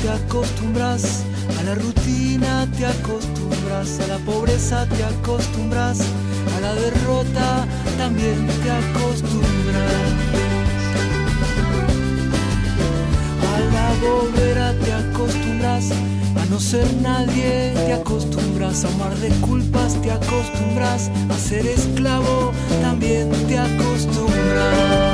Te acostumbras, a la rutina te acostumbras, a la pobreza te acostumbras, a la derrota también te acostumbras. A la bobera te acostumbras, a no ser nadie te acostumbras, a amar de culpas te acostumbras, a ser esclavo también te acostumbras.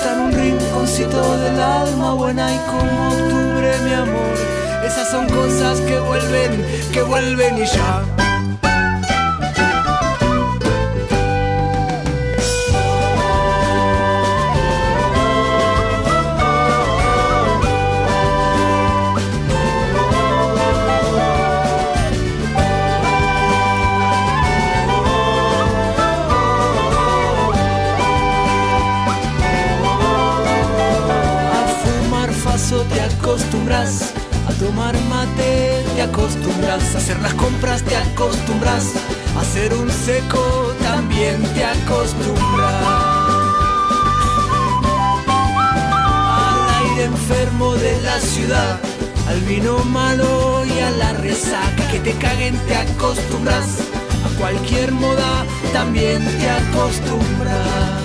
está en un rinconcito del alma buena y como octubre mi amor. Esas son cosas que vuelven, que vuelven y ya. Hacer las compras, te acostumbras hacer un seco, también te acostumbras. Al aire enfermo de la ciudad, al vino malo y a la resaca, que te caguen, te acostumbras. A cualquier moda también te acostumbras.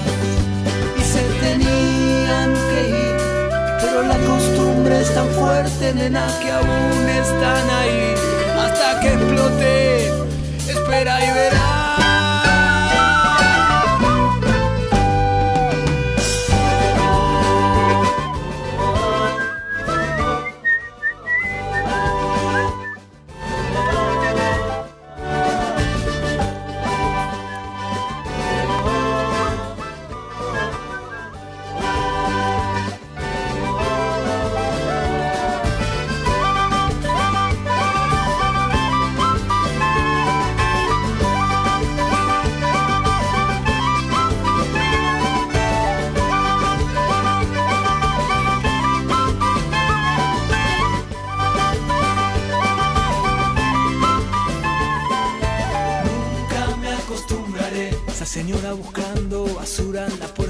Y se tenían que ir pero la costumbre es tan fuerte, nena, que aún están ahí. Libera, libera.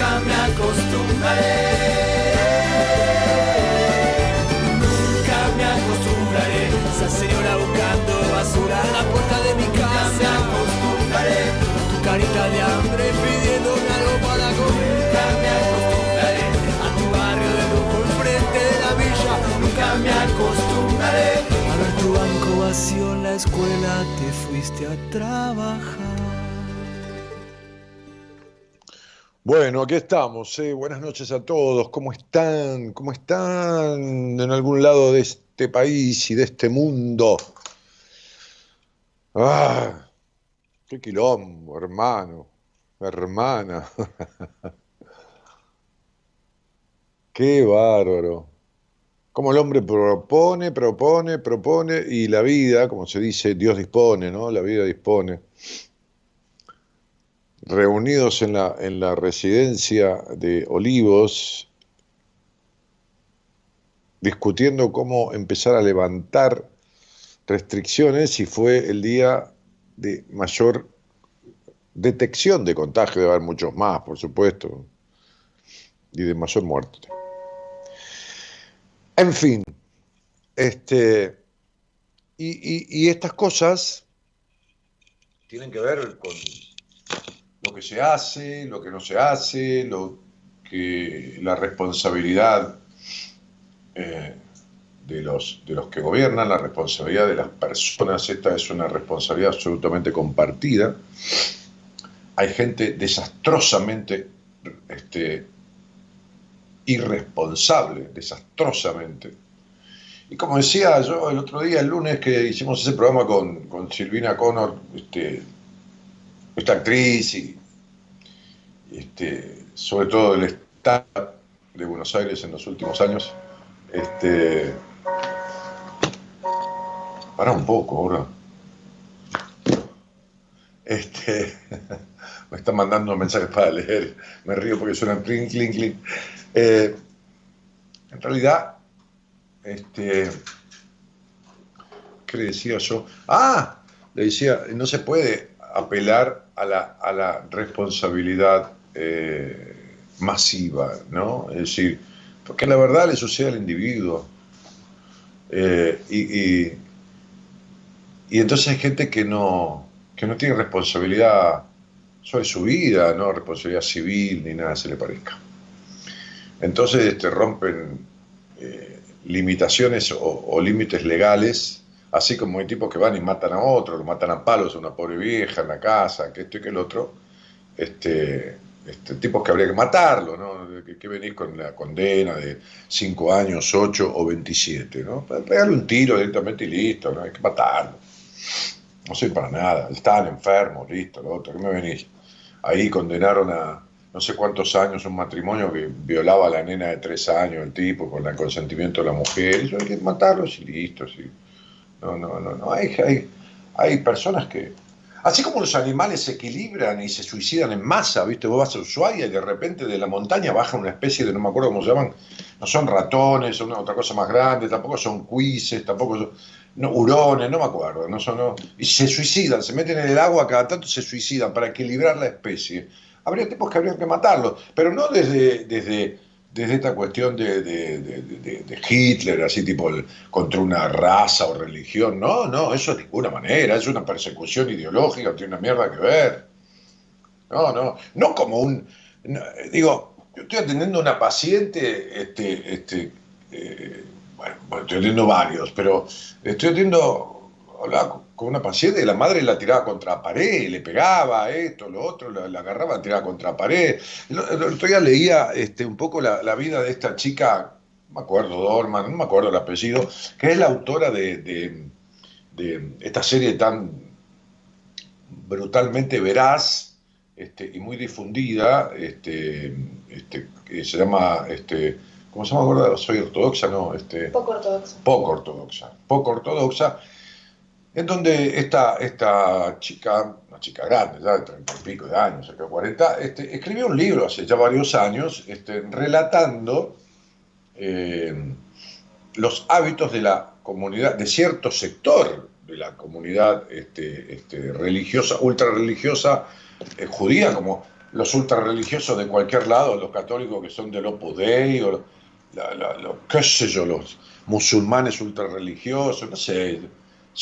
nunca me acostumbraré. Nunca me acostumbraré. Esa señora buscando basura en la puerta de mi casa. Nunca me acostumbraré. Tu carita de hambre pidiendo algo para comer. Nunca me acostumbraré. A tu barrio de lujo enfrente de la villa. Nunca me acostumbraré. A ver tu banco vacío en la escuela. Te fuiste a trabajar. Bueno, aquí estamos. ¿eh? Buenas noches a todos. ¿Cómo están? ¿Cómo están en algún lado de este país y de este mundo? ¡Ah! ¡Qué quilombo, hermano! Hermana. ¡Qué bárbaro! Como el hombre propone, propone, propone y la vida, como se dice, Dios dispone, ¿no? La vida dispone reunidos en la, en la residencia de Olivos, discutiendo cómo empezar a levantar restricciones y fue el día de mayor detección de contagio, de haber muchos más, por supuesto, y de mayor muerte. En fin, este, y, y estas cosas tienen que ver con lo que se hace, lo que no se hace, lo que la responsabilidad eh, de, los, de los que gobiernan, la responsabilidad de las personas, esta es una responsabilidad absolutamente compartida. Hay gente desastrosamente este, irresponsable, desastrosamente. Y como decía yo el otro día, el lunes que hicimos ese programa con, con Silvina Connor, este, esta actriz y, este, sobre todo el Estado de Buenos Aires en los últimos años. Este, para un poco ahora. Este, me están mandando mensajes para leer. Me río porque suenan clink, clink, clink. Eh, en realidad, este, ¿qué le decía yo? Ah, le decía, no se puede apelar a la, a la responsabilidad eh, masiva, ¿no? Es decir, porque la verdad le sucede al individuo. Eh, y, y, entonces hay gente que no, que no tiene responsabilidad sobre su vida, no responsabilidad civil ni nada se le parezca. Entonces este, rompen eh, limitaciones o, límites legales, así como hay tipos que van y matan a otro, lo matan a palos a una pobre vieja en la casa, que esto y que el otro. Este, este, tipos que habría que matarlo, ¿no? Que, venir con la condena de 5 años, 8 o 27, ¿no? Pegarle un tiro directamente y listo, ¿no? Hay que matarlo. No soy para nada, están enfermos, listo, lo otro, ¿qué me venís? Ahí condenaron a no sé cuántos años un matrimonio que violaba a la nena de 3 años, el tipo, con el consentimiento de la mujer, eso hay que matarlos y listo, sí. No, no, no, no, hay, hay, hay personas que Así como los animales se equilibran y se suicidan en masa, ¿viste? Vos vas a Ushuaia y de repente de la montaña baja una especie de, no me acuerdo cómo se llaman, no son ratones, son otra cosa más grande, tampoco son cuises, tampoco son no, hurones, no me acuerdo, no son, y se suicidan, se meten en el agua cada tanto se suicidan para equilibrar la especie. Habría tipos que habrían que matarlos, pero no desde, desde desde esta cuestión de, Hitler, así tipo contra una raza o religión. No, no, eso de ninguna manera, es una persecución ideológica, tiene una mierda que ver. No, no, no como un... digo, yo estoy atendiendo a una paciente, este, este, eh, bueno, estoy atendiendo varios, pero estoy atendiendo, con una paciente y la madre la tiraba contra la pared, le pegaba esto, lo otro, la, agarraba, la tiraba contra la pared. El, otro día leía este, un poco la, vida de esta chica, no me acuerdo, Dorman, no me acuerdo el apellido, que es la autora de, esta serie tan brutalmente veraz este, y muy difundida, este, este, que se llama, este, ¿cómo se llama? Soy ortodoxa, ¿no? Este, poco ortodoxa. Poco ortodoxa. Poco ortodoxa en donde esta, esta chica, una chica grande, de treinta y pico de años, cerca de 40, este, escribió un libro hace ya varios años este, relatando eh, los hábitos de la comunidad, de cierto sector de la comunidad este, este, religiosa, ultra religiosa eh, judía, como los ultra religiosos de cualquier lado, los católicos que son del Opus Dei, o qué sé yo, los musulmanes ultra religiosos, no sé,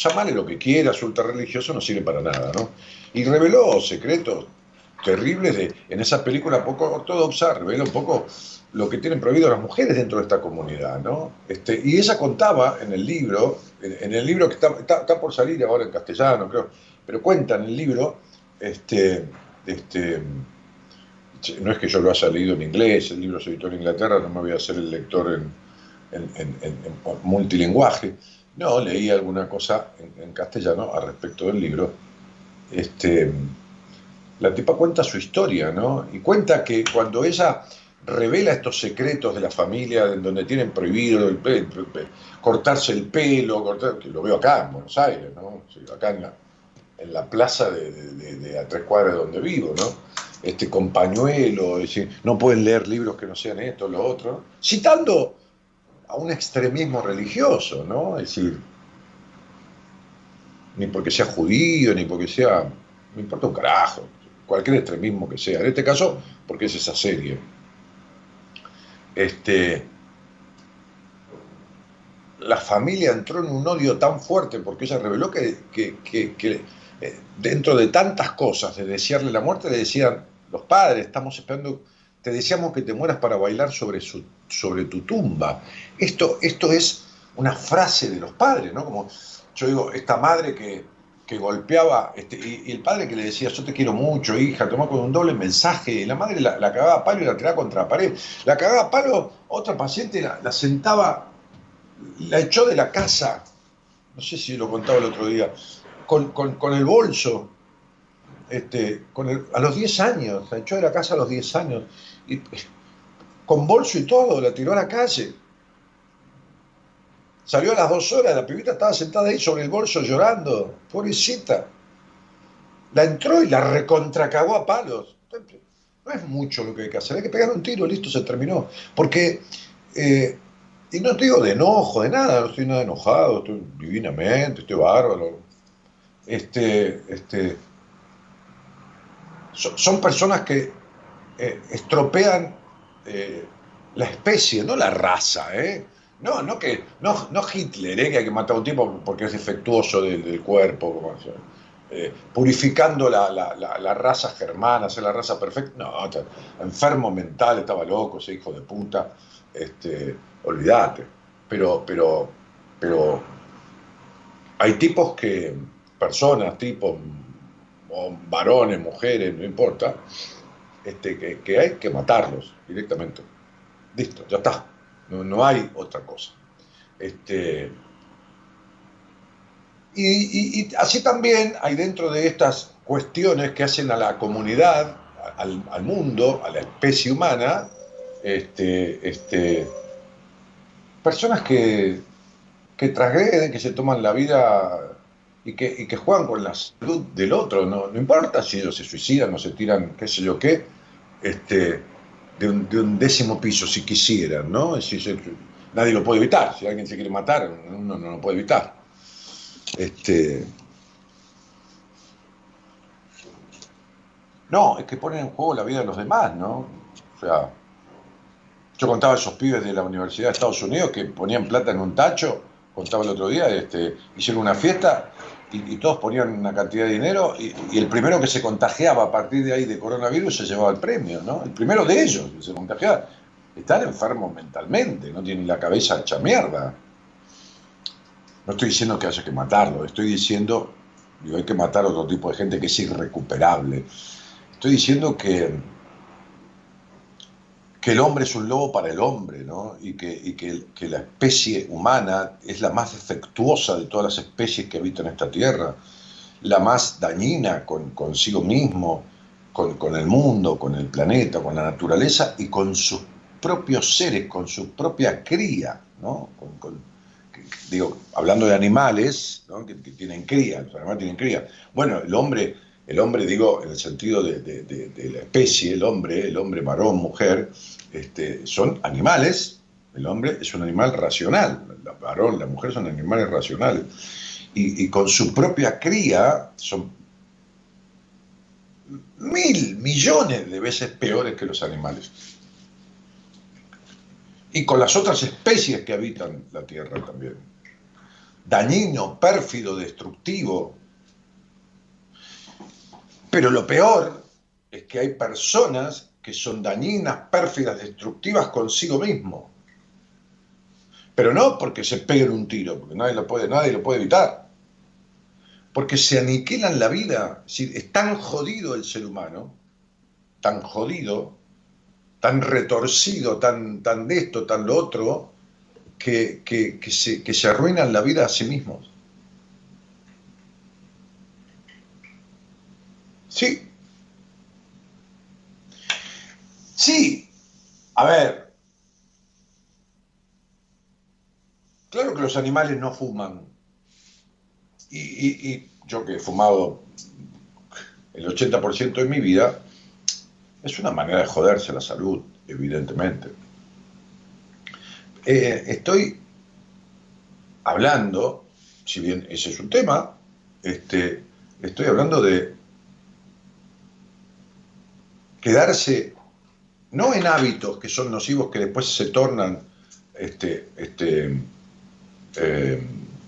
llamale lo que quieras, ultra religioso no sirve para nada, ¿no? Y reveló secretos terribles de, en esa película poco ortodoxa, revela un poco lo que tienen prohibido las mujeres dentro de esta comunidad, ¿no? Este, y ella contaba en el libro, en, el libro que está, está, por salir ahora en castellano, creo, pero cuenta en el libro, este, este, no es que yo lo haya leído en inglés, el libro se editó en Inglaterra, no me voy a hacer el lector en, en, en multilingüaje, no, leí alguna cosa en, castellano al respecto del libro. Este, la tipa cuenta su historia, ¿no? Y cuenta que cuando ella revela estos secretos de la familia, en donde tienen prohibido el, cortarse el pelo, cortar, que lo veo acá en Buenos Aires, ¿no? acá en la, plaza de, a tres cuadras de donde vivo, ¿no? Este, con pañuelo, no pueden leer libros que no sean esto, lo otro, citando a un extremismo religioso, ¿no? Es decir, ni porque sea judío, ni porque sea, no importa un carajo, cualquier extremismo que sea. En este caso, porque es esa serie. Este, la familia entró en un odio tan fuerte porque ella reveló que, eh, dentro de tantas cosas de desearle la muerte, le decían, los padres, estamos esperando te deseamos que te mueras para bailar sobre, su, sobre tu tumba. Esto, esto es una frase de los padres, ¿no? Como yo digo, esta madre que, que golpeaba, este, y, el padre que le decía, yo te quiero mucho, hija, toma con un doble mensaje, y la madre la, cagaba a palo y la tiraba contra la pared. La cagaba a palo, otra paciente la, sentaba, la echó de la casa, no sé si lo contaba el otro día, con, con el bolso, este, con a los 10 años, la echó de la casa a los 10 años, y, con bolso y todo, la tiró a la calle. Salió a las dos horas, la pibita estaba sentada ahí sobre el bolso llorando, pobrecita. La entró y la recontracagó a palos. No es mucho lo que hay que hacer, hay que pegar un tiro, listo, se terminó. Porque, eh, y no te digo de enojo, de nada, no estoy nada enojado, estoy divinamente, estoy bárbaro. Este, este, son personas que eh, estropean eh, la especie, no la raza, ¿eh? No, no, que, no, no Hitler, ¿eh? que hay que matar a un tipo porque es defectuoso del, cuerpo, purificando la, la, raza germana, hacer la raza perfecta. No, enfermo mental, estaba loco, ese hijo de puta. Este, olvídate. Pero, pero, pero hay tipos que, personas, tipos, o varones, mujeres, no importa, este, que, hay que matarlos directamente. Listo, ya está. No, hay otra cosa. Este, y, así también hay dentro de estas cuestiones que hacen a la comunidad, al, mundo, a la especie humana, este, este, personas que, que transgreden, que se toman la vida y que, juegan con la salud del otro. No, no importa si ellos se suicidan o se tiran, qué sé yo qué, este, de, un, décimo piso, si quisieran, ¿no? nadie lo puede evitar. Si alguien se quiere matar, uno no lo puede evitar. Este, no, es que ponen en juego la vida de los demás, ¿no? O sea, yo contaba a esos pibes de la Universidad de Estados Unidos que ponían plata en un tacho, contaba el otro día, este, hicieron una fiesta y, todos ponían una cantidad de dinero y, el primero que se contagiaba a partir de ahí de coronavirus se llevaba el premio, ¿no? El primero de ellos que se contagiaba. Están enfermos mentalmente, no tienen la cabeza hecha mierda. No estoy diciendo que haya que matarlo, estoy diciendo, digo, hay que matar a otro tipo de gente que es irrecuperable. Estoy diciendo que que el hombre es un lobo para el hombre, ¿no? y, que, que, la especie humana es la más defectuosa de todas las especies que habitan esta tierra, la más dañina con, consigo mismo, con, el mundo, con el planeta, con la naturaleza y con sus propios seres, con su propia cría, ¿no? digo, hablando de animales ¿no? que, tienen cría, los animales tienen cría. Bueno, el hombre el hombre, digo, en el sentido de, la especie, el hombre, el hombre varón, mujer, este, son animales, el hombre es un animal racional, el varón, la mujer son animales racionales, y, con su propia cría son mil millones de veces peores que los animales. Y con las otras especies que habitan la Tierra también. Dañino, pérfido, destructivo, pero lo peor es que hay personas que son dañinas, pérfidas, destructivas consigo mismo. Pero no porque se peguen un tiro, porque nadie lo puede, nadie lo puede evitar. Porque se aniquilan la vida. Es tan jodido el ser humano, tan jodido, tan retorcido, tan, tan de esto, tan lo otro, que, que, se, que se arruinan la vida a sí mismos. Sí. Sí. A ver. Claro que los animales no fuman. Y, yo que he fumado el 80% de mi vida, es una manera de joderse la salud, evidentemente. Eh, estoy hablando, si bien ese es un tema, este, estoy hablando de quedarse no en hábitos que son nocivos que después se tornan este, este, eh,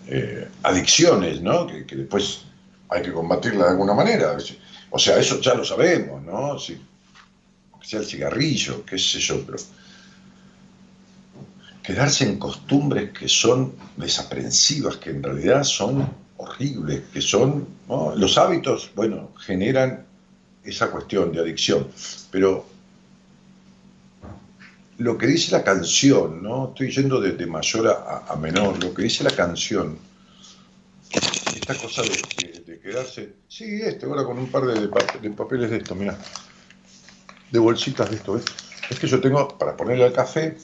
eh, adicciones, ¿no? Que, después hay que combatirla de alguna manera. O sea, eso ya lo sabemos, ¿no? Si, sea el cigarrillo, qué sé yo, pero quedarse en costumbres que son desaprensivas, que en realidad son horribles, que son, los hábitos, bueno, generan esa cuestión de adicción. Pero lo que dice la canción, ¿no? Estoy yendo de, mayor a, menor, lo que dice la canción, esta cosa de, quedarse, sí, este, ahora con un par de, papeles de esto, mira, de bolsitas de esto, ¿ves? Es que yo tengo, para ponerle al café,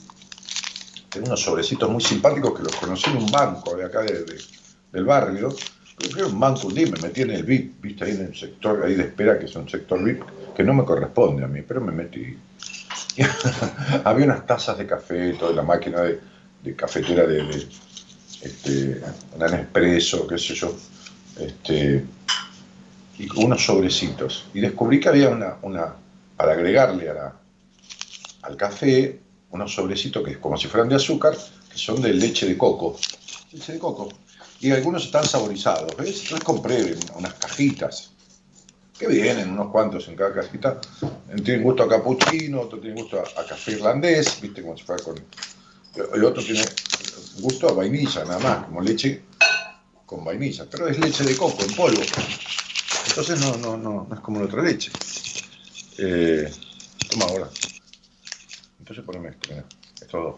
tengo unos sobrecitos muy simpáticos que los conocí en un banco de acá del barrio, que un banco un día me metí el VIP, viste ahí en el sector ahí de espera, que es un sector VIP, que no me corresponde a mí, pero me metí. Había unas tazas de café, toda la máquina de, cafetera de, de este, expreso, qué sé yo, este, y unos sobrecitos. Y descubrí que había una, una para agregarle a la, al café, unos sobrecitos que es como si fueran de azúcar, que son de leche de coco. Leche de coco y algunos están saborizados. ¿ves? Entonces compré unas cajitas que vienen, unos cuantos en cada cajita. Tienen gusto a capuchino, otro tiene gusto a, café irlandés, viste cómo se fue con. El otro tiene gusto a vainilla, nada más, como leche con vainilla, pero es leche de coco en polvo. Entonces no, no, no, es como la otra leche. Eh, toma ahora. Entonces poneme esto, mira, estos dos.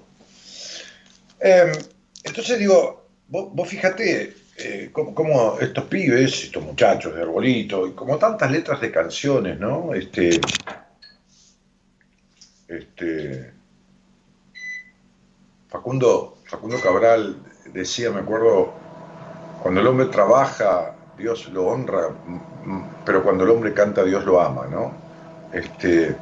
Em, entonces digo, Vos, fíjate eh, cómo, estos pibes, estos muchachos de arbolito, y como tantas letras de canciones, ¿no? Este, este, Facundo, Facundo Cabral decía, me acuerdo, cuando el hombre trabaja, Dios lo honra, pero cuando el hombre canta, Dios lo ama, ¿no? Este,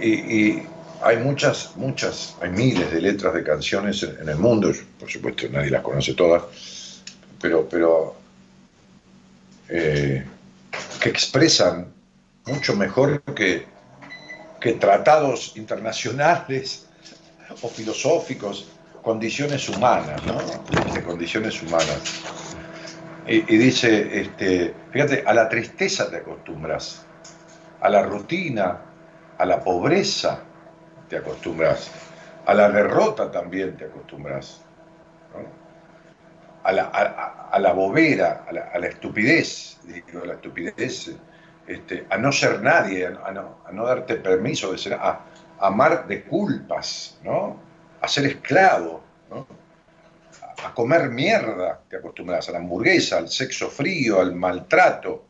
y hay muchas, muchas, hay miles de letras de canciones en, el mundo, por supuesto nadie las conoce todas, pero, pero eh, que expresan mucho mejor que, que tratados internacionales o filosóficos, condiciones humanas, ¿no? De condiciones humanas. Y, y, dice, este, fíjate, a la tristeza te acostumbras, a la rutina, a la pobreza, te acostumbras. A la derrota también te acostumbras. A, la, a, la, bobera, a la, estupidez, digo, la estupidez, este, a no ser nadie, a no, a no darte permiso de ser, a, amar de culpas, ¿no? a ser esclavo, a comer mierda, te acostumbras, a la hamburguesa, al sexo frío, al maltrato,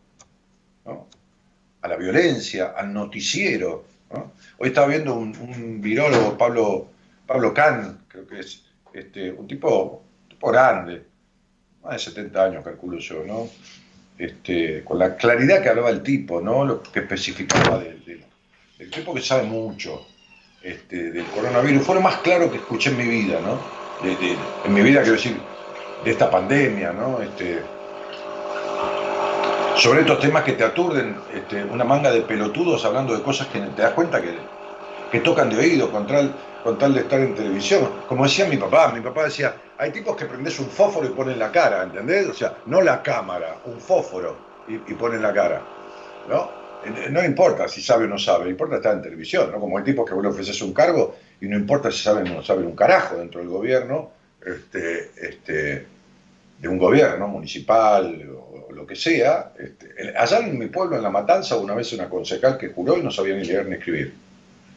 a la violencia, al noticiero, Hoy estaba viendo un, un virólogo, Pablo, Pablo Kahn, creo que es este, un tipo, grande, más de 70 años calculo yo, ¿no? Este, con la claridad que hablaba el tipo, ¿no? Lo que especificaba del, tipo que sabe mucho este, del coronavirus. Fue lo más claro que escuché en mi vida, ¿no? en mi vida, quiero decir, de esta pandemia, ¿no? Este, sobre estos temas que te aturden, este, una manga de pelotudos hablando de cosas que te das cuenta que, que tocan de oído con tal, con tal de estar en televisión. Como decía mi papá, mi papá decía, hay tipos que prendes un fósforo y ponen la cara, ¿entendés? O sea, no la cámara, un fósforo. y, y ponen la cara, ¿no? No importa si sabe o no sabe, importa estar en televisión, ¿no? Como hay tipos que vos le ofreces un cargo y no importa si saben o no saben un carajo dentro del gobierno, este, este, de un gobierno municipal lo que sea. Este, allá en mi pueblo, en La Matanza, una vez una concejal que juró y no sabía ni leer ni escribir.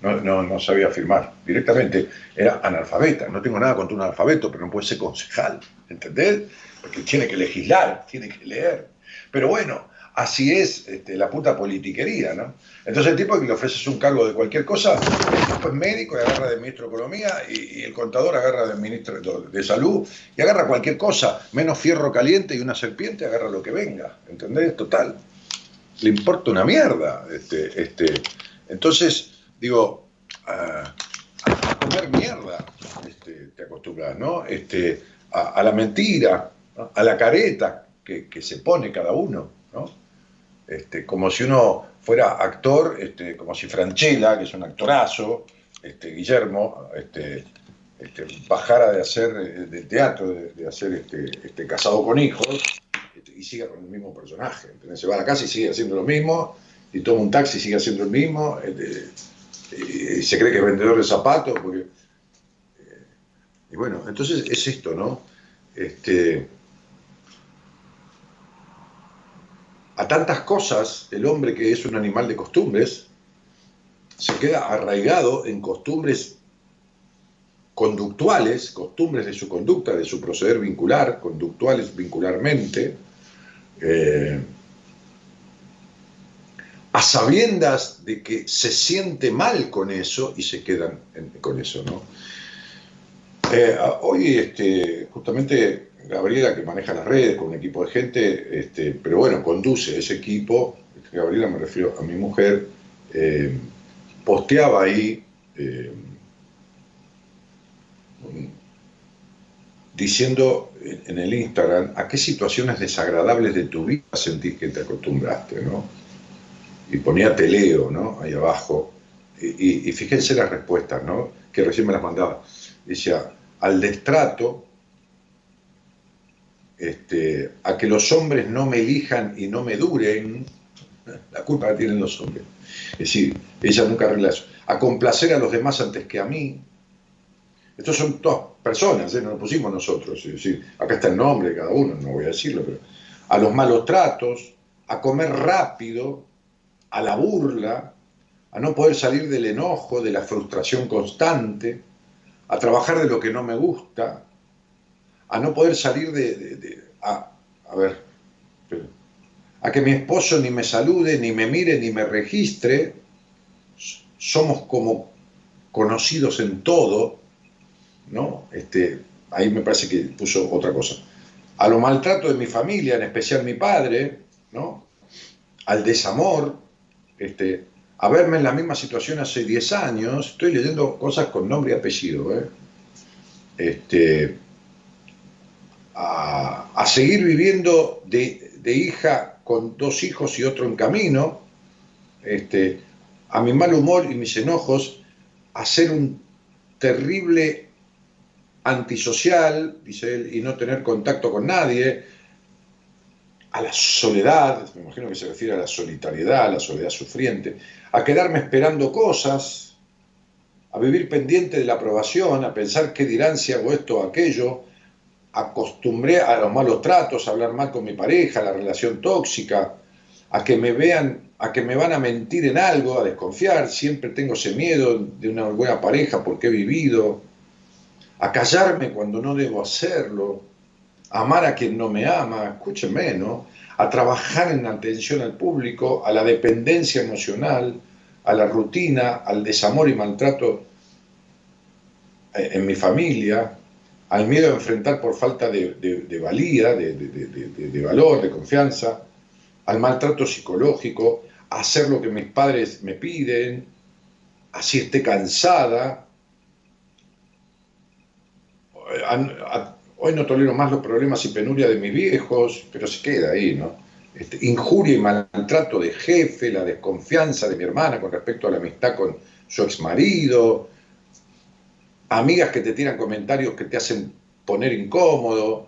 No, no, no, sabía firmar. Directamente era analfabeta. No tengo nada contra un analfabeto, pero no puede ser concejal. ¿Entendés? Porque tiene que legislar, tiene que leer. Pero bueno, así es este, la puta politiquería, ¿no? Entonces el tipo que le ofreces un cargo de cualquier cosa, el tipo es médico y agarra del ministro de Economía y, el contador agarra del ministro de, Salud y agarra cualquier cosa, menos fierro caliente y una serpiente, agarra lo que venga, ¿entendés? Total. Le importa una mierda. Este, este. Entonces, digo, a, comer mierda este, te acostumbras, ¿no? Este, a, la mentira, a la careta que, que se pone cada uno, ¿no? Este, como si uno fuera actor, este, como si Franchella, que es un actorazo, este, Guillermo, este, bajara de hacer del teatro, de, hacer este, casado con hijos, y siga con el mismo personaje. Se va a la casa y sigue haciendo lo mismo, y toma un taxi y sigue haciendo lo mismo, y, se cree que es vendedor de zapatos, porque, eh, y bueno, entonces es esto, ¿no? A tantas cosas, el hombre que es un animal de costumbres, se queda arraigado en costumbres conductuales, costumbres de su conducta, de su proceder vincular, conductuales vincularmente, eh, a sabiendas de que se siente mal con eso y se quedan con eso, ¿no? Eh, hoy, este, justamente, Gabriela, que maneja las redes con un equipo de gente, este, pero bueno, conduce ese equipo, Gabriela me refiero a mi mujer, eh, posteaba ahí eh, diciendo en el Instagram a qué situaciones desagradables de tu vida sentís que te acostumbraste, ¿no? Y ponía teleo, ¿no? Ahí abajo. Y, y fíjense las respuestas, ¿no? Que recién me las mandaba. Decía, al destrato, este, a que los hombres no me elijan y no me duren, la culpa la tienen los hombres. Es decir, ella nunca arregla eso. A complacer a los demás antes que a mí. Estos son todas personas, ¿eh? no lo pusimos nosotros. Es decir, acá está el nombre de cada uno, no voy a decirlo, pero a los malos tratos, a comer rápido, a la burla, a no poder salir del enojo, de la frustración constante, a trabajar de lo que no me gusta, a no poder salir de, a, ver, a que mi esposo ni me salude, ni me mire, ni me registre, somos como conocidos en todo, ¿no? Este, ahí me parece que puso otra cosa. A lo maltrato de mi familia, en especial mi padre, ¿no? Al desamor, este, a verme en la misma situación hace 10 años, estoy leyendo cosas con nombre y apellido, ¿eh? Este, a, seguir viviendo de, hija con dos hijos y otro en camino, este, a mi mal humor y mis enojos, a ser un terrible antisocial, y no tener contacto con nadie, a la soledad, me imagino que se refiere a la solitariedad, a la soledad sufriente, a quedarme esperando cosas, a vivir pendiente de la aprobación, a pensar qué dirán si hago esto o aquello, acostumbré a los malos tratos, a hablar mal con mi pareja, a la relación tóxica, a que me vean, a que me van a mentir en algo, a desconfiar, siempre tengo ese miedo de una buena pareja porque he vivido, a callarme cuando no debo hacerlo, a amar a quien no me ama, escúchenme, ¿no? A trabajar en atención al público, a la dependencia emocional, a la rutina, al desamor y maltrato en mi familia, al miedo a enfrentar por falta de, valía, de, valor, de confianza, al maltrato psicológico, a hacer lo que mis padres me piden, así esté cansada. hoy no tolero más los problemas y penuria de mis viejos, pero se queda ahí, ¿no? Este, injuria y maltrato de jefe, la desconfianza de mi hermana con respecto a la amistad con su ex marido, amigas que te tiran comentarios que te hacen poner incómodo,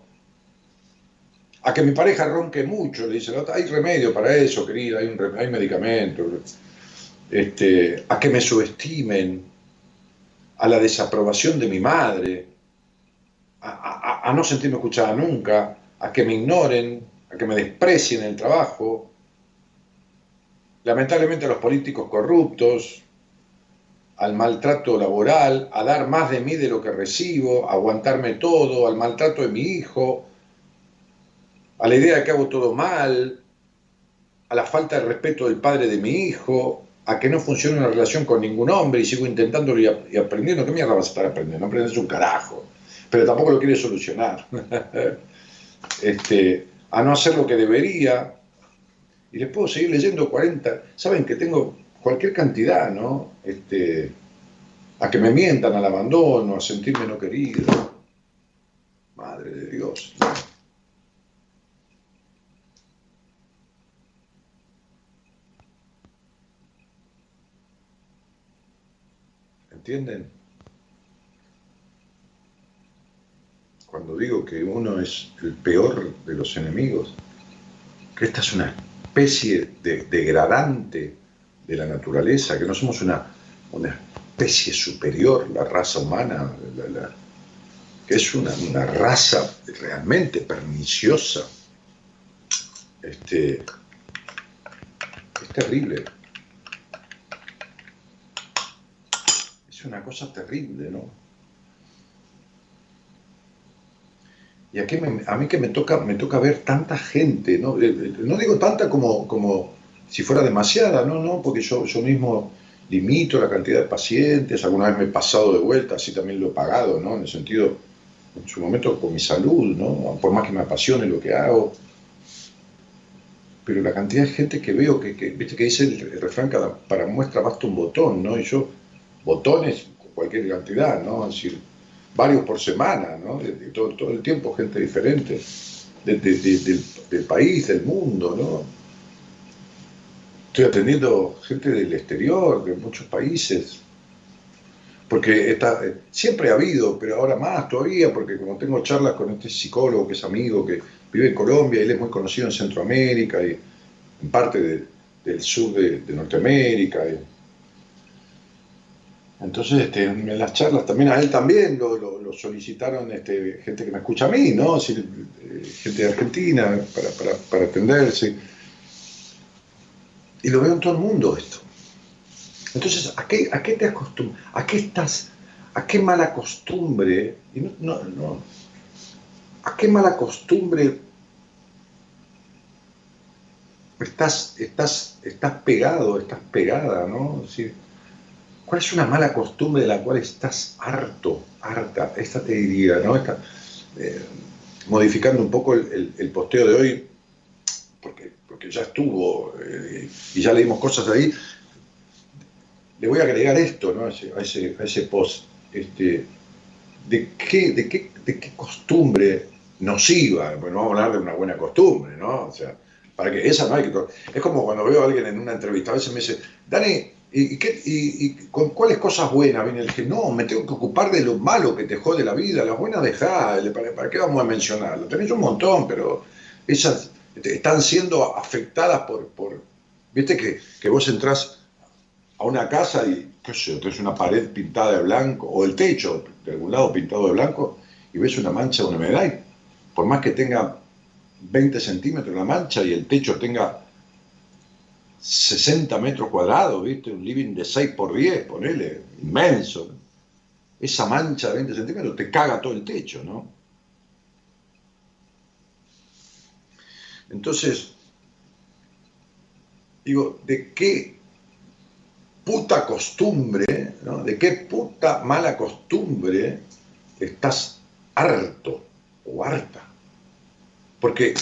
a que mi pareja ronque mucho, le dice, hay remedio para eso, querida, hay, un, hay medicamento, este, a que me subestimen, a la desaprobación de mi madre, a, a no sentirme escuchada nunca, a que me ignoren, a que me desprecien el trabajo, lamentablemente a los políticos corruptos, al maltrato laboral, a dar más de mí de lo que recibo, a aguantarme todo, al maltrato de mi hijo, a la idea de que hago todo mal, a la falta de respeto del padre de mi hijo, a que no funciona una relación con ningún hombre y sigo intentándolo y, aprendiendo. ¿Qué mierda vas a estar aprendiendo? No aprendes un carajo. Pero tampoco lo quieres solucionar. este, a no hacer lo que debería. Y les puedo seguir leyendo 40. Saben que tengo cualquier cantidad, ¿no? Este, a que me mientan al abandono, a sentirme no querido. Madre de Dios. ¿Entienden? Cuando digo que uno es el peor de los enemigos, que esta es una especie de degradante de la naturaleza, que no somos una, una especie superior, la raza humana, que es una, raza realmente perniciosa. Este, es terrible. Es una cosa terrible, ¿no? Y aquí a mí que me toca, me toca ver tanta gente, ¿no? Eh, eh, no digo tanta como, como si fuera demasiada, no, no, porque yo, yo mismo limito la cantidad de pacientes, alguna vez me he pasado de vuelta, así también lo he pagado, ¿no? En el sentido, en su momento con mi salud, ¿no? Por más que me apasione lo que hago. Pero la cantidad de gente que veo, que, viste que dice el, refrán, para muestra basta un botón, ¿no? Y yo, botones, cualquier cantidad, ¿no? Es decir, varios por semana, ¿no? De, todo, todo, el tiempo gente diferente, del, del país, del mundo, ¿no? Estoy atendiendo gente del exterior, de muchos países, porque está, siempre ha habido, pero ahora más todavía, porque como tengo charlas con este psicólogo que es amigo, que vive en Colombia, él es muy conocido en Centroamérica y en parte del sur de, Norteamérica. entonces, este, en las charlas también a él también lo, solicitaron este, gente que me escucha a mí, ¿no? Eh, gente de Argentina para atenderse. Y lo veo en todo el mundo esto. Entonces, ¿a qué, a qué te acostumbras? ¿A qué estás? ¿A qué mala costumbre? No, no, ¿A qué mala costumbre estás, estás, estás pegado, estás pegada, ¿no? ¿Cuál es una mala costumbre de la cual estás harto, harta? Esta te diría, ¿no? Eh, modificando un poco el, el, posteo de hoy, porque porque ya estuvo eh, y ya leímos cosas ahí, le voy a agregar esto ¿no? a, ese, a, ese, post. Este, de, qué, de, qué, ¿De qué costumbre nociva? Bueno, vamos a hablar de una buena costumbre, ¿no? O sea, para que esa no hay que... Es como cuando veo a alguien en una entrevista, a veces me dice, Dani, ¿y, qué, y, con cuáles cosas buenas? Viene el que no, me tengo que ocupar de lo malo que te jode la vida, las buenas dejá, ¿para, ¿para qué vamos a mencionarlo? Tenés un montón, pero esas están siendo afectadas por, por viste que, que, vos entrás a una casa y, qué sé yo, tenés una pared pintada de blanco, o el techo de algún lado pintado de blanco, y ves una mancha de una humedad, por más que tenga 20 centímetros la mancha y el techo tenga 60 metros cuadrados, ¿viste? Un living de 6 por 10, ponele, inmenso. Esa mancha de 20 centímetros te caga todo el techo, ¿no? Entonces, digo, ¿de qué puta costumbre, de qué puta mala costumbre estás harto o harta? Porque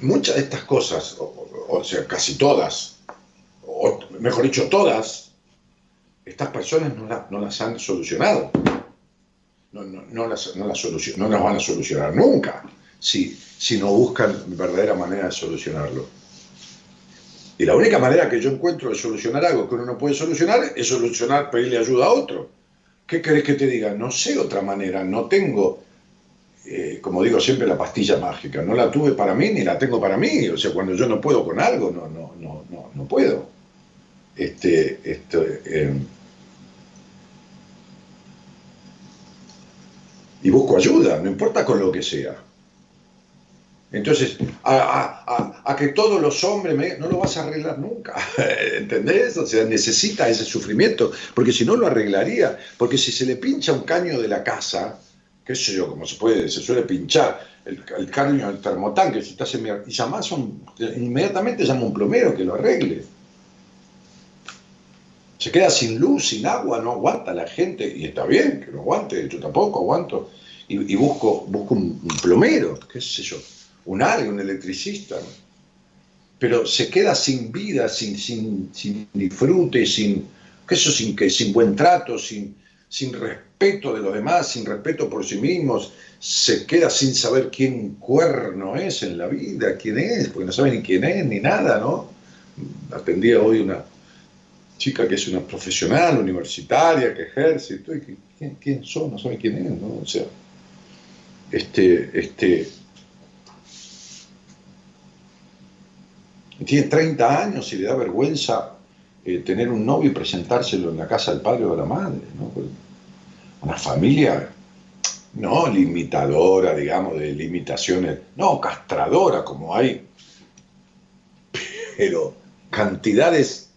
muchas de estas cosas, o, sea, casi todas, o mejor dicho, todas, estas personas no, las han solucionado. No, no, las, no las van a solucionar nunca si, si no buscan verdadera manera de solucionarlo. Y la única manera que yo encuentro de solucionar algo que uno no puede solucionar es solucionar, pedirle ayuda a otro. ¿Qué querés que te diga? No sé otra manera, no tengo eh, como digo siempre, la pastilla mágica. No la tuve para mí ni la tengo para mí. O sea, cuando yo no puedo con algo, no, no, no, no, no puedo. Este, eh, y busco ayuda, no importa con lo que sea. Entonces, a, que todos los hombres no lo vas a arreglar nunca, ¿entendés? O sea, necesita ese sufrimiento, porque si no lo arreglaría, porque si se le pincha un caño de la casa, qué sé yo, como se puede, se suele pinchar el, el caño del termotanque, si estás en, y llamás un, inmediatamente llama un plomero que lo arregle. Se queda sin luz, sin agua, no aguanta la gente, y está bien que no aguante, yo tampoco aguanto, y, busco, busco un plomero, qué sé yo un área, un electricista, pero se queda sin vida, sin, sin, sin disfrute, sin, eso, sin, sin buen trato, sin, sin respeto de los demás, sin respeto por sí mismos, se queda sin saber quién cuerno es en la vida, quién es, porque no sabe ni quién es, ni nada, ¿no? Atendía hoy una chica que es una profesional universitaria, que ejerce, ¿quién, quién son? No sabe quién es, ¿no? O sea, este, este, tiene 30 años y le da vergüenza eh, tener un novio y presentárselo en la casa del padre o de la madre. ¿no? Pues, una familia no limitadora, digamos, de limitaciones, no castradora como hay, pero cantidades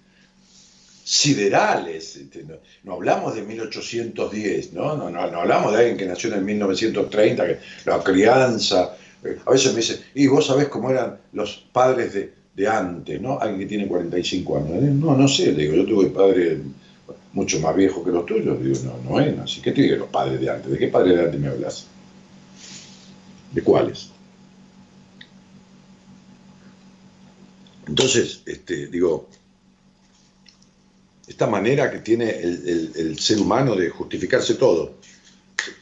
siderales. Este, no, hablamos de 1810, ¿no? No, no, no hablamos de alguien que nació en 1930, que la crianza. Eh, a veces me dicen, y vos sabés cómo eran los padres de, de antes, ¿no? Alguien que tiene 45 años. ¿eh? No, no sé, le digo, yo tuve padres mucho más viejos que los tuyos, digo, no, no es así. ¿Qué tiene los padres de antes? ¿De qué padres de antes me hablas? ¿De cuáles? Entonces, este, digo, esta manera que tiene el, el, ser humano de justificarse todo,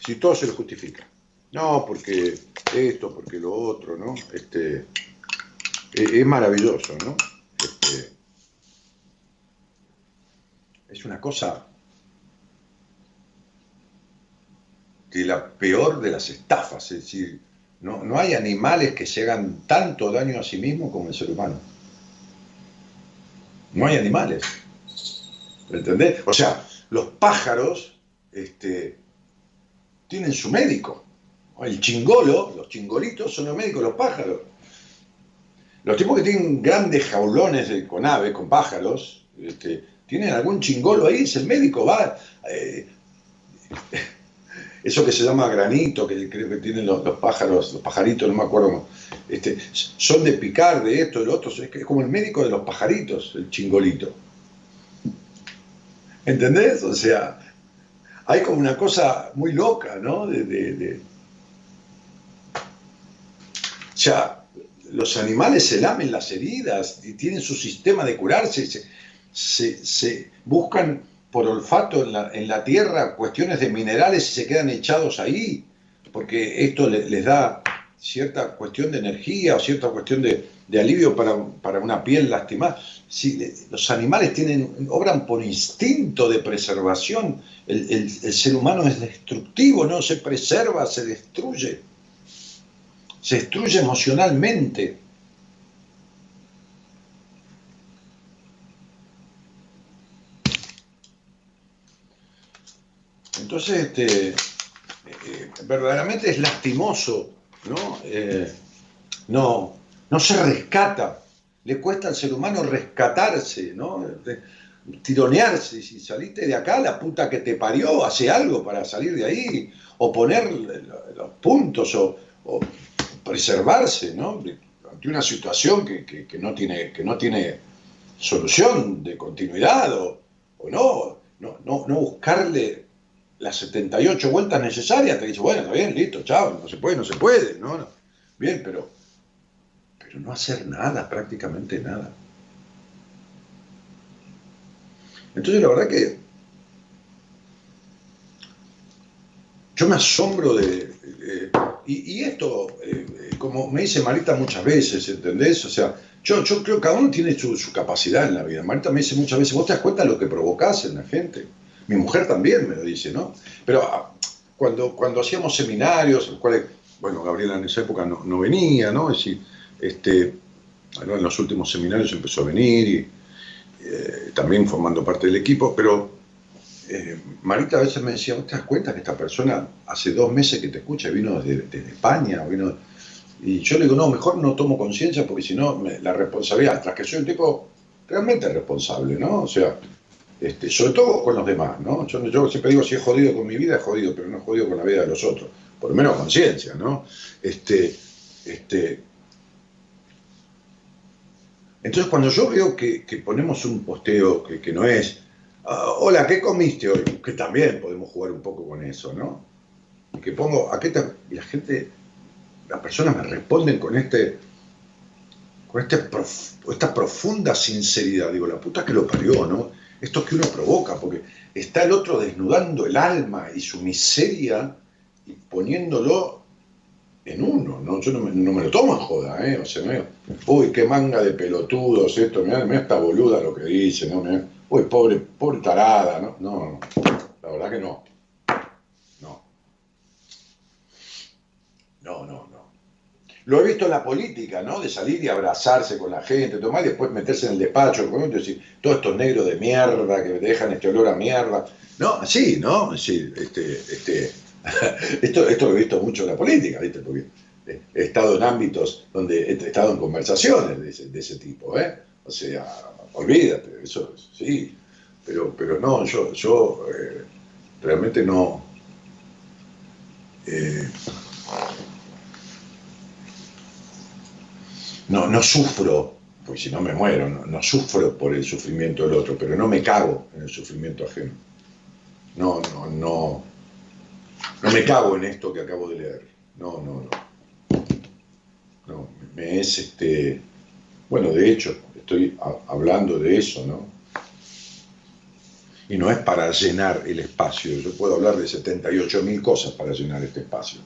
si todo se lo justifica. No, porque esto, porque lo otro, ¿no? Este, es maravilloso, ¿no? Este, es una cosa que la peor de las estafas, es decir, no, no hay animales que se hagan tanto daño a sí mismos como el ser humano. No hay animales. ¿Entendés? O sea, los pájaros este, tienen su médico. El chingolo, los chingolitos son los médicos, los pájaros. Los tipos que tienen grandes jaulones con aves, con pájaros, este, tienen algún chingolo ahí, es el médico, va. Eh, eso que se llama granito, que creo que tienen los, pájaros, los pajaritos, no me acuerdo, este, son de picar, de esto, de lo otro, es, como el médico de los pajaritos, el chingolito. ¿Entendés? O sea, hay como una cosa muy loca, ¿no? De, de, los animales se lamen las heridas y tienen su sistema de curarse, se, buscan por olfato en la, tierra cuestiones de minerales y se quedan echados ahí, porque esto les, da cierta cuestión de energía o cierta cuestión de, alivio para, una piel lastimada. Si los animales tienen, obran por instinto de preservación, el ser humano es destructivo, no se preserva, se destruye se destruye emocionalmente. Entonces, este, eh, verdaderamente es lastimoso, ¿no? Eh, ¿no? No se rescata, le cuesta al ser humano rescatarse, ¿no? tironearse, si saliste de acá, la puta que te parió, hace algo para salir de ahí, o poner los puntos, o preservarse. Ante una situación que, no tiene, que no tiene solución de continuidad o, no, no, no, buscarle las 78 vueltas necesarias, te dice, bueno, está bien, listo, chao, no se puede, no se puede, ¿no? no. Bien, pero, pero no hacer nada, prácticamente nada. Entonces, la verdad que yo me asombro de... y, esto, eh, como me dice Marita muchas veces, ¿entendés? O sea, yo, yo creo que cada uno tiene su, capacidad en la vida. Marita me dice muchas veces, vos te das cuenta de lo que provocás en la gente. Mi mujer también me lo dice, ¿no? Pero ah, cuando, cuando hacíamos seminarios, en los cuales bueno, Gabriela en esa época no, venía, ¿no? Es decir, este, en los últimos seminarios empezó a venir y eh, también formando parte del equipo, pero eh, Marita a veces me decía, ¿te das cuenta que esta persona hace dos meses que te escucha, vino desde, España? Vino... Y yo le digo, no, mejor no tomo conciencia porque si no, la responsabilidad, tras que soy un tipo realmente responsable, ¿no? O sea, este, sobre todo con los demás, ¿no? Yo, siempre digo, si he jodido con mi vida, he jodido, pero no he jodido con la vida de los otros por lo menos conciencia, ¿no? Este, este, entonces cuando yo veo que, ponemos un posteo que, no es, ah, hola, ¿qué comiste hoy? Que también podemos jugar un poco con eso, ¿no? Y que pongo, ¿a qué te... la gente, las personas me responden con este, con este esta profunda sinceridad, digo, la puta que lo parió, ¿no? Esto que uno provoca, porque está el otro desnudando el alma y su miseria y poniéndolo en uno, ¿no? Yo no me, lo tomo en joda, ¿eh? O sea, me, uy, qué manga de pelotudos esto, mira esta boluda lo que dice, ¿no? Uy, pobre, pobre tarada, ¿no? No, la verdad que no. No. No, no, no. Lo he visto en la política, ¿no? De salir y abrazarse con la gente, tomar y después meterse en el despacho, y decir, todos estos negros de mierda que dejan este olor a mierda. No, sí, ¿no? Sí, este, este, esto, esto lo he visto mucho en la política, ¿viste? Porque he estado en ámbitos donde he estado en conversaciones de ese, tipo, ¿eh? O sea, olvídate, eso sí, pero, pero no, yo, yo eh, realmente no. Eh, no, no sufro, porque si no me muero, no, no, sufro por el sufrimiento del otro, pero no me cago en el sufrimiento ajeno. No, no, no, no me cago en esto que acabo de leer. No, no, no. No, me es este. Bueno, de hecho, estoy hablando de eso, ¿no? Y no es para llenar el espacio. Yo puedo hablar de 78 mil cosas para llenar este espacio.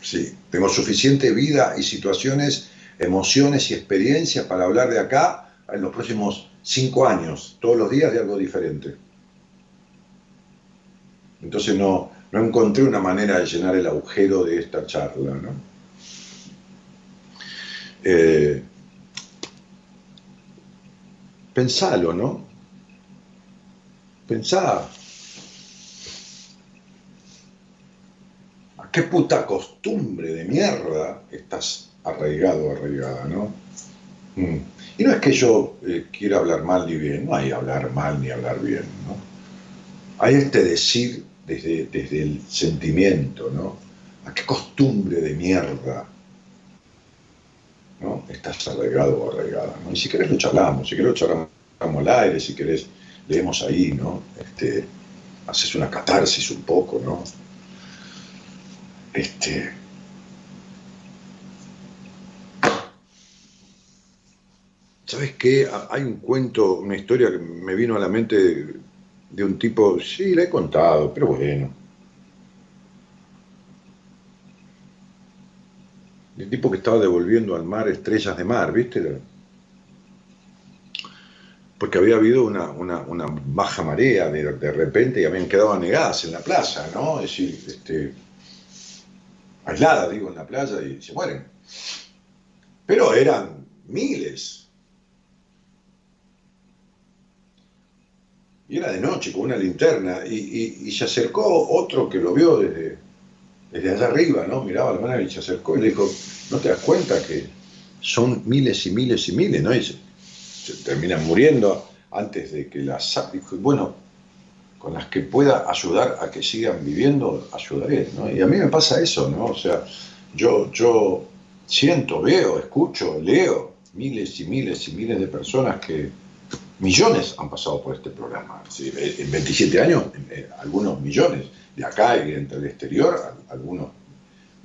Sí, tengo suficiente vida y situaciones, emociones y experiencias para hablar de acá en los próximos cinco años, todos los días de algo diferente. Entonces no, no encontré una manera de llenar el agujero de esta charla. ¿no? Eh, pensalo, ¿no? Pensá. ¿A qué puta costumbre de mierda estás arraigado, arraigada, no? Mm. Y no es que yo eh, quiera hablar mal ni bien, no hay hablar mal ni hablar bien, ¿no? Hay este decir desde, el sentimiento, ¿no? ¿A qué costumbre de mierda estás arraigado o arraigada? ¿no? Y si querés lo charlamos, si querés lo charlamos al aire, si querés leemos ahí, ¿no? Este, haces una catarsis un poco, ¿no? Este, ¿Sabes qué? Hay un cuento, una historia que me vino a la mente de un tipo, sí, le he contado, pero bueno. El tipo que estaba devolviendo al mar estrellas de mar, ¿viste? Porque había habido una, baja marea de, repente y habían quedado anegadas en la playa, ¿no? Es decir, este, aisladas, digo, en la playa y se mueren. Pero eran miles, y era de noche con una linterna, y, se acercó otro que lo vio desde, desde allá arriba, ¿no? Miraba la mano y se acercó y le dijo, ¿no te das cuenta que son miles y miles y miles, ¿no? Y se, terminan muriendo antes de que las... Dijo, bueno, con las que pueda ayudar a que sigan viviendo, ayudaré, ¿no? Y a mí me pasa eso, ¿no? O sea, yo, yo siento, veo, escucho, leo miles y miles y miles de personas que millones han pasado por este programa. En 27 años, algunos millones. De acá y entre el exterior, algunos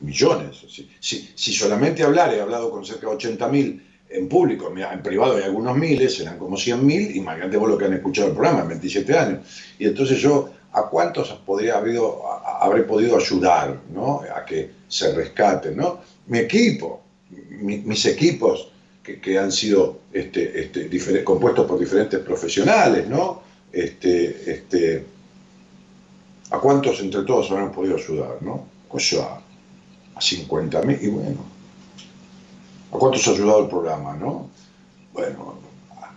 millones. Si, solamente hablar, he hablado con cerca de 80.000 en público, en privado hay algunos miles, serán como 100.000, imagínate vos lo que han escuchado el programa en 27 años. Y entonces yo, ¿a cuántos podría habido, habré podido ayudar ¿no? a que se rescaten? ¿no? Mi equipo, mis equipos que, han sido este, este, compuestos por diferentes profesionales, ¿no? Este, este, ¿A cuántos entre todos habrán podido ayudar, no? Cosa, a 50 mil, y bueno, ¿a cuánto se ha ayudado el programa, no? Bueno,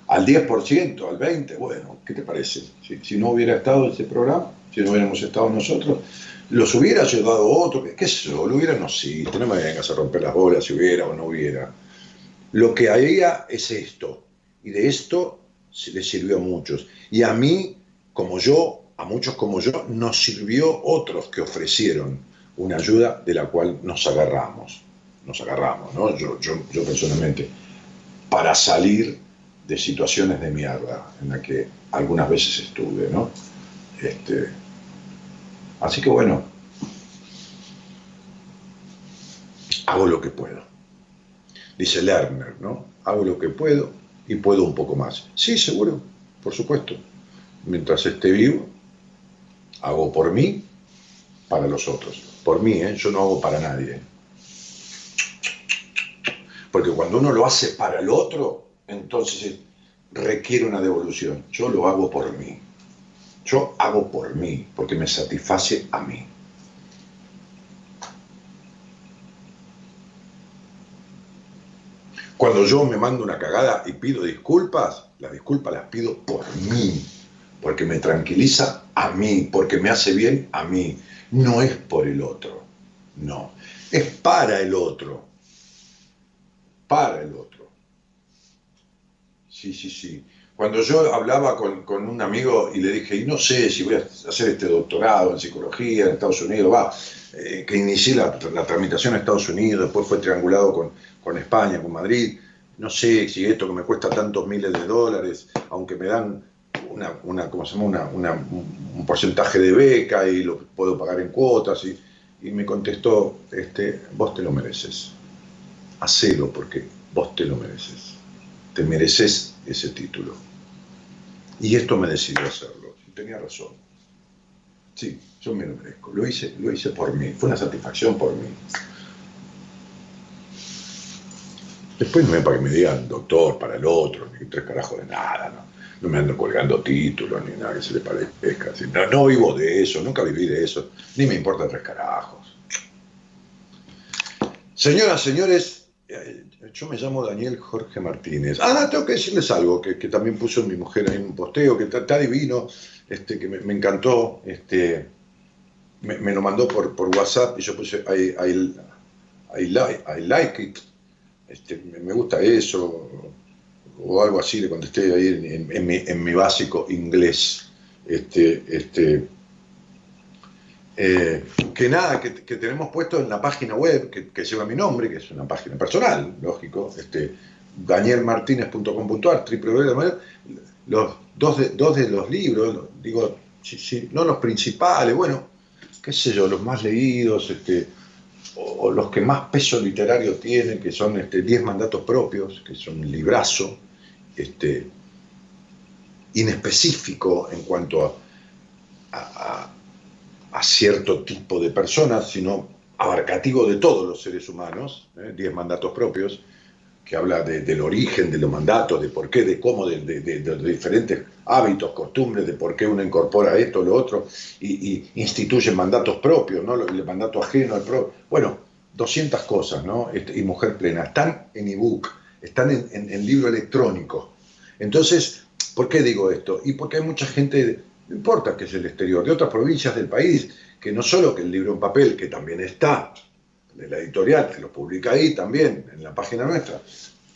al 10%, al 20%, bueno, ¿qué te parece? Si, no hubiera estado ese programa, si no hubiéramos estado nosotros, los hubiera ayudado otro, qué sé yo, lo hubiera, no sí, no me vengas a romper las bolas si hubiera o no hubiera. Lo que había es esto, y de esto le sirvió a muchos. Y a mí, como yo, a muchos como yo, nos sirvió otros que ofrecieron una ayuda de la cual nos agarramos. Nos agarramos, ¿no? Yo, yo, personalmente, para salir de situaciones de mierda en las que algunas veces estuve, ¿no? Este, así que bueno, hago lo que puedo. Dice Lerner, ¿no? Hago lo que puedo y puedo un poco más. Sí, seguro, por supuesto. Mientras esté vivo, hago por mí, para los otros. Por mí, ¿eh? yo no hago para nadie. Porque cuando uno lo hace para el otro, entonces requiere una devolución. Yo lo hago por mí. Yo hago por mí, porque me satisface a mí. Cuando yo me mando una cagada y pido disculpas, las disculpas las pido por mí, porque me tranquiliza a mí, porque me hace bien a mí. No es por el otro, no, es para el otro, para el otro. Sí, sí, sí. Cuando yo hablaba con, un amigo y le dije, y no sé si voy a hacer este doctorado en psicología en Estados Unidos, va, eh, que inicié la, tramitación en Estados Unidos, después fue triangulado con, con España, con Madrid, no sé si esto que me cuesta tantos miles de dólares, aunque me dan una, una ¿cómo se llama? Una, un porcentaje de beca y lo puedo pagar en cuotas, y, y me contestó, este, vos te lo mereces, hacelo porque vos te lo mereces, te mereces ese título. Y esto me decidió hacerlo, y tenía razón. Sí, yo me lo merezco, lo hice, lo hice por mí, fue una satisfacción por mí. Después no es para que me digan doctor para el otro, ni tres carajos de nada, ¿no? No me ando colgando títulos ni nada que se le parezca. No, no vivo de eso, nunca viví de eso, ni me importa tres carajos. Señoras, señores, eh, yo me llamo Daniel Jorge Martínez. Ah, tengo que decirles algo que, también puso mi mujer ahí en un posteo, que está, divino, este, que me, encantó, este, me, lo mandó por, por WhatsApp y yo puse I like it. Este, me gusta eso, o algo así, le contesté ahí en, mi, básico inglés. Este, este, eh, que nada, que, tenemos puesto en la página web que, lleva mi nombre, que es una página personal, lógico, este, danielmartinez.com.ar, los dos de, dos de los libros, digo, no los principales, bueno, qué sé yo, los más leídos, este, o, los que más peso literario tienen, que son este, Diez mandatos propios, que son un librazo, este, inespecífico en cuanto a, cierto tipo de personas, sino abarcativo de todos los seres humanos, ¿eh? Diez mandatos propios, que habla del origen de los mandatos, de por qué, de cómo, de, los diferentes hábitos, costumbres, de por qué uno incorpora esto, o lo otro, y, instituye mandatos propios, ¿no? el mandato ajeno al propio. Bueno, 200 cosas, ¿no? Este, y Mujer Plena. Están en ebook, están en, libro electrónico. Entonces, ¿por qué digo esto? Y porque hay mucha gente, no importa que es el exterior, de otras provincias del país, que no solo que el libro en papel, que también está, de la editorial, que lo publica ahí también, en la página nuestra.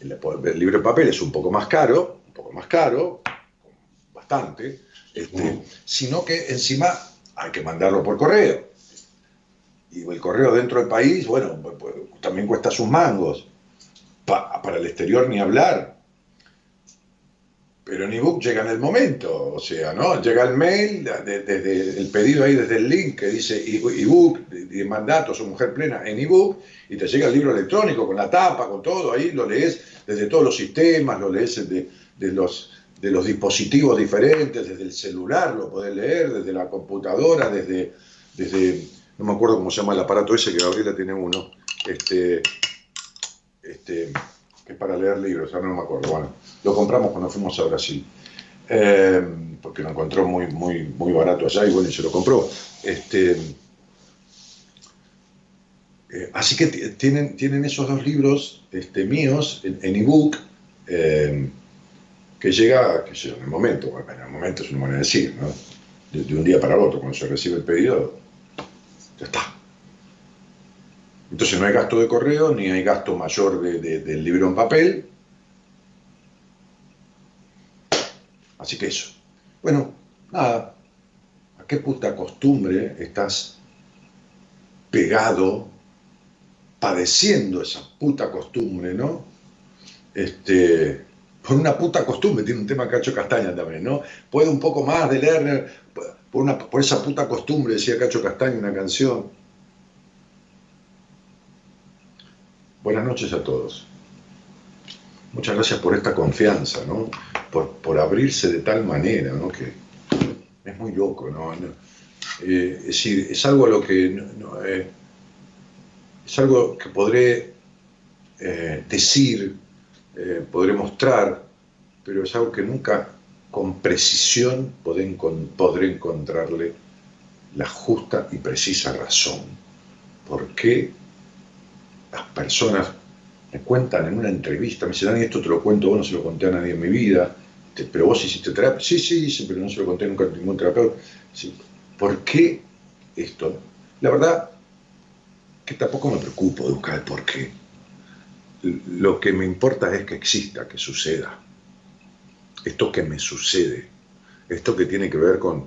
El, libro en papel es un poco más caro, un poco más caro, bastante, este, sino que encima hay que mandarlo por correo. Y el correo dentro del país, bueno, pues, pues, también cuesta sus mangos. para el exterior ni hablar. Pero en ebook llega en el momento, o sea, ¿no? Llega el mail, desde el pedido ahí, desde el link que dice ebook, de mandatos o mujer plena en ebook, y te llega el libro electrónico con la tapa, con todo, ahí lo lees desde todos los sistemas, lo lees de, los, de los dispositivos diferentes, desde el celular lo podés leer, desde la computadora, desde, desde, no me acuerdo cómo se llama el aparato ese, que Gabriela tiene uno, este, este, que es para leer libros, ahora no me acuerdo, bueno lo compramos cuando fuimos a Brasil. Eh, porque lo encontró muy, muy, muy barato allá y bueno, se lo compró. Este, Eh, así que tienen, tienen esos dos libros este, míos en ebook, eh, que llega, que sé, en el momento, bueno, en el momento es una manera de decir, ¿no? de, un día para el otro, cuando se recibe el pedido, ya está. Entonces no hay gasto de correo, ni hay gasto mayor del libro en papel. Así que eso. Bueno, nada, ¿a qué puta costumbre estás pegado, padeciendo esa puta costumbre, ¿no? Este, por una puta costumbre, tiene un tema Cacho Castaña también, ¿no? Puede un poco más de Lerner, por, una, por esa puta costumbre, decía Cacho Castaña una canción. Buenas noches a todos. Muchas gracias por esta confianza, ¿no? Por, abrirse de tal manera, ¿no? Que es muy loco, ¿no? Eh, es decir, es algo a lo que eh, es algo que podré eh, decir, podré mostrar, pero es algo que nunca con precisión podré, encontrarle la justa y precisa razón. ¿Por qué las personas me cuentan en una entrevista, me dicen, Dani, esto te lo cuento, vos no se lo conté a nadie en mi vida, pero vos hiciste terapia. Sí, sí, pero no se lo conté nunca a ningún terapeuta. ¿Por qué esto? La verdad que tampoco me preocupo de buscar el por qué. Lo que me importa es que exista, que suceda. Esto que me sucede, esto que tiene que ver con,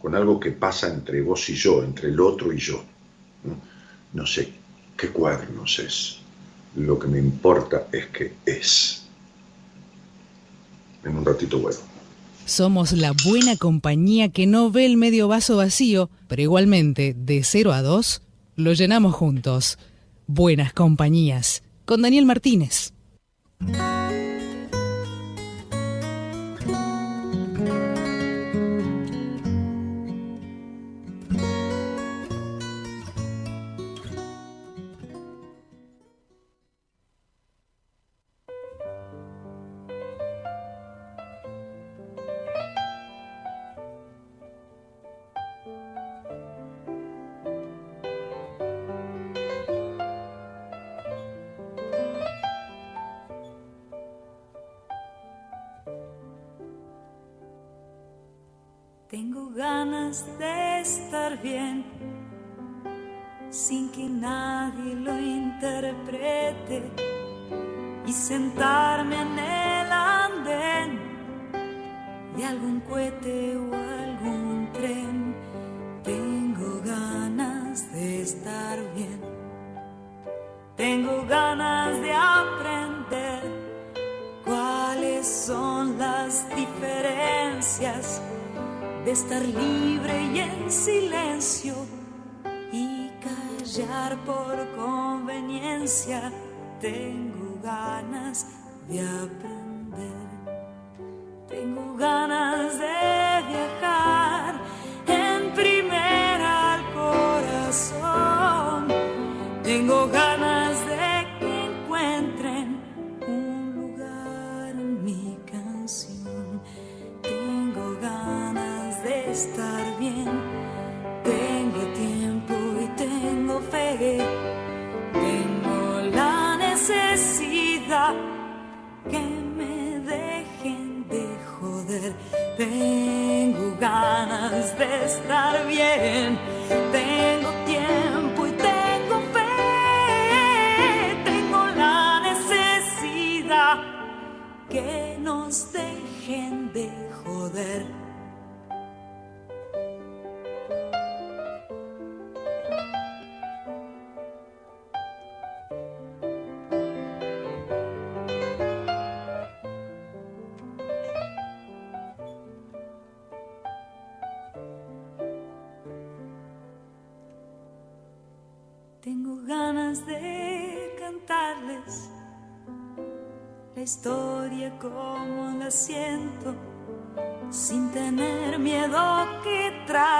con algo que pasa entre vos y yo, entre el otro y yo. No, sé qué cuadernos es. Lo que me importa es que es. En un ratito vuelvo. Somos la buena compañía que no ve el medio vaso vacío, pero igualmente, de 0 a 2, lo llenamos juntos. Buenas compañías. Con Daniel Martínez.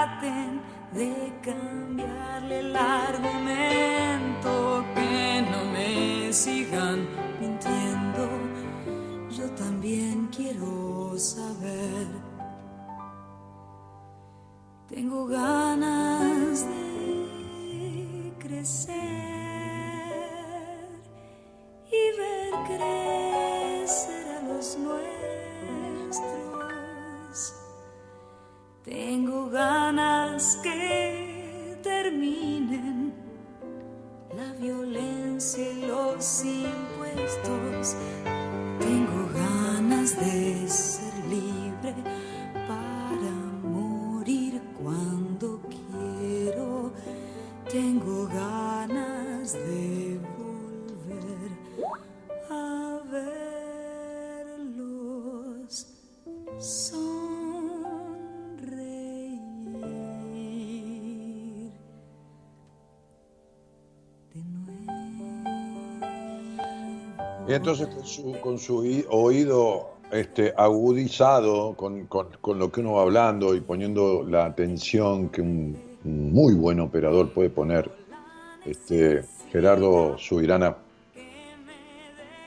Traten de cambiarle el argumento, que no me sigan mintiendo. Yo también quiero saber. Tengo ganas entonces con su, con su oí- oído este, agudizado con, con- con lo que uno va hablando y poniendo la atención que un, un muy buen operador puede poner, este, Gerardo Subirana,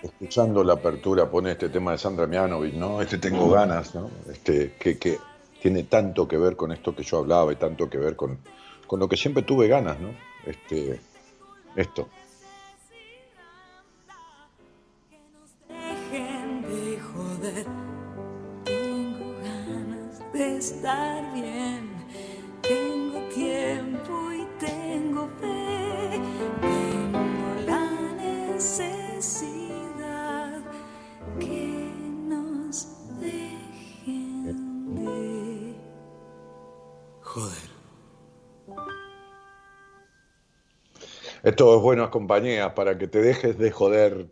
escuchando la apertura, pone este tema de Sandra Mianovich, ¿no? Este Tengo ganas, ¿no? Este, que, que tiene tanto que ver con esto que yo hablaba y tanto que ver con, con lo que siempre tuve ganas, ¿no? Este, esto. Esto es buenas compañías para que te dejes de joder,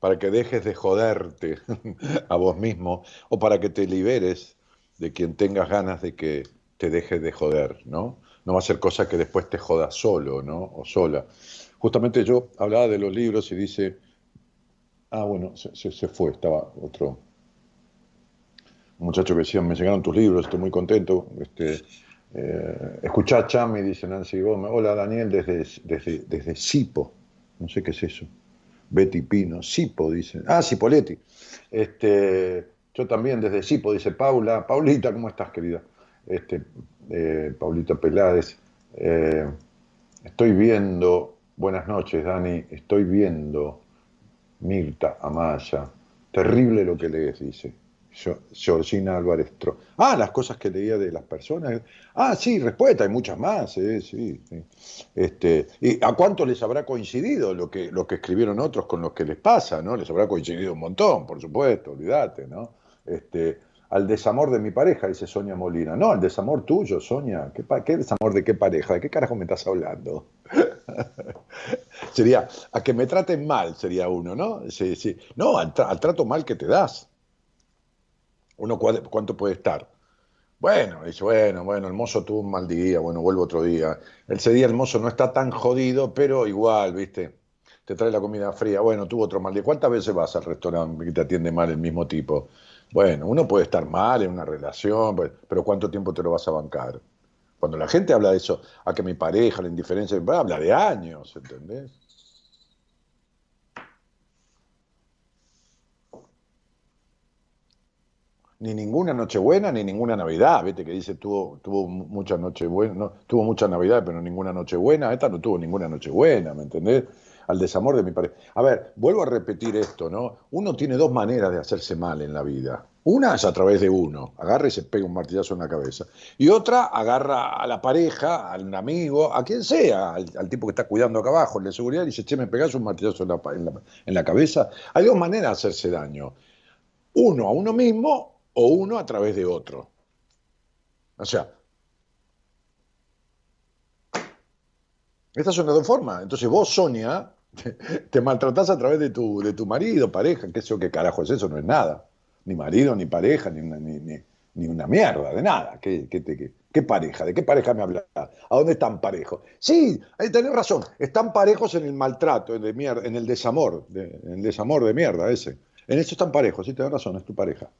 para que dejes de joderte a vos mismo o para que te liberes de quien tengas ganas de que te dejes de joder, ¿no? No va a ser cosa que después te jodas solo, ¿no? O sola. Justamente yo hablaba de los libros y dice, ah, bueno, se, se- fue, estaba otro muchacho que decía, me llegaron tus libros, estoy muy contento. Este, eh, escuchá, Chami, dice Nancy Gómez. Hola, Daniel, desde, desde, desde. No sé qué es eso. Betty Pino. Sipo, dice. Ah, Cipoletti. Este, yo también desde Sipo, dice Paula. Paulita, ¿cómo estás, querida? Este, eh, Paulita Peláez. Eh, estoy viendo, buenas noches, Dani, estoy viendo Mirta Amaya. Terrible lo que lees, dice. Georgina Álvarez Tro. Ah, las cosas que leía de las personas. Ah, sí, respuesta, hay muchas más, eh, sí, sí. Este, ¿Y a cuánto les habrá coincidido lo que, lo que escribieron otros con lo que les pasa, ¿no? Les habrá coincidido un montón, por supuesto, olvídate, ¿no? Este, al desamor de mi pareja, dice Sonia Molina. No, al desamor tuyo, Sonia. ¿Qué, desamor de qué pareja? ¿De qué carajo me estás hablando? sería, a que me traten mal, sería uno, ¿no? Sí, sí. No, al, al trato mal que te das. Uno cuánto puede estar. Bueno, dice, bueno, bueno, el mozo tuvo un mal día, bueno, vuelvo otro día. Ese día el mozo no está tan jodido, pero igual, ¿viste? Te trae la comida fría, bueno, tuvo otro mal día. ¿Cuántas veces vas al restaurante que te atiende mal el mismo tipo? Bueno, uno puede estar mal en una relación, pues, pero ¿cuánto tiempo te lo vas a bancar? Cuando la gente habla de eso, a que mi pareja, la indiferencia, habla de años, ¿entendés? Ni ninguna Nochebuena ni ninguna Navidad, viste que dice tuvo tuvo mucha Nochebuena, no, tuvo mucha Navidad, pero ninguna Nochebuena, esta no tuvo ninguna Nochebuena, ¿me entendés? Al desamor de mi pareja. A ver, vuelvo a repetir esto, ¿no? Uno tiene dos maneras de hacerse mal en la vida. Una es a través de uno, agarra y se pega un martillazo en la cabeza. Y otra agarra a la pareja, a un amigo, a quien sea, al, al tipo que está cuidando acá abajo, el de seguridad, y dice, che, me pegás un martillazo en la- en la cabeza. Hay dos maneras de hacerse daño uno a uno mismo o uno a través de otro. O sea, estas son las dos formas. Entonces vos, Sonia, te, maltratás a través de tu, de tu marido, pareja, qué sé yo, qué carajo es eso, no es nada. Ni marido, ni pareja, ni, ni, ni- ni una mierda, de nada. ¿Qué, qué, pareja? ¿De qué pareja me hablas? ¿A dónde están parejos? Sí, ahí tenés razón, están parejos en el maltrato, en el, en el desamor, de- en el desamor de mierda ese. En eso están parejos, sí, tenés razón, es tu pareja.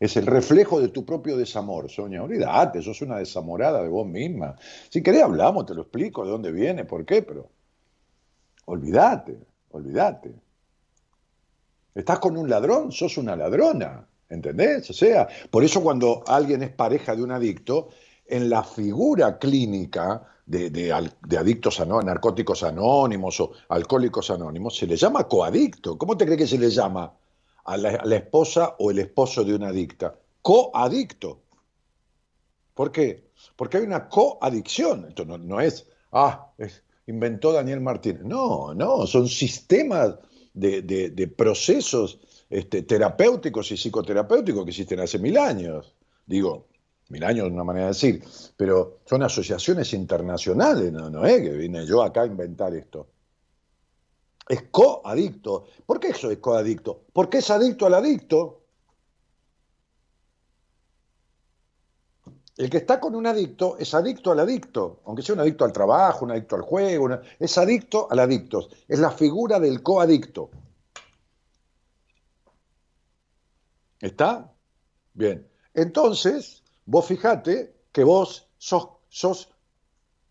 Es el reflejo de tu propio desamor, Sonia. Olvídate, sos una desamorada de vos misma. Si querés hablamos, te lo explico, de dónde viene, por qué, pero olvídate, olvídate. Estás con un ladrón, sos una ladrona, ¿entendés? O sea, por eso cuando alguien es pareja de un adicto, en la figura clínica de, de adictos a narcóticos anónimos o alcohólicos anónimos, se le llama coadicto. ¿Cómo te crees que se le llama a la, esposa o el esposo de una adicta? Coadicto. ¿Por qué? Porque hay una coadicción. Esto no, no es, ah, inventó Daniel Martínez. No, no, son sistemas de, de- de procesos este, terapéuticos y psicoterapéuticos que existen hace mil años. Digo, mil años es una manera de decir, pero son asociaciones internacionales, no, no es que vine yo acá a inventar esto. Es coadicto. ¿Por qué eso es coadicto? Porque es adicto al adicto. El que está con un adicto es adicto al adicto, aunque sea un adicto al trabajo, un adicto al juego, es adicto al adicto. Es la figura del coadicto. ¿Está? Bien. Entonces, vos fijate que vos sos, sos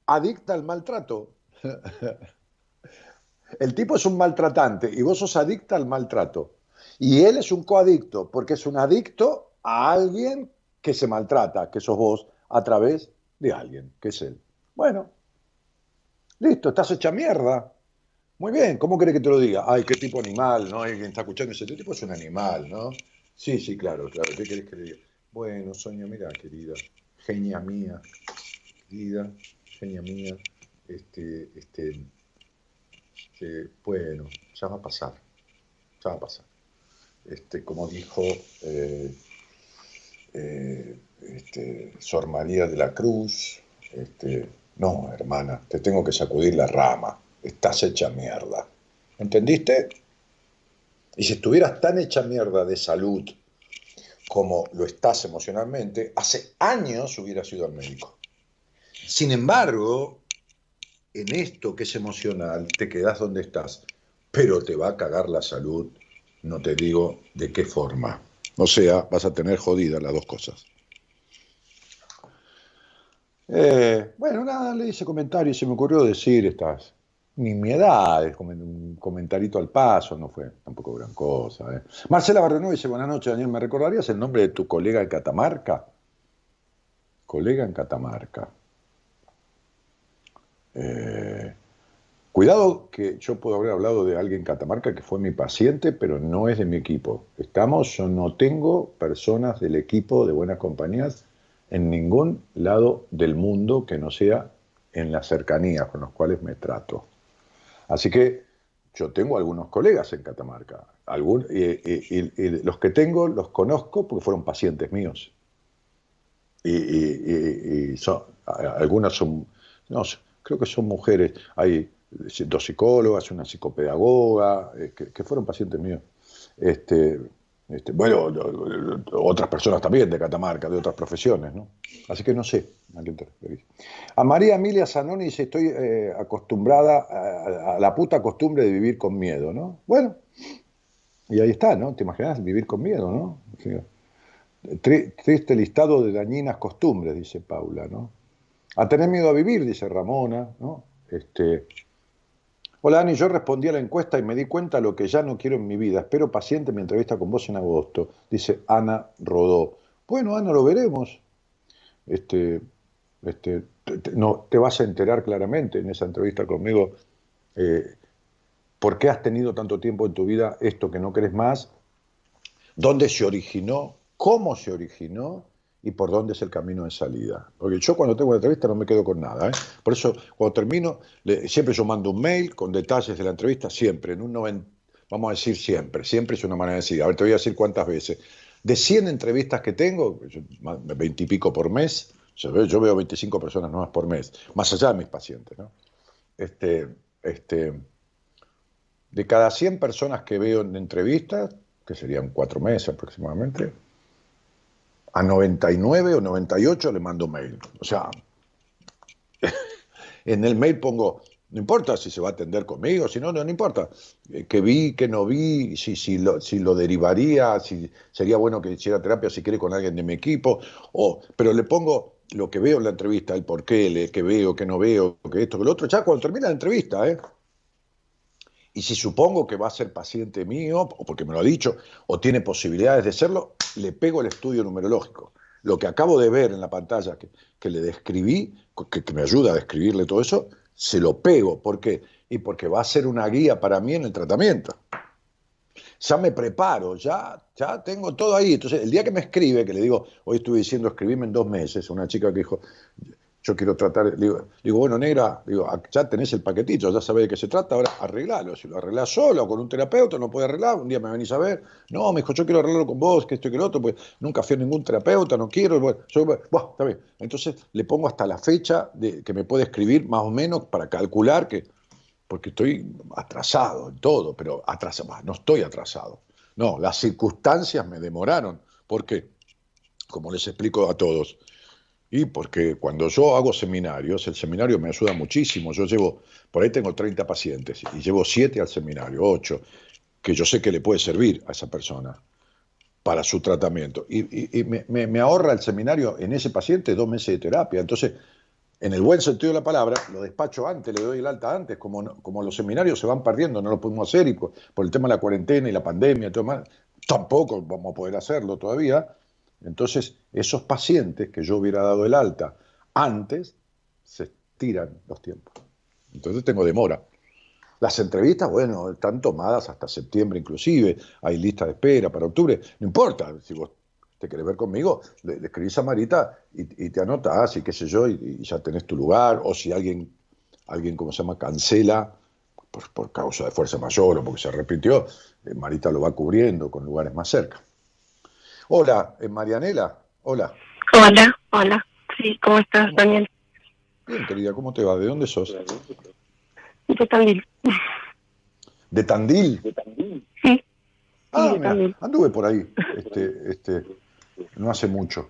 adicta al maltrato. El tipo es un maltratante y vos sos adicta al maltrato. Y él es un coadicto, porque es un adicto a alguien que se maltrata, que sos vos, a través de alguien, que es él. Bueno, listo, estás hecha mierda. Muy bien, ¿cómo querés que te lo diga? Ay, qué tipo animal, ¿no? Alguien está escuchando este tipo es un animal, ¿no? Sí, sí, claro, claro. ¿Qué querés que le diga? Bueno, Sonia, mira, querida, genia mía, querida, genia mía, este, este, bueno, ya va a pasar, ya va a pasar. Este, como dijo eh, eh, este, Sor María de la Cruz, este, no, hermana, te tengo que sacudir la rama, estás hecha mierda. ¿Entendiste? Y si estuvieras tan hecha mierda de salud como lo estás emocionalmente, hace años hubieras ido al médico. Sin embargo, en esto que es emocional, te quedas donde estás, pero te va a cagar la salud, no te digo de qué forma. O sea, vas a tener jodidas las dos cosas. Eh, bueno, nada, le hice comentario y se me ocurrió decir estas nimiedades, un comentarito al paso, no fue tampoco gran cosa. ¿eh? Marcela Barrenú dice, buenas noches, Daniel, ¿me recordarías el nombre de tu colega en Catamarca? Colega en Catamarca. Eh, cuidado que yo puedo haber hablado de alguien en Catamarca que fue mi paciente, pero no es de mi equipo. Estamos, yo no tengo personas del equipo de Buenas Compañías en ningún lado del mundo que no sea en las cercanías con los cuales me trato. Así que yo tengo algunos colegas en Catamarca. Algún, y, los que tengo los conozco porque fueron pacientes míos. Y, son, a- algunas son, no, creo que son mujeres. Hay dos psicólogas, una psicopedagoga, eh, que, fueron pacientes míos. Este, este, bueno, otras personas también de Catamarca, de otras profesiones, ¿no? Así que no sé a quién te referís. A María Emilia Zanoni dice, estoy eh, acostumbrada a, la puta costumbre de vivir con miedo, ¿no? Bueno, y ahí está, ¿no? ¿Te imaginas vivir con miedo, ¿no? Triste listado de dañinas costumbres, dice Paula, ¿no? A tener miedo a vivir, dice Ramona, ¿no? Este, Hola Dani, yo respondí a la encuesta y me di cuenta de lo que ya no quiero en mi vida. Espero paciente mi entrevista con vos en agosto, dice Ana Rodó. Bueno, Ana, lo veremos. Este, este, te, no, te vas a enterar claramente en esa entrevista conmigo eh, por qué has tenido tanto tiempo en tu vida esto que no querés más, dónde se originó, cómo se originó y por dónde es el camino de salida. Porque yo cuando tengo una entrevista no me quedo con nada. ¿eh? Por eso cuando termino, siempre yo mando un mail con detalles de la entrevista, siempre, en un 90, vamos a decir siempre, siempre es una manera de decir, a ver, te voy a decir cuántas veces. De 100 entrevistas que tengo, yo- más de 20 y pico por mes, yo veo, yo veo 25 personas nuevas por mes, más allá de mis pacientes. Este, este, de cada 100 personas que veo en entrevistas, que serían cuatro meses aproximadamente, a 99 o 98 le mando mail. O sea, en el mail pongo, no importa si se va a atender conmigo, si no, no, importa. Eh, Que vi, que no vi, si, si, lo, si lo derivaría, si sería bueno que hiciera terapia si quiere con alguien de mi equipo, o, pero le pongo lo que veo en la entrevista, el por qué, le- que veo, que no veo, que esto, que lo otro, ya cuando termina la entrevista, ¿eh? Y si supongo que va a ser paciente mío, o porque me lo ha dicho, o tiene posibilidades de serlo, le pego el estudio numerológico. Lo que acabo de ver en la pantalla que, que le describí, que, que me ayuda a describirle todo eso, se lo pego. ¿Por qué? Y porque va a ser una guía para mí en el tratamiento. ya me preparo, ya, ya tengo todo ahí. Entonces, el día que me escribe, que le digo, hoy estuve diciendo escribirme en dos meses, una chica que dijo, yo quiero tratar, digo, digo, bueno, negra, digo, ya tenés el paquetito, ya sabés de qué se trata, ahora arreglalo. Si lo arreglás solo o con un terapeuta, no puede arreglar, un día me venís a ver, no, me dijo, yo quiero arreglarlo con vos, que esto y que lo otro, pues nunca fui a ningún terapeuta, no quiero, bueno, está bien. Entonces le pongo hasta la fecha de, que me puede escribir más o menos para calcular que, porque estoy atrasado en todo, pero atrasado, no estoy atrasado. No, las circunstancias me demoraron. ¿Por qué? Como les explico a todos. Y porque cuando yo hago seminarios, el seminario me ayuda muchísimo. Yo llevo, por ahí tengo 30 pacientes y llevo 7 al seminario, 8, que yo sé que le puede servir a esa persona para su tratamiento. Y, me, ahorra el seminario en ese paciente dos meses de terapia. Entonces, en el buen sentido de la palabra, lo despacho antes, le doy el alta antes, como, como los seminarios se van perdiendo, no lo podemos hacer y por, el tema de la cuarentena y la pandemia, tampoco vamos a poder hacerlo todavía. Entonces, esos pacientes que yo hubiera dado el alta antes, se estiran los tiempos. Entonces tengo demora. Las entrevistas, bueno, están tomadas hasta septiembre inclusive, hay lista de espera para octubre, no importa, si vos te querés ver conmigo, le, escribís a Marita y, te anotás y qué sé yo, y, ya tenés tu lugar, o si alguien, alguien como se llama, cancela por, causa de fuerza mayor o porque se repitió, eh, Marita lo va cubriendo con lugares más cerca. Hola, eh, Marianela, hola. Hola, hola, sí, ¿cómo estás, Daniel? Bien, querida, ¿cómo te va? ¿De dónde sos? De Tandil. ¿De Tandil? Sí. Ah, mira, anduve por ahí, este, este, no hace mucho.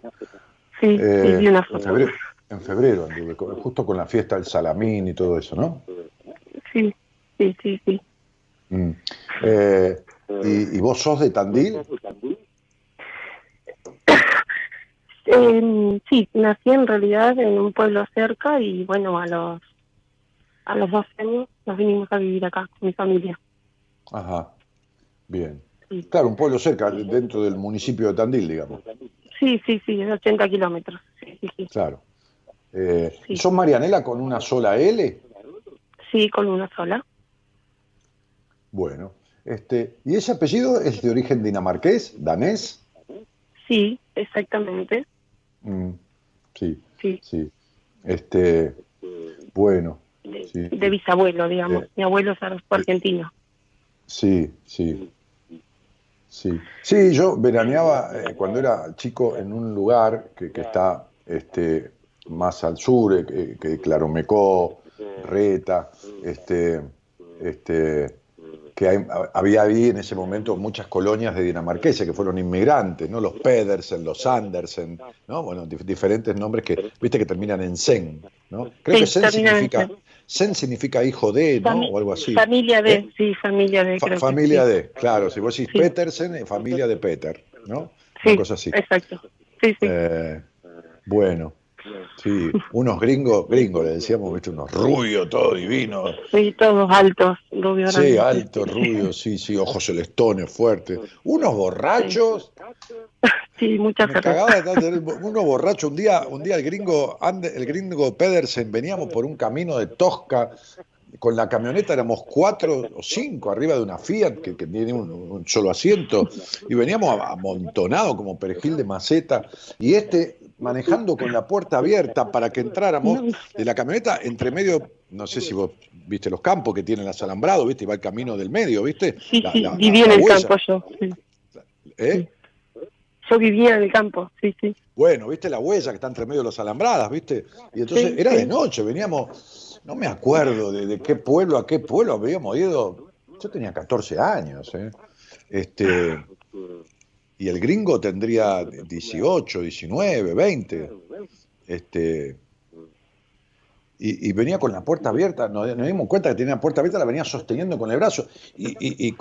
Sí, eh, una en febrero, en febrero anduve, justo con la fiesta del salamín y todo eso, ¿no? Sí, sí, sí, sí. Mm. Eh, ¿y, vos sos de Tandil? Eh, sí, nací en realidad en un pueblo cerca y bueno, a los a los dos años nos vinimos a vivir acá con mi familia. Ajá, bien. Claro, un pueblo cerca, dentro del municipio de Tandil, digamos. Sí, sí, sí, es 80 kilómetros. Sí, sí, sí. Claro. Eh, ¿Son Marianela con una sola L? Sí, con una sola. Bueno, este, ¿y ese apellido es de origen dinamarqués, danés? Sí, exactamente. Mm, sí, sí, sí. Este, bueno. De, bisabuelo, digamos. Eh, Mi abuelo es argentino. Sí, sí. Sí, sí yo veraneaba eh, cuando era chico en un lugar que, que está este, más al sur, eh, que, que Claromecó, Reta, este, este, que había ahí en ese momento muchas colonias de dinamarqueses que fueron inmigrantes, ¿no? Los Pedersen, los Andersen, ¿no? Bueno, diferentes nombres que, viste, que terminan en Sen, ¿no? Creo que Sen significa, Sen significa hijo de, ¿no? o algo así. Familia de, ¿Eh? sí, familia de. familia de, claro, si vos decís Petersen, familia de Peter, ¿no? Sí, Una cosa así. exacto. Sí, sí. Eh, bueno. Sí, unos gringos, gringos le decíamos, ¿viste? unos rubios, todos divinos. Sí, todos altos, rubios. Sí, altos, rubios, sí, sí, ojos celostones, fuertes. Unos borrachos. Sí, muchas Unos borrachos, un día, un día el gringo, el gringo Pedersen, veníamos por un camino de Tosca, con la camioneta éramos cuatro o cinco arriba de una Fiat que, tiene un, solo asiento y veníamos amontonados como perejil de maceta y este manejando con la puerta abierta para que entráramos de la camioneta entre medio, no sé si vos viste los campos que tienen las alambrados, viste, y va el camino del medio, viste. Sí, sí, vivía en el campo yo. ¿Eh? Yo vivía en el campo, sí, sí. Bueno, viste la huella que está entre medio de las alambradas, viste. Y entonces era de noche, veníamos, no me acuerdo de, de, qué pueblo a qué pueblo habíamos ido. Yo tenía 14 años, ¿eh? Este, y el gringo tendría 18, 19, 20. Este, y, venía con la puerta abierta, nos, dimos cuenta que tenía la puerta abierta, la venía sosteniendo con el brazo. Y,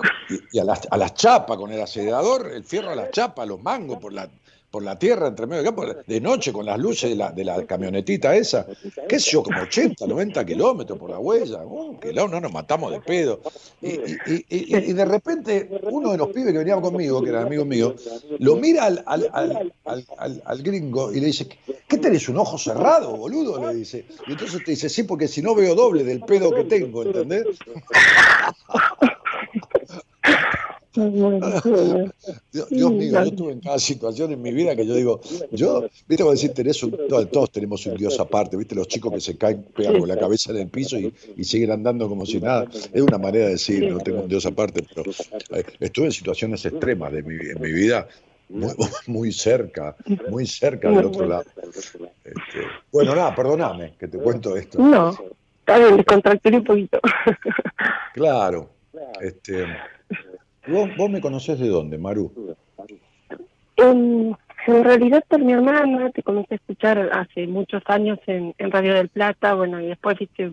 a, las, a las chapas, con el acelerador, el fierro a las chapas, los mangos por la, por la tierra entre medio de campo, de noche con las luces de la, de la camionetita esa, qué sé yo, como 80, 90 kilómetros por la huella, uh, que no nos matamos de pedo. Y, y, y, de repente uno de los pibes que venía conmigo, que era amigo mío, lo mira al, al, al, al, gringo y le dice, ¿qué tenés un ojo cerrado, boludo? Le dice. Y entonces te dice, sí, porque si no veo doble del pedo que tengo, ¿entendés? Dios, Dios mío, yo estuve en cada situación en mi vida que yo digo, yo, viste, como decir, tenés un, todos, todos tenemos un Dios aparte, viste, los chicos que se caen, pegan con la cabeza en el piso y, y siguen andando como si nada. Es una manera de decir, no tengo un Dios aparte, pero eh, estuve en situaciones extremas de mi, en mi vida, muy, muy cerca, muy cerca del otro lado. Este, bueno, nada, perdóname que te cuento esto. No, está bien, descontracturé un poquito. Claro. Este, ¿vos, ¿Vos me conocés de dónde, Maru? En, en realidad por mi hermana te comencé a escuchar hace muchos años en, en Radio del Plata, bueno, y después viste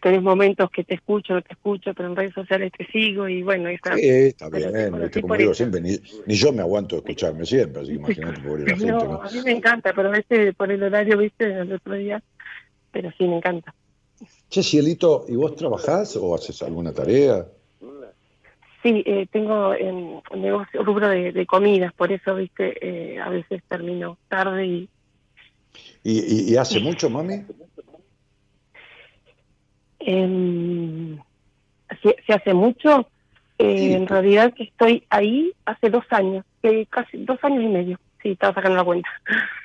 tenés momentos que te escucho, no te escucho, pero en redes sociales te sigo y bueno, esa, Sí, está bien, como digo siempre, ni, ni yo me aguanto escucharme siempre, así que imagínate pobre la gente, No, ¿no? a mí me encanta, pero a veces por el horario, viste, el otro día, pero sí me encanta. Che, Cielito, ¿y vos trabajás o haces alguna tarea? Sí, eh, tengo en un negocio, rubro de, de comidas, por eso, viste, eh, a veces termino tarde y ¿Y, y, y hace mucho, mami? em, se, se hace mucho. Eh, Sí. En realidad que estoy ahí hace dos años, eh, casi dos años y medio. Sí, estaba sacando la cuenta.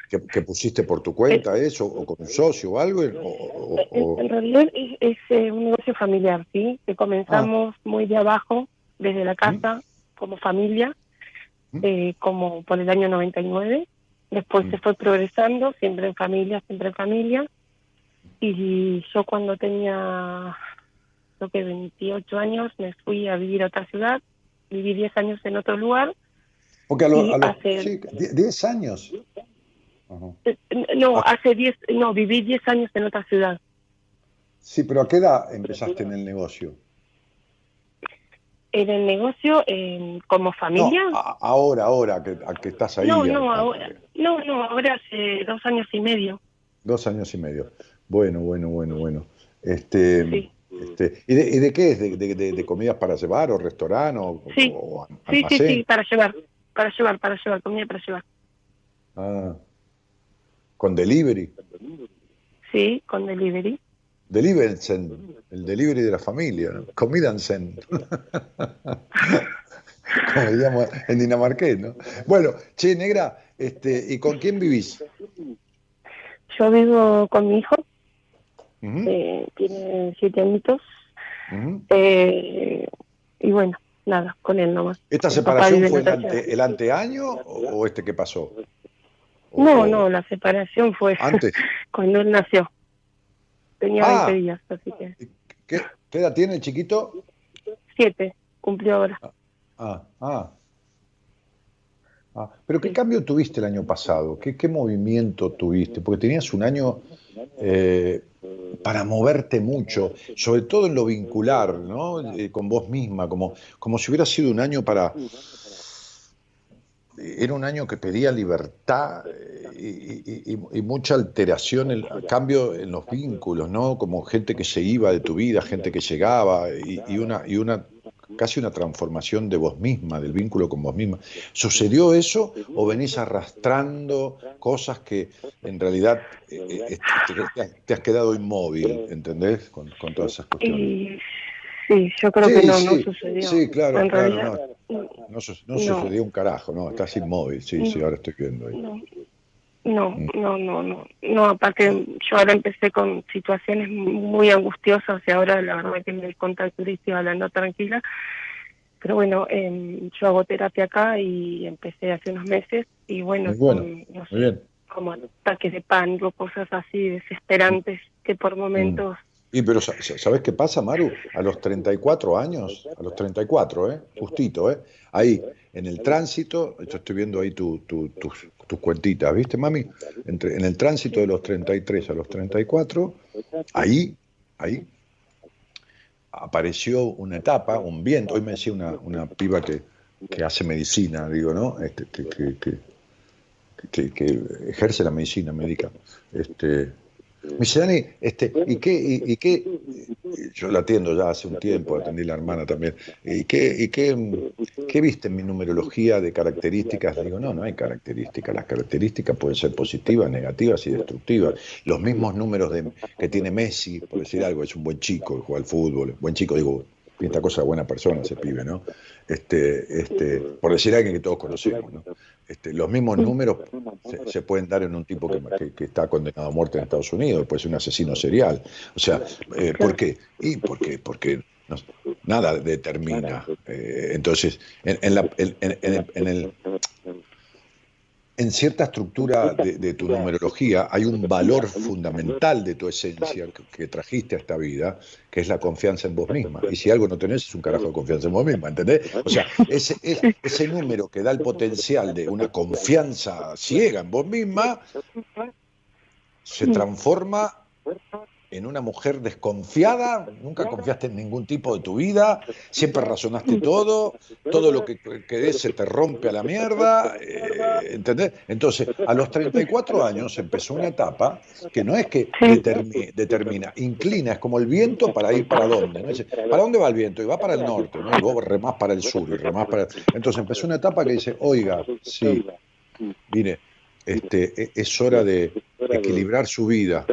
¿Que, que pusiste por tu cuenta eso, o con un socio o algo? o- o- En, realidad es, es, eh, un negocio familiar, ¿sí? Que comenzamos muy de abajo, desde la casa, como familia, ¿Mm? eh, como por el año 99. Después ¿Mm? se fue progresando, siempre en familia, siempre en familia. Y yo cuando tenía, creo que 28 años, me fui a vivir a otra ciudad. Viví 10 años en otro lugar. porque a, lo- hace- sí, die- 10 años. Ajá. Eh, No, Ah. hace 10, no, viví 10 años en otra ciudad. Sí, pero ¿a qué edad empezaste en el negocio? En el negocio, eh, como familia. No, a- ahora, ahora que, a que estás ahí. No, no, ahora, no, no, ahora hace dos años y medio. Dos años y medio. Bueno, bueno, bueno, bueno. Este, Sí. este, ¿y, de, y de qué es? ¿De, de- comidas para llevar o restaurante o, Sí. o Sí, sí, para llevar, para llevar, para llevar, comida para llevar. Ah, con delivery. Sí, con delivery. Delivery, el delivery de la familia, ¿no? Comidansen. Como diríamos en dinamarqués, ¿no? Bueno, che, negra, este, ¿y con quién vivís? Yo vivo con mi hijo, eh, tiene siete añitos, eh, y bueno, nada, con él nomás. ¿Esta separación fue el, ante, el anteaño o, o este que pasó? O- No, no, la separación fue Antes. cuando él nació. Tenía Ah. 20 días, así que ¿Qué, qué edad tiene el chiquito? siete, cumplió ahora. Ah, ah. Ah, Pero ¿qué cambio tuviste el año pasado? ¿Qué, qué movimiento tuviste? Porque tenías un año eh, para moverte mucho, sobre todo en lo vincular, ¿no? Eh, con vos misma, como, como si hubiera sido un año para... Era un año que pedía libertad eh, y, y- y- mucha alteración, el cambio en los vínculos, ¿no? Como gente que se iba de tu vida, gente que llegaba y, una, y una casi una transformación de vos misma, del vínculo con vos misma. ¿Sucedió eso o venís arrastrando cosas que en realidad eh, eh, te, has quedado inmóvil, ¿entendés? Con, con todas esas cuestiones. Sí, yo creo Sí, que no, sí, no sucedió. sí, claro, en claro, realidad, No, no No. sucedió un carajo, no, estás inmóvil, sí, sí, ahora estoy viendo ahí. No, no, Mm. no, no, no, no, aparte yo ahora empecé con situaciones muy angustiosas y ahora la verdad que me contacté y estoy hablando tranquila, pero bueno, em, yo hago terapia acá y empecé hace unos meses y bueno, bueno, con, no sé, bien. como ataques de pánico, cosas así desesperantes que por momentos, Y pero sa- sa- ¿sabes qué pasa, Maru? A los 34 años, a los 34, ¿eh? Justito, ¿eh? Ahí, en el tránsito, yo estoy viendo ahí tu, tu- tus, tus cuentitas, ¿viste, mami? Entre, en el tránsito de los 33 a los 34, ahí, ahí, apareció una etapa, un viento. Hoy me decía una, una piba que, que hace medicina, digo, ¿no? Este, que, que, que, ejerce la medicina médica. Este, me dice, Dani, este, ¿y qué, y, y qué? Yo la atiendo ya hace un tiempo, atendí a la hermana también. ¿Y qué, y qué, qué viste en mi numerología de características? Le digo, no, no hay características. Las características pueden ser positivas, negativas y destructivas. Los mismos números de, que tiene Messi, por decir algo, es un buen chico, juega al fútbol, buen chico, digo, pinta cosa buena persona ese pibe, ¿no? Este, este, por decir a alguien que todos conocemos, ¿no? Este, los mismos números se, se pueden dar en un tipo que, que- que está condenado a muerte en Estados Unidos, puede ser un asesino serial. O sea, eh, ¿por qué? Y porque, porque no- nada determina. Eh, entonces, en, en la- en- en- en el- en cierta estructura de, de tu numerología hay un valor fundamental de tu esencia que, que trajiste a esta vida, que es la confianza en vos misma. Y si algo no tenés, es un carajo de confianza en vos misma, ¿entendés? O sea, ese, es- ese número que da el potencial de una confianza ciega en vos misma, se transforma en una mujer desconfiada, nunca confiaste en ningún tipo de tu vida, siempre razonaste todo, todo lo que querés se te rompe a la mierda, eh, ¿entendés? Entonces, a los 34 años empezó una etapa que no es que determi- determina, inclina, es como el viento para ir para dónde, ¿no? Dice, ¿para dónde va el viento? Y va para el norte, ¿no? Y vos remás para el sur, y remás para... Entonces empezó una etapa que dice, oiga, sí, mire, este, e- es hora de equilibrar su vida,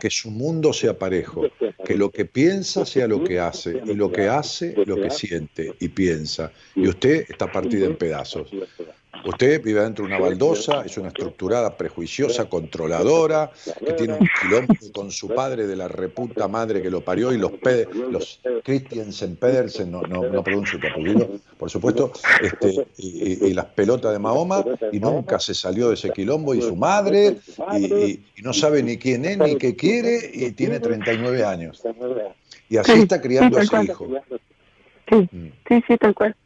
que su mundo sea parejo, que lo que piensa sea lo que hace, y lo que hace lo que siente y piensa. Y usted está partida en pedazos. Usted vive dentro de una baldosa, es una estructurada prejuiciosa, controladora, que tiene un quilombo con su padre de la reputa madre que lo parió y los, los Christiansen Pedersen, no, no, no pronuncio tu apellido, por supuesto, este, y, y- y las pelotas de Mahoma, y nunca se salió de ese quilombo, y su madre, y, y- y no sabe ni quién es, ni qué quiere, y tiene 39 años. Y así Sí, está criando a tal hijo. Sí, Mm. sí, sí, tal cual.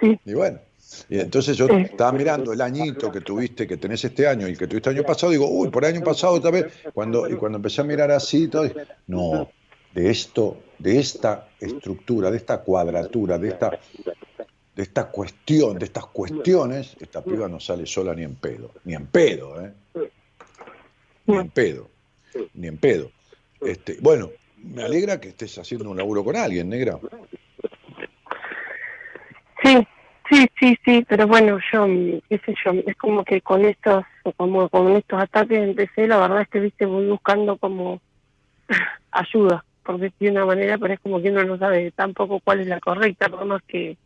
Sí, Y bueno, y entonces yo estaba mirando el añito que tuviste, que tenés este año y el que tuviste el año pasado, digo, uy, por el año pasado también. Cuando, y cuando empecé a mirar así, todo, no, de esto, de esta estructura, de esta cuadratura, de esta, de esta cuestión, de estas cuestiones, esta piba no sale sola ni en pedo, ni en pedo, ¿eh? Ni en pedo, ni en pedo. Este, bueno, me alegra que estés haciendo un laburo con alguien, negra. sí, sí, sí, sí, pero bueno, yo, qué sé yo, es como que con estos, como con estos ataques empecé, la verdad es que, viste, voy buscando como ayuda, por decir de una manera, pero es como que uno no sabe tampoco cuál es la correcta, por más que...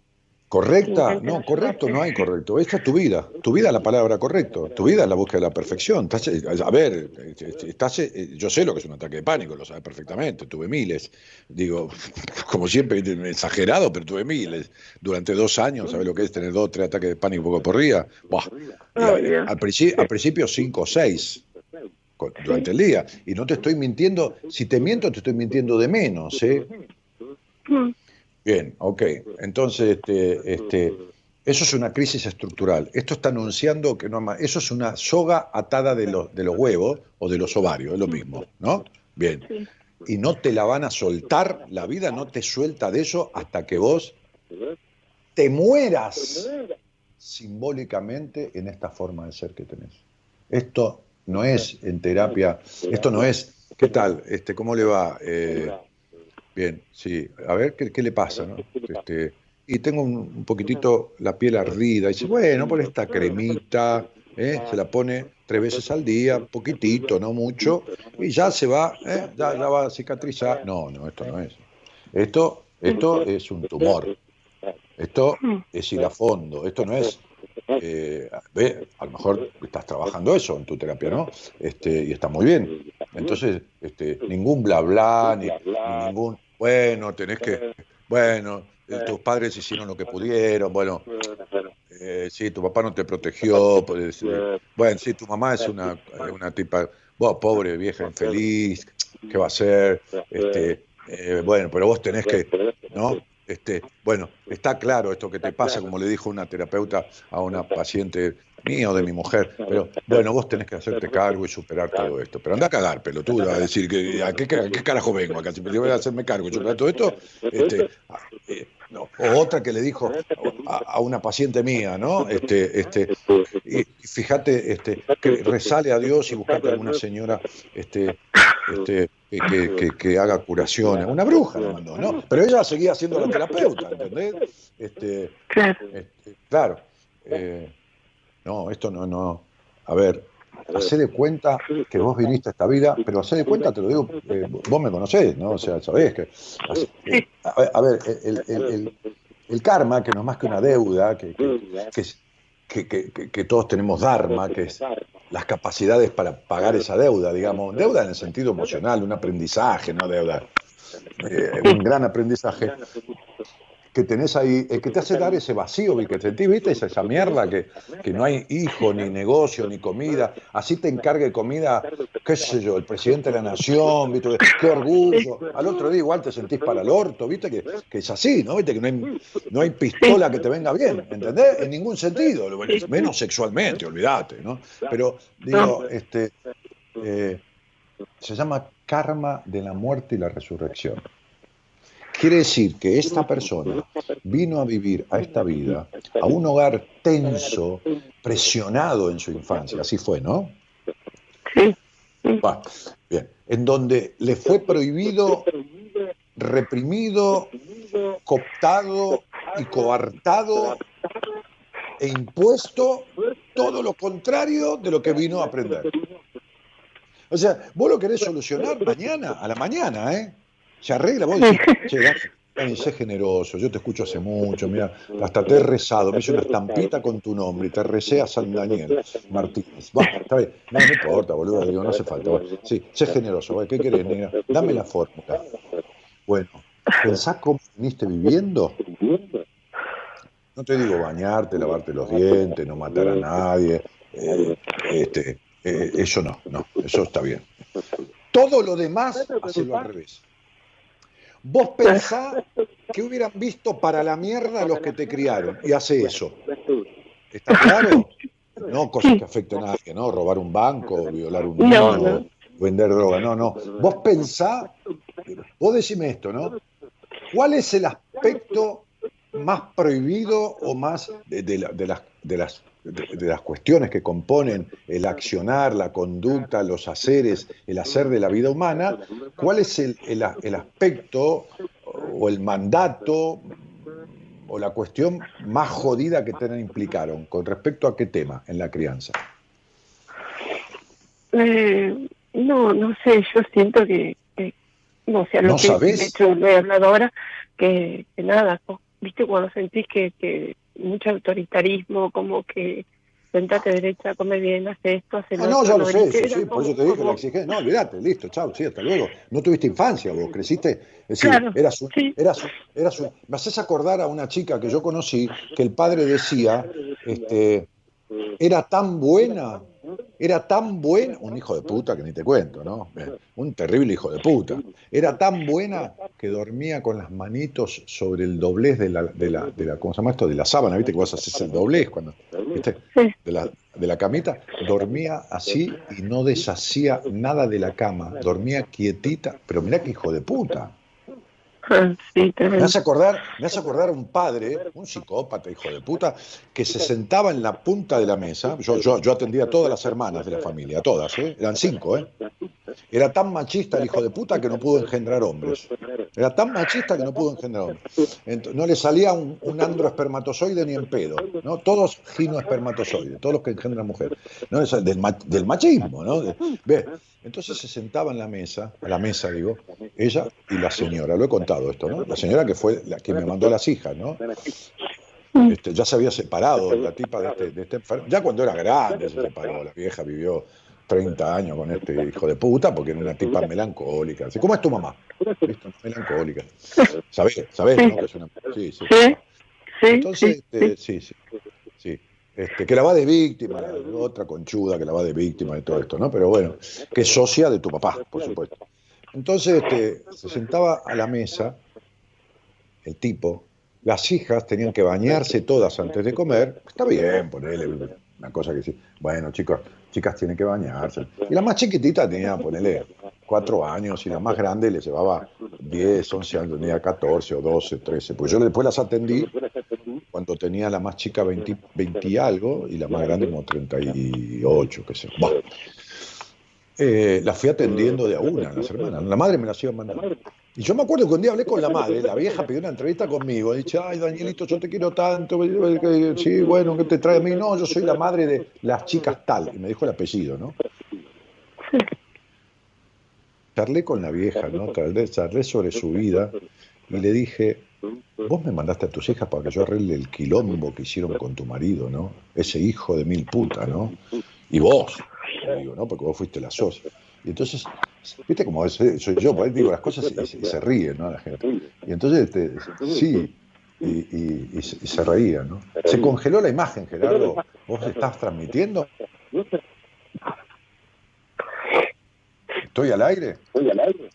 Correcta, no, correcto, no hay correcto. Esta es tu vida. Tu vida es la palabra correcto. Tu vida es la búsqueda de la perfección. Estás, eh, a ver, eh, estás, eh, yo sé lo que es un ataque de pánico, lo sabes perfectamente. Tuve miles. Digo, como siempre, exagerado, pero tuve miles. Durante dos años, ¿sabes lo que es tener dos o tres ataques de pánico poco por día? Buah. A- al, princi- al principio cinco o seis durante el día. Y no te estoy mintiendo. Si te miento, te estoy mintiendo de menos, ¿eh? Bien, ok. Entonces, este, este, eso es una crisis estructural. Esto está anunciando que no eso es una soga atada de los, de los huevos o de los ovarios, es lo mismo, ¿no? Bien. Y no te la van a soltar, la vida no te suelta de eso hasta que vos te mueras simbólicamente en esta forma de ser que tenés. Esto no es en terapia, esto no es, ¿qué tal? Este, ¿Cómo le va? Eh, Bien, sí. A ver, ¿qué, qué le pasa? no? Este, y tengo un, un poquitito la piel ardida. Y dice, bueno, por esta cremita, ¿eh? se la pone tres veces al día, poquitito, no mucho, y ya se va, ¿eh? ya, ya va a cicatrizar. No, no, esto no es. Esto, esto es un tumor. Esto es ir a fondo. Esto no es. Eh, ve, a lo mejor estás trabajando eso en tu terapia, ¿no? Este, y está muy bien. Entonces, este, ningún bla bla, ni, ni ningún, bueno, tenés que, bueno, eh, tus padres hicieron lo que pudieron, bueno, eh, sí, tu papá no te protegió, pues, eh, bueno, sí, tu mamá es una, una tipa, vos, pobre vieja infeliz, ¿qué va a hacer? Este, eh, bueno, pero vos tenés que, ¿no? Este, bueno, está claro esto que te pasa, como le dijo una terapeuta a una paciente mía o de mi mujer, pero bueno, vos tenés que hacerte cargo y superar todo esto. Pero anda a cagar, pelotudo, a decir, que, ¿a qué, a qué carajo vengo acá? Si me voy a hacerme cargo y superar todo esto, este, ah, eh, no. o otra que le dijo a, a una paciente mía, ¿no? Este, este, y, fíjate, este, que resale a Dios y buscate alguna señora, este, este, que, que- que- que haga curaciones. Una bruja le mandó, ¿no? Pero ella seguía siendo la terapeuta, ¿entendés? Este, Claro. este, claro. eh, no, esto no, no. A ver, hacé de cuenta que vos viniste a esta vida, pero hacé de cuenta, te lo digo, eh, vos me conocés, ¿no? O sea, sabés que... eh, a, a ver, el, el- el- el karma, que no es más que una deuda, que, que- que es- que, que- que- que todos tenemos dharma, que es las capacidades para pagar esa deuda, digamos, deuda en el sentido emocional, un aprendizaje, no deuda, eh, un gran aprendizaje que tenés ahí, el que te hace dar ese vacío que sentís, viste, esa, esa mierda que, que no hay hijo, ni negocio, ni comida, así te encargue comida, qué sé yo, el presidente de la nación, viste, qué orgullo, al otro día igual te sentís para el orto, viste, que, que es así, ¿no? Viste, que no hay, no hay pistola que te venga bien, ¿entendés? En ningún sentido, menos sexualmente, olvídate, ¿no? Pero, digo, este, eh, se llama karma de la muerte y la resurrección. Quiere decir que esta persona vino a vivir a esta vida, a un hogar tenso, presionado en su infancia, así fue, ¿no? Sí. Va, bien, en donde le fue prohibido, reprimido, cooptado y coartado e impuesto todo lo contrario de lo que vino a aprender. O sea, vos lo querés solucionar mañana, a la mañana, ¿eh? Se arregla, vos decís, che, Dani, sé generoso, yo te escucho hace mucho, mira, hasta te he rezado, me hice una estampita con tu nombre y te recé a San Daniel Martínez. Va, está bien, no, no importa, boludo, digo, no hace falta. Sí, sé generoso, ¿qué querés, negra? Dame la fórmula. Bueno, pensá cómo viniste viviendo. No te digo bañarte, lavarte los dientes, no matar a nadie, eh, este, eh, eso no, no, eso está bien. Todo lo demás, hacelo al revés. Vos pensá que hubieran visto para la mierda los que te criaron y hace eso. ¿Está claro? No cosas que afecten a nadie, ¿no? Robar un banco, violar un niño, No, no. vender droga, no, no. Vos pensá, vos decime esto, ¿no? ¿Cuál es el aspecto más prohibido o más de, de la- de las, de, las, de, de las cuestiones que componen el accionar, la conducta, los haceres, el hacer de la vida humana? ¿Cuál es el, el aspecto o el mandato o la cuestión más jodida que te implicaron con respecto a qué tema en la crianza? Eh, no, no sé, yo siento que, que- no, o sea, lo ¿No que sabés? de hecho lo he hablado ahora, que, que nada, viste cuando sentís que, que mucho autoritarismo, como que sentate derecha, come bien, hace esto, hace Ah, no, ya lo sé, sí, sí, por eso te dije como- la exigencia. No, olvídate, listo, chao, sí, hasta luego. No tuviste infancia vos, creciste. Es decir, Claro, eras un, sí. eras, un- eras un- Me haces acordar a una chica que yo conocí que el padre decía, este, era tan buena, era tan buena, un hijo de puta que ni te cuento, ¿no? Eh, Un terrible hijo de puta. Era tan buena que dormía con las manitos sobre el doblez de la, de la, de la ¿cómo se llama esto? De la sábana, ¿viste? Que vos haces el doblez cuando, ¿viste? De la, de la camita, dormía así y no deshacía nada de la cama, dormía quietita, pero mirá qué hijo de puta. Sí, Me hace acordar, me hace acordar un padre, un psicópata, hijo de puta, que se sentaba en la punta de la mesa. Yo, yo, yo atendía a todas las hermanas de la familia, todas, ¿eh? eran cinco, ¿eh? Era tan machista el hijo de puta que no pudo engendrar hombres. Era tan machista que no pudo engendrar hombres. No le salía un, un androespermatozoide ni en pedo, ¿no? Todos ginoespermatozoides, todos los que engendran mujer. ¿no? Del, del machismo, ¿no? Entonces se sentaba en la mesa, a la mesa digo, ella y la señora, lo he contado esto, ¿no? La señora que fue la que me mandó a las hijas, ¿no? Este, ya se había separado la tipa de este, de este enfermo. Ya cuando era grande se separó, la vieja vivió 30 años con este hijo de puta porque era una tipa melancólica. Así, ¿Cómo es tu mamá? Melancólica. ¿Sabés? ¿Sabés? no? Que es una- Sí, sí. Sí, sí, Entonces, este, sí, sí, sí. Este, que la va de víctima, la otra conchuda que la va de víctima de todo esto, ¿no? Pero bueno, que es socia de tu papá, por supuesto. Entonces, este, se sentaba a la mesa el tipo, las hijas tenían que bañarse todas antes de comer, está bien, ponerle una cosa que sí, bueno, chicos, chicas tienen que bañarse. Y la más chiquitita tenía, ponerle cuatro años, y la más grande le llevaba 10, 11 años, tenía 14 o 12, 13. Pues yo después las atendí cuando tenía la más chica 20, 20 y algo, y la más grande como 38, qué sé yo. Bah. Eh, las fui atendiendo de a una, las hermanas. La madre me las iba mandando. Y yo me acuerdo que un día hablé con la madre, la vieja pidió una entrevista conmigo, dice, ay Danielito, yo te quiero tanto, sí, bueno, ¿qué te trae a mí? No, yo soy la madre de las chicas tal, y me dijo el apellido, ¿no? Charlé con la vieja, ¿no? Charlé, charlé sobre su vida y le dije, vos me mandaste a tus hijas para que yo arregle el quilombo que hicieron con tu marido, ¿no? Ese hijo de mil putas, ¿no? Y vos, digo, ¿no? Porque vos fuiste la sos. Y entonces, viste como soy yo, ahí digo las cosas y, se ríe, ¿no? La gente. Y entonces, este, sí, y, y, se reía, ¿no? Se congeló la imagen, Gerardo. ¿Vos estás transmitiendo? ¿Estoy al aire? Estoy al aire.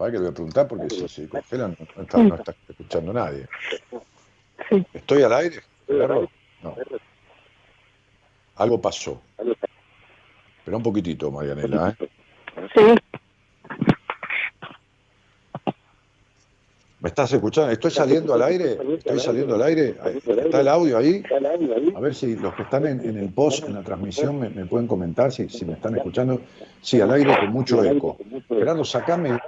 Para que le voy a preguntar porque si se congelan no está, no está escuchando nadie. ¿Estoy al aire? Gerardo? No. Algo pasó. Espera un poquitito, Marianela. ¿eh? Sí. ¿Me estás escuchando? ¿Estoy saliendo al aire? ¿Estoy saliendo al aire? ¿Está el audio ahí? A ver si los que están en, el post, en la transmisión, me, pueden comentar si, si, me están escuchando. Sí, al aire con mucho eco. Gerardo, sacame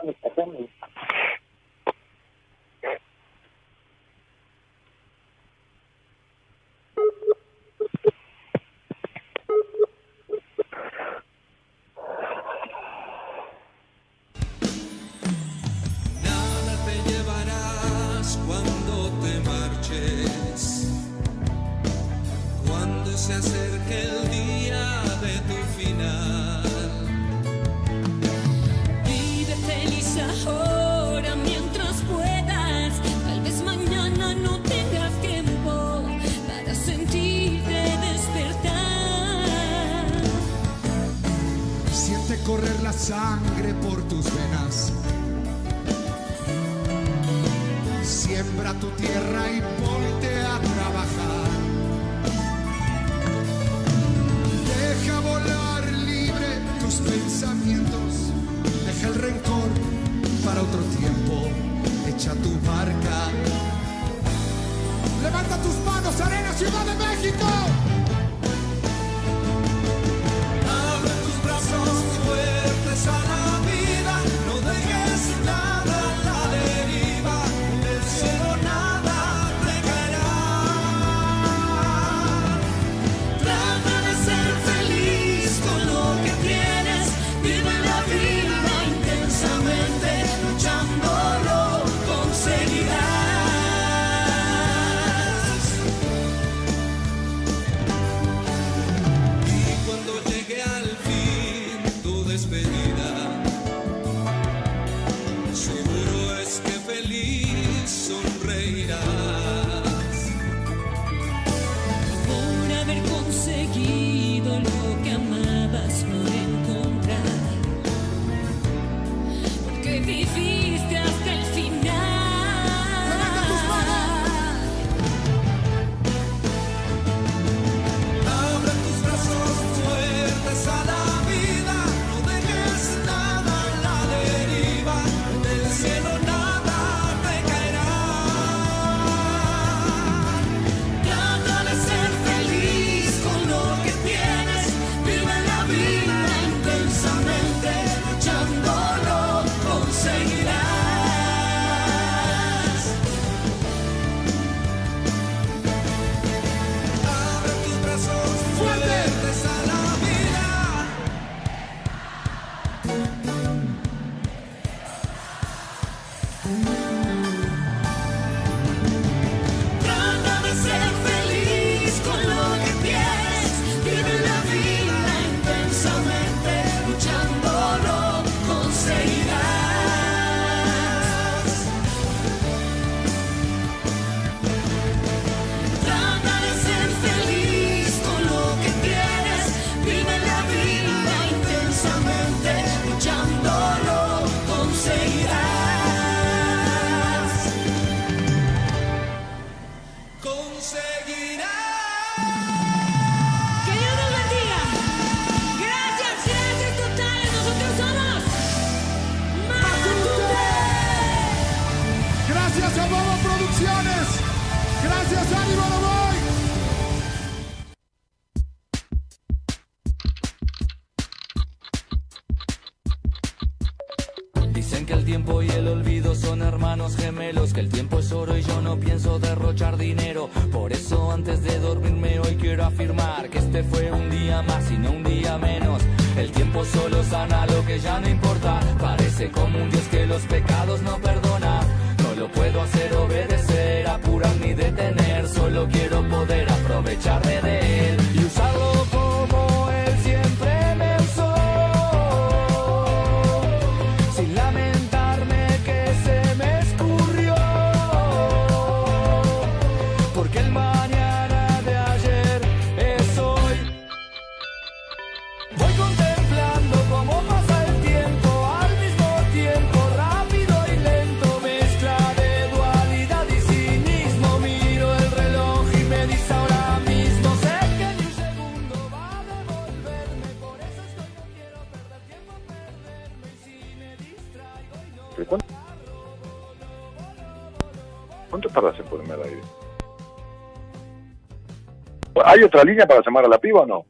se el día de tu final. Vive feliz ahora mientras puedas, tal vez mañana no tengas tiempo para sentirte despertar. Siente correr la sangre por tus venas. Siembra tu tierra y ponla ¿Hay otra línea para llamar a la piba o no?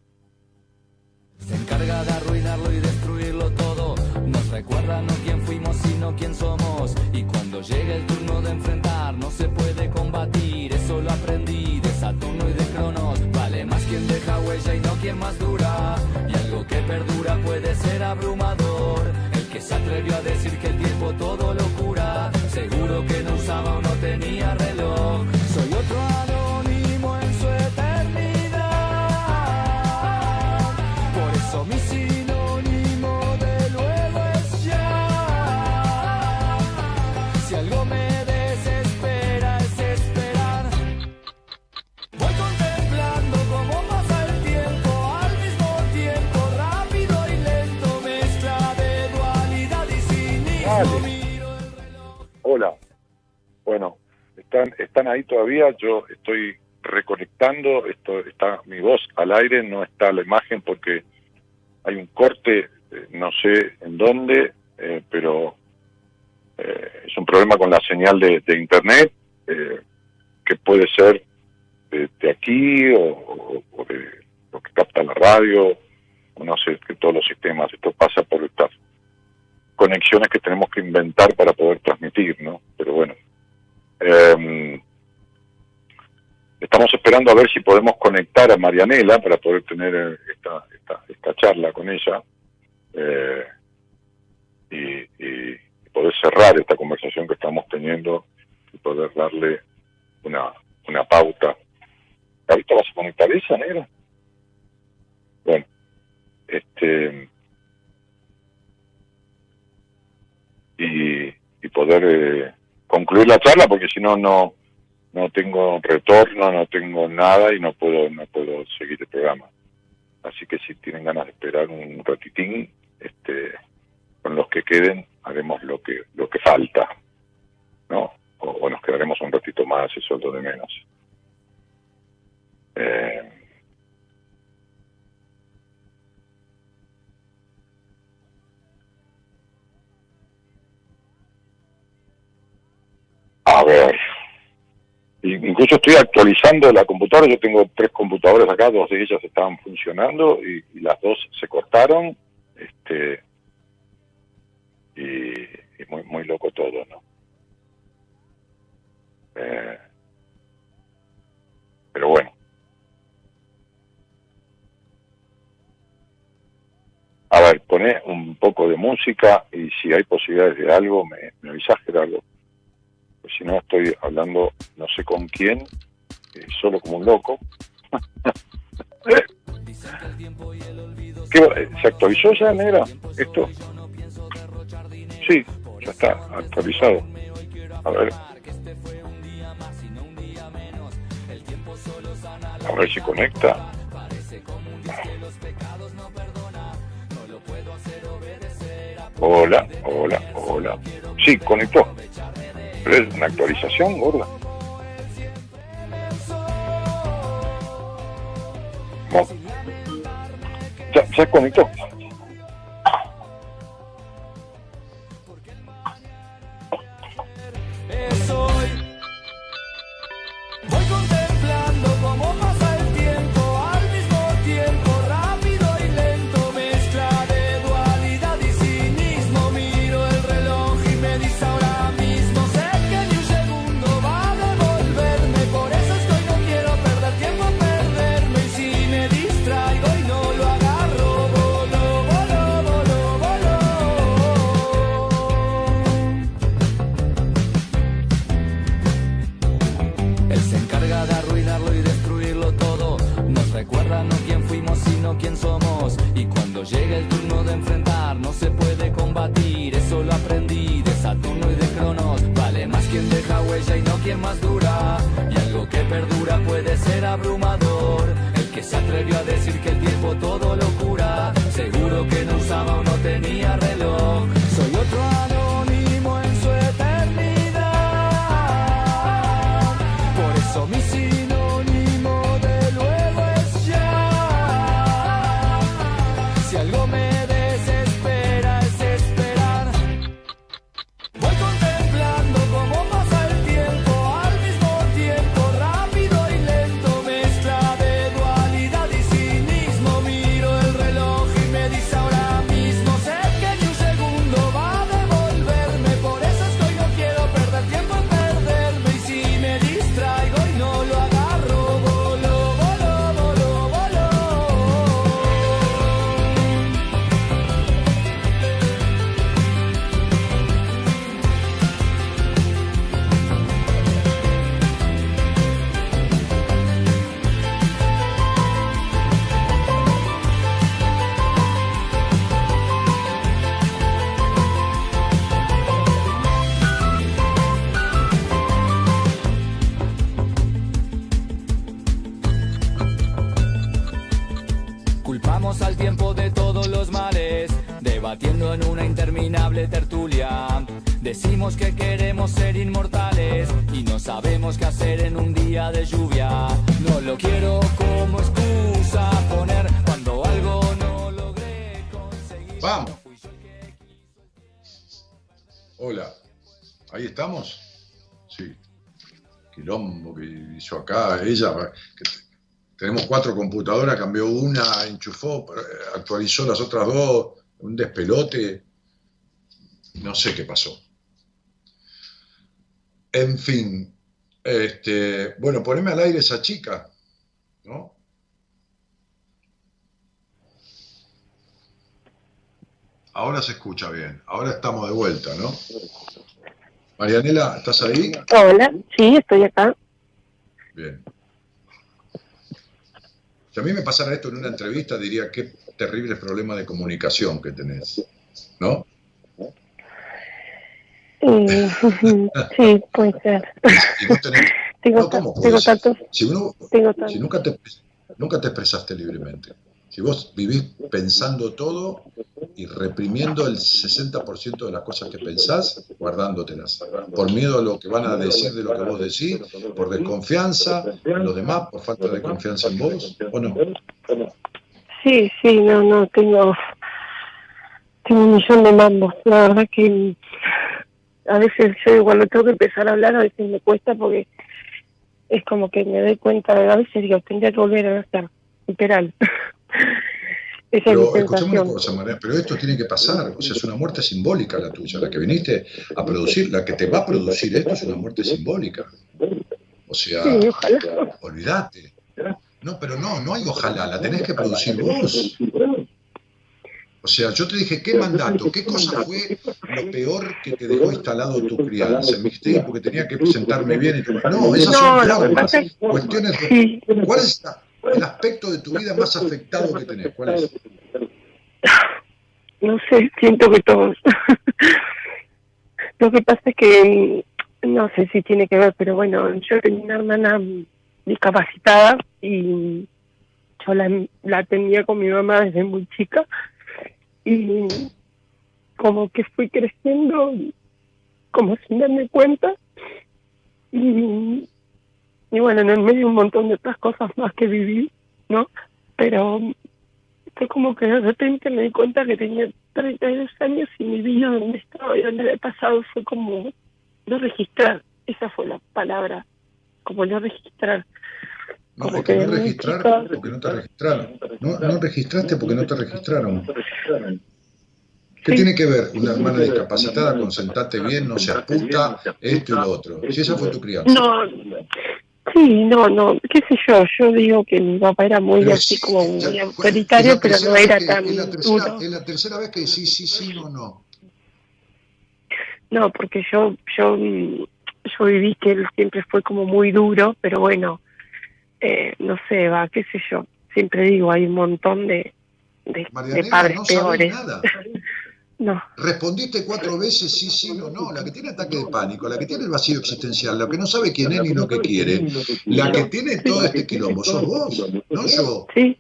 Están, ahí todavía. Yo estoy reconectando. Esto está mi voz al aire, no está la imagen porque hay un corte, eh, no sé en dónde, eh, pero eh, es un problema con la señal de, de internet que puede ser de, aquí o, o- o de lo que capta la radio, o no sé, que todos los sistemas. Esto pasa por estas conexiones que tenemos que inventar para poder transmitir, ¿no? Pero bueno. Eh, estamos esperando a ver si podemos conectar a Marianela para poder tener eh, esta, esta, esta charla con ella eh, y, y poder cerrar esta conversación que estamos teniendo y poder darle una, una pauta. ¿Ahorita vas a conectar esa, negra? Bueno, este y, y poder eh, concluir la charla porque si no no no tengo retorno no tengo nada y no puedo no puedo seguir el programa. Así que si tienen ganas de esperar un ratitín este con los que queden haremos lo que lo que falta no o, nos quedaremos un ratito más eso es lo de menos. Eh, A ver. Incluso estoy actualizando la computadora. Yo tengo tres computadoras acá, dos de ellas estaban funcionando y, las dos se cortaron. Este y, muy muy loco todo, ¿no? Eh, pero bueno. A ver, poné un poco de música y si hay posibilidades de algo, me, me Gerardo pues si no estoy hablando no sé con quién, eh, solo como un loco. ¿Qué ¿Se actualizó ya, negra? ¿Esto? Sí, ya está actualizado. A ver. A ver si conecta. Hola, hola, hola. Sí, conectó. Pero es una actualización, gorda. No. Ya, ya conectó. Y cuando llega el turno de enfrentar, no se puede combatir. Eso lo aprendí de Saturno y de Cronos. Vale más quien deja huella y no quien más dura. Y algo que perdura puede ser abrumador. El que se atrevió a decir que el tiempo todo lo cura. Seguro que no usaba o no tenía reloj. Tenemos cuatro computadoras, cambió una, enchufó, eh, actualizó las otras dos, un despelote. No sé qué pasó. En fin, este, bueno, poneme al aire esa chica, ¿no? Ahora se escucha bien, ahora estamos de vuelta, ¿no? Marianela, ¿estás ahí? Hola, sí, estoy acá. Bien. Si a mí me pasara esto en una entrevista, diría qué terrible problema de comunicación que tenés, ¿no? Eh, sí, puede ser. Si no tenés- Tengo, no, ¿cómo tengo Si, uno- tengo si tantos. nunca, te, nunca te expresaste libremente, si vos vivís pensando todo y reprimiendo el 60% de las cosas que pensás, guardándotelas, por miedo a lo que van a decir de lo que vos decís, por desconfianza en los demás, por falta de confianza en vos, ¿o no? Sí, sí, no, no, tengo, tengo un millón de mambos. La verdad que a veces yo cuando tengo que empezar a hablar, a veces me cuesta porque es como que me doy cuenta, a veces digo, tendría que volver a nacer, literal. Esa es Pero escuchame una cosa, María, pero esto tiene que pasar, o sea, es una muerte simbólica la tuya, la que viniste a producir, la que te va a producir esto es una muerte simbólica. O sea, Sí, olvídate. No, pero no, no hay ojalá, la tenés que producir vos. O sea, yo te dije, ¿qué mandato? ¿Qué cosa fue lo peor que te dejó instalado tu crianza? Me dijiste, porque tenía que presentarme bien. Y tú, no, esas No, son es- cuestiones de- ¿Cuál es la- el aspecto de tu vida más afectado que tenés? ¿Cuál es? no sé, siento que todos. Lo que pasa es que mm, no sé si tiene que ver, pero bueno, yo tenía una hermana mm, discapacitada y yo la, la tenía con mi mamá desde muy chica y como que fui creciendo como sin darme cuenta y, y bueno, en el medio un montón de otras cosas más que viví, ¿no? Pero fue como que de repente me di cuenta que tenía 32 años y mi vida donde estaba y donde había pasado fue como no registrar. Esa fue la palabra, como no registrar. No, Como es que no registrar chica- porque no te registraron. No, no registraste porque no te registraron. ¿Qué Sí. tiene que ver una hermana discapacitada con sentate bien, no seas puta, esto y lo otro? Si esa fue tu crianza. No, sí, no, no, qué sé yo, yo digo que mi papá era muy Pero así sí, como muy autoritario, pero no era que- tan es la tercera, duro. es la tercera vez que decís sí, sí, no, no. No, porque yo, yo, mm, yo viví que él siempre fue como muy duro, pero bueno, eh, no sé, va, qué sé yo. siempre digo, hay un montón de, de, de padres no peores. nada. No, Respondiste cuatro veces sí, sí o no. La que tiene ataque de pánico, la que tiene el vacío existencial, la que no sabe quién es ni lo que quiere, la que tiene todo este quilombo, sos vos, no yo. sí,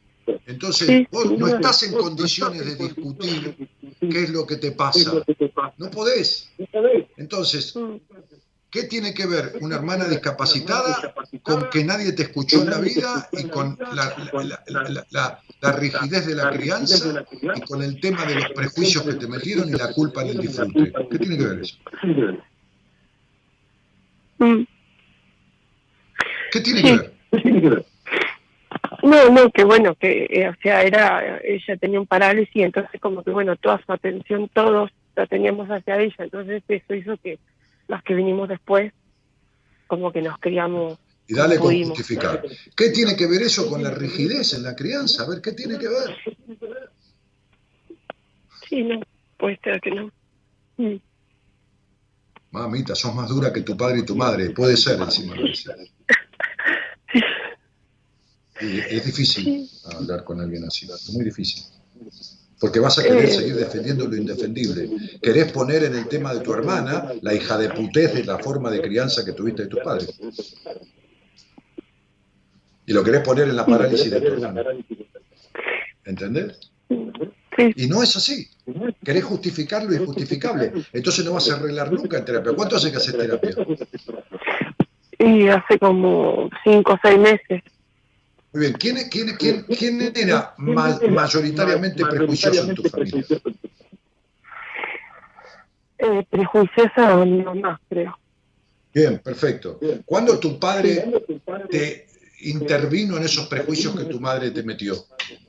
Entonces, Sí, vos no estás en condiciones de discutir qué es lo que te pasa. No podés. Entonces, mm, ¿qué tiene que ver una hermana discapacitada con que nadie te escuchó en la vida y con la, la- la- la- la- la rigidez de la crianza y con el tema de los prejuicios que te metieron y la culpa en el disfrute? ¿Qué tiene que ver eso? ¿Qué tiene que ver? No, no, que bueno, que eh, o sea, era, ella tenía un parálisis, entonces como que bueno, toda su atención, todos la teníamos hacia ella, entonces eso hizo que los que vinimos después, como que nos criamos, Y dale con Pudimos. justificar. ¿Qué tiene que ver eso con la rigidez en la crianza? A ver, ¿qué tiene que ver? sí, no, puede ser que no. Mm. Mamita, sos más dura que tu padre y tu madre. Puede ser, encima. Y es difícil hablar con alguien así, es muy difícil. Porque vas a querer Eh. seguir defendiendo lo indefendible. Querés poner en el tema de tu hermana la hija de putez de la forma de crianza que tuviste de tus padres. Y lo querés poner en la parálisis de tu hermana. ¿Entendés? Y no es así. Querés justificar lo injustificable. Entonces no vas a arreglar nunca en terapia. ¿Cuánto hace que haces terapia? y hace como cinco o seis meses. Muy bien. ¿Quién, quién, quién, quién era ma- mayoritariamente prejuicioso en tu familia? Eh, prejuiciosa mi mamá, creo. Bien, perfecto. ¿Cuándo tu padre te intervino en esos prejuicios que tu madre te metió?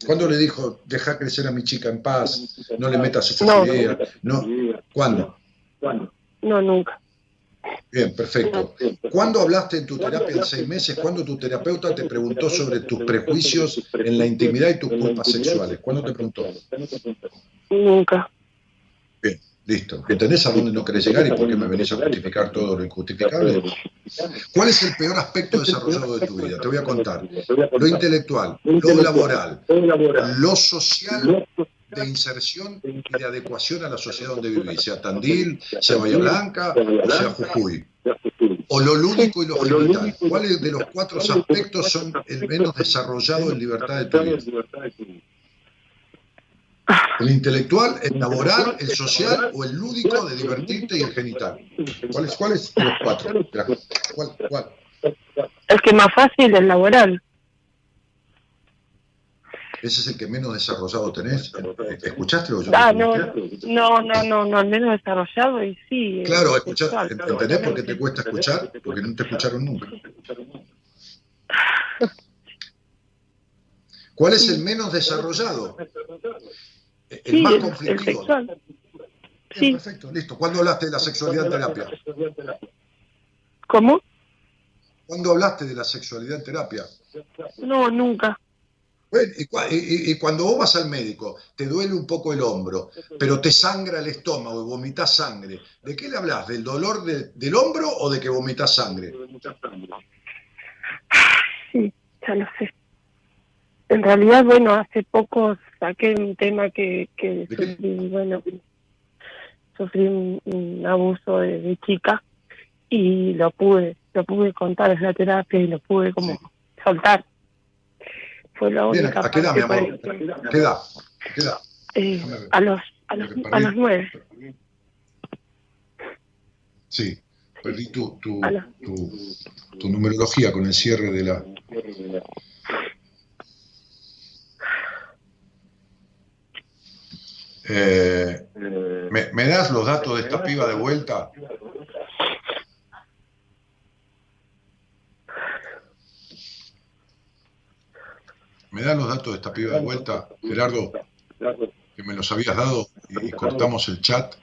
¿Cuándo le dijo, deja crecer a mi chica en paz, no le metas esas No. ideas? No. ¿Cuándo? No, nunca. Bien, perfecto. ¿Cuándo hablaste en tu terapia en seis meses? ¿Cuándo tu terapeuta te preguntó sobre tus prejuicios en la intimidad y tus culpas sexuales? ¿Cuándo te preguntó? Nunca. Bien, listo. ¿Entendés a dónde no querés llegar y por qué me venís a justificar todo lo injustificable? ¿Cuál es el peor aspecto desarrollado de tu vida? Te voy a contar. Lo intelectual, lo laboral, lo social de inserción y de adecuación a la sociedad donde vivís, sea Tandil, sea Bahía Blanca o sea Jujuy. O lo lúdico y lo genital. ¿Cuáles de los cuatro aspectos son el menos desarrollado en libertad de tu vida? ¿El intelectual, el laboral, el social o el lúdico de divertirte y el genital? ¿Cuál es, cuál es de los cuatro? ¿Cuál, cuál? El que más fácil es laboral. ¿Ese es el que menos desarrollado tenés? ¿Escuchaste lo que yo Ah, no, no, no, no, no, al menos desarrollado y sí. Claro, escuchá, sexual. ¿entendés por qué te cuesta escuchar? Porque no te escucharon nunca. ¿Cuál es el menos desarrollado? El Sí, más el, el conflictivo. sexual. Bien, Sí, perfecto, listo. ¿Cuándo hablaste de la sexualidad en terapia? ¿cómo? ¿Cuándo hablaste de la sexualidad en terapia? No, nunca. Bueno, y, cua- y- y- y cuando vos vas al médico, te duele un poco el hombro, pero te sangra el estómago y vomitas sangre, ¿de qué le hablas? ¿Del dolor de- del hombro o de que vomitas sangre? Sí, ya lo sé. En realidad, bueno, hace poco saqué un tema que, que sufrí, bueno, sufrí un, un abuso de, de chica y lo pude, lo pude contar en la terapia y lo pude como Sí. soltar. Fue la Bien, única ¿a qué edad, mi amor? el- ¿Qué edad? ¿Qué edad? eh, a los a los, a los nueve. Sí, perdí tu, tu, A los- tu, tu numerología con el cierre de la... Eh, ¿me, me das los datos de esta piba de vuelta? ¿Me das los datos de esta piba de vuelta, Gerardo? Que me los habías dado y, cortamos el chat.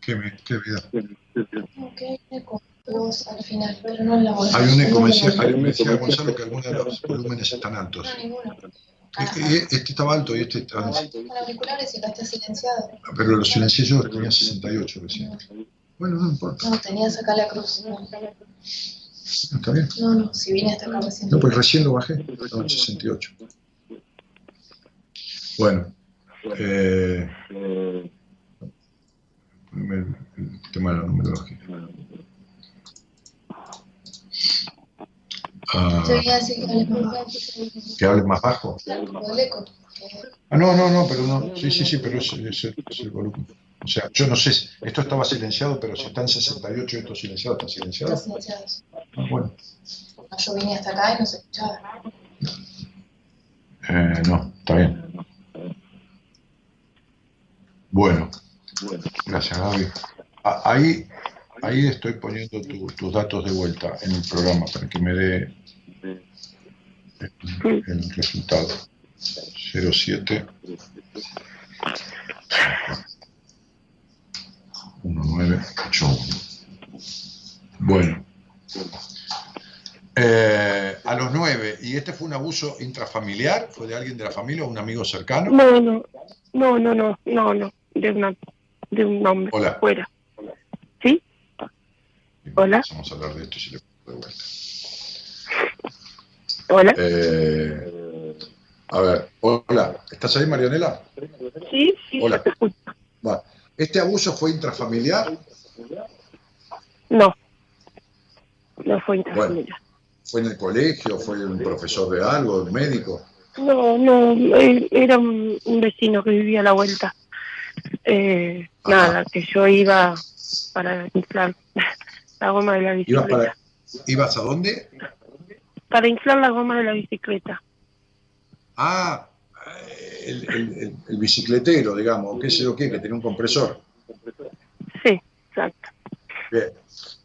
¿Qué, qué vida? Al final, pero no en la voz. Hay un eco, No me decía, me decía Gonzalo que algunos de los volúmenes están altos. No, ninguno. Este, este estaba alto y este está... Con auriculares y acá está silenciado. Pero lo silencié yo, tenía 68 recién. Bueno, no importa. No, tenías acá la cruz. No, Está bien. no, no, si vine hasta acá recién. No, pues recién lo bajé, estaba en 68. Bueno, eh, el tema de la numerología. Ah, que hables más bajo. que hable más bajo. Claro, como el eco. porque Ah, no, no, no, pero no. Sí, sí, sí, pero es, es el- es el volumen. O sea, yo no sé, esto estaba silenciado, pero si está en 68 y esto silenciado, ¿está silenciado? Está silenciado. Ah, bueno. No, Yo vine hasta acá y no se escuchaba. Eh, no, está bien. Bueno, gracias Gaby. Ah, Ahí, ahí estoy poniendo tu- tus datos de vuelta en el programa para que me dé el, el resultado. 07 1981. Bueno. Eh, a los nueve, ¿y este fue un abuso intrafamiliar? ¿Fue de alguien de la familia o un amigo cercano? No, no, no, no, no, no, no, de una, de un hombre Hola. fuera. Hola. Vamos a hablar de esto si le puedo de vuelta. Hola. Eh, a ver, hola, ¿estás ahí, Marianela? Sí, sí, Hola. yo te escucho. Va. ¿Este abuso fue intrafamiliar? No, no fue intrafamiliar. ¿Fue en el colegio? ¿Fue un profesor de algo, un médico? No, no, era un, un vecino que vivía a la vuelta. Eh, nada, que yo iba para inflar la goma de la ¿Ibas, bicicleta. para, ¿Ibas a dónde? Para inflar la goma de la bicicleta. Ah, el, el- el- el bicicletero, digamos, qué sé yo qué, que tenía un compresor. Sí, exacto. Bien.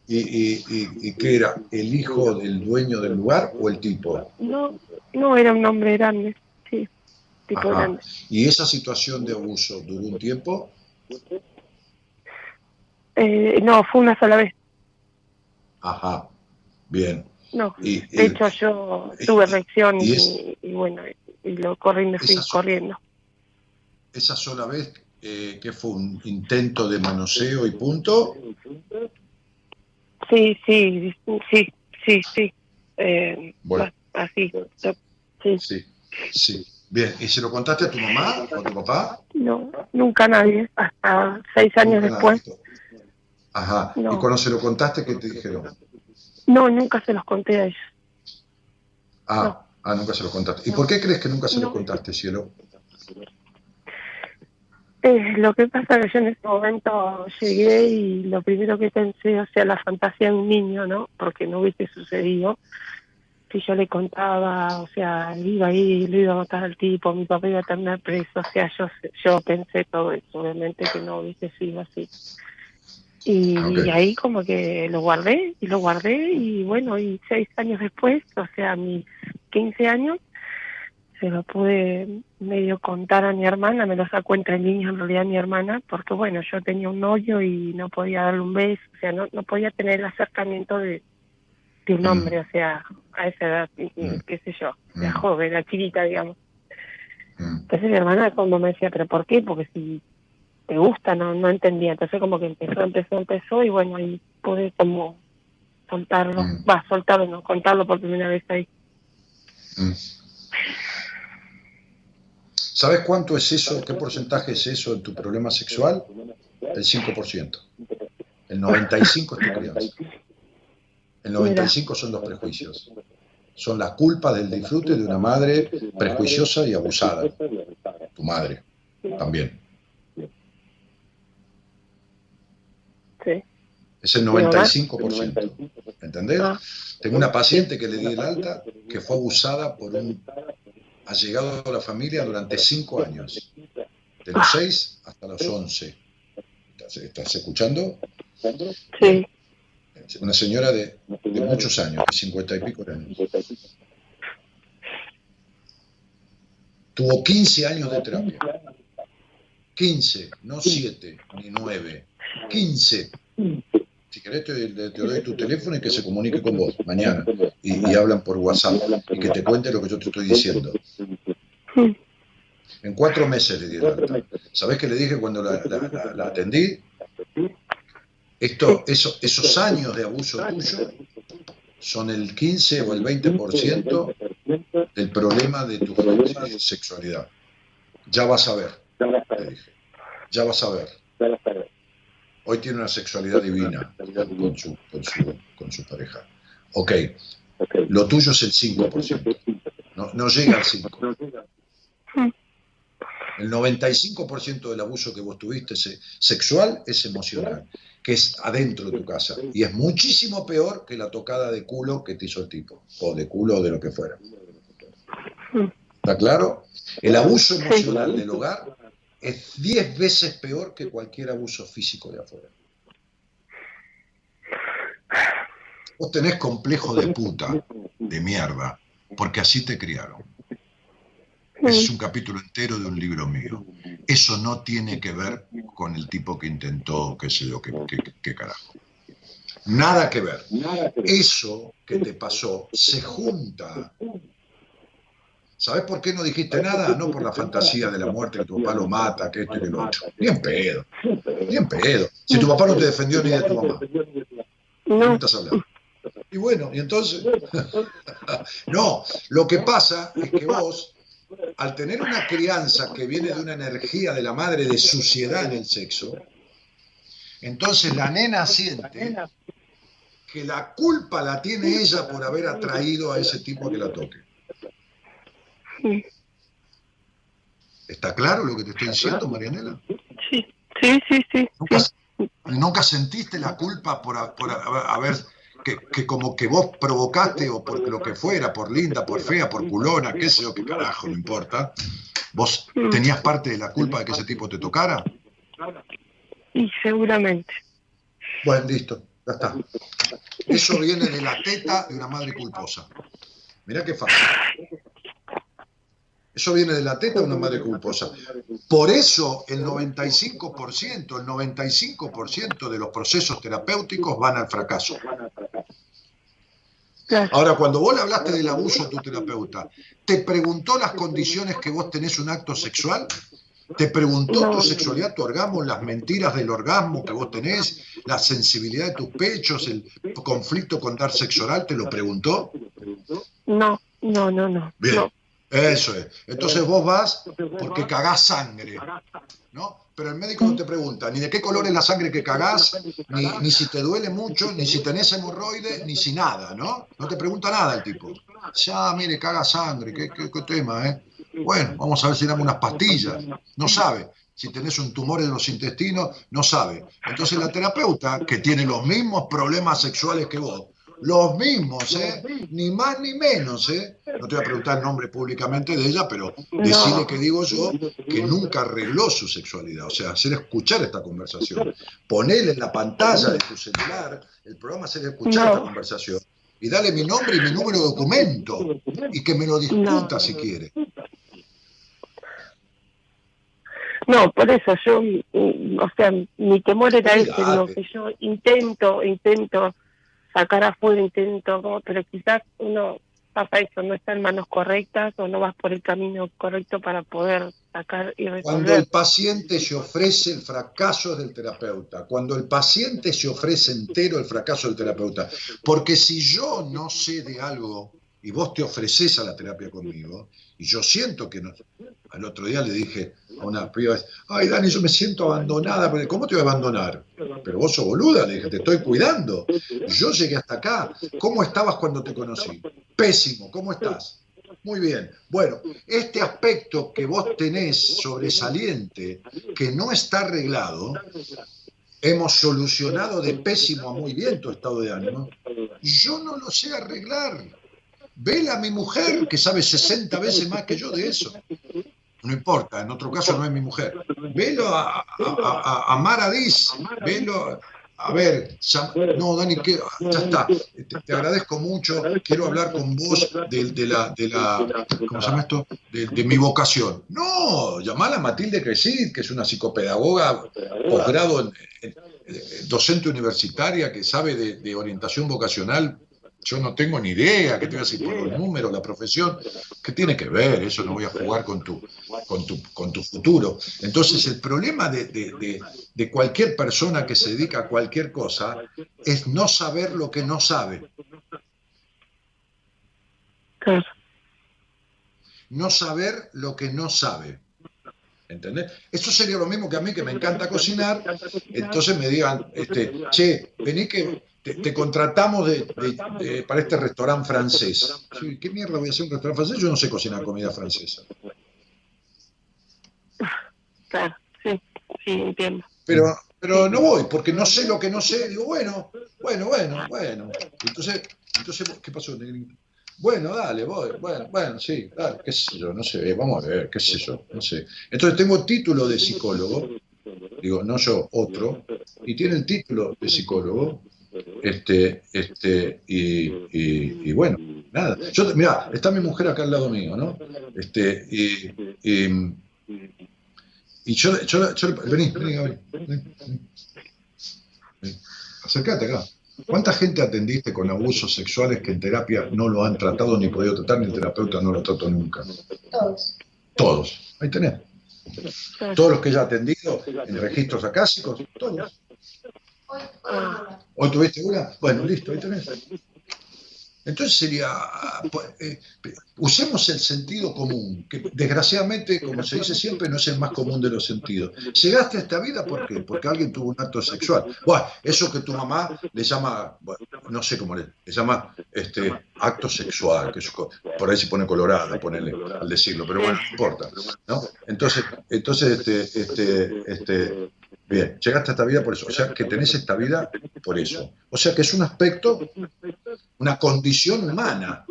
¿Y, y, y, y qué era? ¿El hijo del dueño del lugar o el tipo? No, no era un hombre grande, sí, tipo Ajá. grande. ¿Y esa situación de abuso duró un tiempo? Eh, no, fue una sola vez. Ajá, bien. No, Y, de hecho yo tuve reacción y y, es- y bueno, y lo corrí me fui corriendo. esa sola vez, eh, que fue un intento de manoseo y punto, Sí, sí, sí, sí, sí. Eh, Bueno. Así, sí. sí, sí. Bien, ¿y se lo contaste a tu mamá o a tu papá? No, nunca nadie, hasta seis años Nunca después. nadie. Ajá, No. y cuando se lo contaste, ¿qué te dijeron? No, nunca se los conté a ellos. Ah, ah nunca se lo contaste. ¿Y por qué crees que nunca se lo No. contaste, cielo? Eh, lo que pasa que yo en ese momento llegué y lo primero que pensé, o sea, la fantasía de un niño, ¿no? Porque no hubiese sucedido. Si yo le contaba, o sea, iba ahí, lo iba a matar al tipo, mi papá iba a terminar preso, o sea, yo yo pensé todo eso, obviamente que no hubiese sido así. Y, Ok. y ahí como que lo guardé, y lo guardé, y bueno, y seis años después, o sea, mis 15 años, se lo pude medio contar a mi hermana, me lo sacó entre líneas en realidad mi hermana, porque bueno, yo tenía un novio y no podía darle un beso, o sea, no, no podía tener el acercamiento de, de un Mm. hombre, o sea, a esa edad, Mm. qué sé yo, la Mm. joven, la chiquita, digamos. Entonces mi hermana como me decía, pero ¿por qué? Porque si te gusta, no no entendía. Entonces como que empezó, empezó, empezó y bueno, ahí pude como soltarlo, Mm. va, soltarlo, no, contarlo por primera vez ahí. mm. ¿Sabes cuánto es eso? ¿Qué porcentaje es eso en tu problema sexual? El 5%. El 95% es tu crianza. El 95% son los prejuicios. Son las culpas del disfrute de una madre prejuiciosa y abusada. Tu madre también. Sí. Es el 95%. ¿Entendés? Ah. Tengo una paciente que le di el alta que fue abusada por un allegado de la familia durante cinco años. De los 6 hasta los 11. ¿Estás, estás escuchando? Sí, Una señora de, de muchos años, de 50 y pico de años. Tuvo 15 años de terapia. 15, no 7 ni 9. 15. Si querés te, te- te doy tu teléfono y que se comunique con vos mañana. Y, y hablan por WhatsApp y que te cuente lo que yo te estoy diciendo. En cuatro meses le di el alta. ¿Sabés qué le dije cuando la, la- la- la atendí? Esto, eso- esos años de abuso tuyo son el 15 o el 20% del problema de tu sexualidad. Ya vas a ver, le dije. Ya vas a ver. Hoy tiene una sexualidad divina con su, con su, con su pareja. Ok, lo tuyo es el 5%. No, no llega al 5%. El 95% del abuso que vos tuviste se- sexual es emocional, que es adentro de tu casa. Y es muchísimo peor que la tocada de culo que te hizo el tipo, o de culo o de lo que fuera. ¿Está claro? El abuso emocional del hogar es 10 veces peor que cualquier abuso físico de afuera. Vos tenés complejo de puta, de mierda, porque así te criaron. Ese es un capítulo entero de un libro mío. Eso no tiene que ver con el tipo que intentó, qué sé yo, qué, qué- qué carajo. Nada que ver. Eso que te pasó se junta. ¿Sabes por qué no dijiste nada? No por la fantasía de la muerte, que tu papá lo mata, que esto y que lo otro. Ni en pedo. Ni en pedo. Si tu papá no te defendió ni de tu mamá. ¿Cómo estás hablando? Y bueno, y entonces. no, lo que pasa es que vos, al tener una crianza que viene de una energía de la madre de suciedad en el sexo, entonces la nena siente que la culpa la tiene ella por haber atraído a ese tipo que la toque. ¿Está claro lo que te estoy diciendo, Marianela? Sí, sí, sí, sí. ¿Nunca, nunca sentiste la culpa por, por ha- haber, que, que como que vos provocaste o por lo que fuera, por linda, por fea, por culona, qué sé yo, qué carajo, no importa? ¿Vos tenías parte de la culpa de que ese tipo te tocara? Y seguramente. Bueno, listo, ya está. Eso viene de la teta de una madre culposa. Mirá qué fácil. Eso viene de la teta de una madre culposa. Por eso el 95%, el 95% de los procesos terapéuticos van al fracaso. Ahora, cuando vos le hablaste del abuso a tu terapeuta, ¿te preguntó las condiciones que vos tenés un acto sexual? ¿Te preguntó tu sexualidad, tu orgasmo, las mentiras del orgasmo que vos tenés, la sensibilidad de tus pechos, el conflicto con dar sexo oral? ¿Te lo preguntó? No, no, no, no. Bien, no. Eso es. Entonces vos vas porque cagás sangre, ¿no? Pero el médico no te pregunta ni de qué color es la sangre que cagás, ni, ni si te duele mucho, ni si tenés hemorroides, ni si nada, ¿no? No te pregunta nada el tipo. Ya, mire, caga sangre, qué, qué- qué tema, ¿eh? Bueno, vamos a ver si damos unas pastillas. No sabe. Si tenés un tumor en los intestinos, no sabe. Entonces la terapeuta, que tiene los mismos problemas sexuales que vos, los mismos, ¿eh? Ni más ni menos, ¿eh? No te voy a preguntar el nombre públicamente de ella, pero decirle que digo yo que nunca arregló su sexualidad. O sea, hacer escuchar esta conversación. Ponele en la pantalla de tu celular el programa, hacer escuchar No. esta conversación. Y dale mi nombre y mi número de documento. Y que me lo discuta si quiere. No, por eso yo, mm, o sea, mi temor era ese, lo que yo intento, intento sacar afuera, intento, ¿no? pero quizás uno pasa eso, no está en manos correctas o no vas por el camino correcto para poder sacar y Cuando el resolver. paciente se ofrece, el fracaso del terapeuta. Cuando el paciente se ofrece entero, el fracaso del terapeuta. Porque si yo no sé de algo y vos te ofreces a la terapia conmigo, y yo siento que no. Al otro día le dije a una piba, ay Dani, yo me siento abandonada. Pero, ¿Cómo te voy a abandonar? Pero vos sos boluda, le dije, te estoy cuidando. Yo llegué hasta acá. ¿Cómo estabas cuando te conocí? Pésimo, ¿cómo estás? Muy bien. Bueno, este aspecto que vos tenés sobresaliente, que no está arreglado, hemos solucionado de pésimo a muy bien tu estado de ánimo. Yo no lo sé arreglar. Vela a mi mujer, que sabe 60 veces más que yo de eso. No importa, en otro caso no es mi mujer. Velo a, a, a, a Mara Diz, velo. A ver, ya- no, Dani, que- ya está. Te, te agradezco mucho. Quiero hablar con vos de, de la, de la, ¿cómo se llama esto? De, de mi vocación. No, llamala a Matilde Cresid, que es una psicopedagoga posgrado en, en- en- docente universitaria que sabe de, de orientación vocacional yo no tengo ni idea, ¿qué te voy a decir por los números, la profesión? ¿Qué tiene que ver? Eso no voy a jugar con tu, con tu, con tu futuro. Entonces, el problema de, de- de- de cualquier persona que se dedica a cualquier cosa es no saber lo que no sabe. Claro. no saber lo que no sabe. ¿Entendés? Eso sería lo mismo que a mí que me encanta cocinar, entonces me digan, este, che, vení que te, te contratamos de- de- de- para este restaurante francés. Sí, ¿Qué mierda voy a hacer un restaurante francés? Yo no sé cocinar comida francesa. Claro, sí, sí, entiendo. Pero, pero no voy, porque no sé lo que no sé. Digo, bueno, bueno, bueno, bueno. Entonces, entonces ¿qué pasó, negrito? Bueno, dale, voy, bueno, bueno, sí, dale, qué sé yo, no sé, eh, vamos a ver, qué sé yo, no sé. Entonces tengo título de psicólogo, digo, no yo, otro, y tiene el título de psicólogo, este, este, y, y- y bueno, nada. Yo, mira, está mi mujer acá al lado mío, ¿no? Este, y, y, y yo, yo, yo- vení, vení, Gaby, vení, vení. Vení. Acércate acá. ¿Cuánta gente atendiste con abusos sexuales que en terapia no lo han tratado ni podido tratar, ni el terapeuta no lo trató nunca? Todos. Todos. Ahí tenés. Todos los que ya he atendido en registros acásicos, todos. Hoy, hoy, ¿Hoy tuviste una? Bueno, listo, ahí tenés. Entonces sería, pues, eh, usemos el sentido común, que desgraciadamente, como se dice siempre, no es el más común de los sentidos. Llegaste a esta vida, ¿por qué? Porque alguien tuvo un acto sexual. Bueno, eso que tu mamá le llama, no sé cómo le, le llama este, acto sexual, que es por ahí se pone colorado, ponerle al decirlo, pero bueno, no importa. ¿no? Entonces, entonces este, este, este, bien, llegaste a esta vida por eso. O sea, que tenés esta vida por eso. O sea, que es un aspecto una condición humana,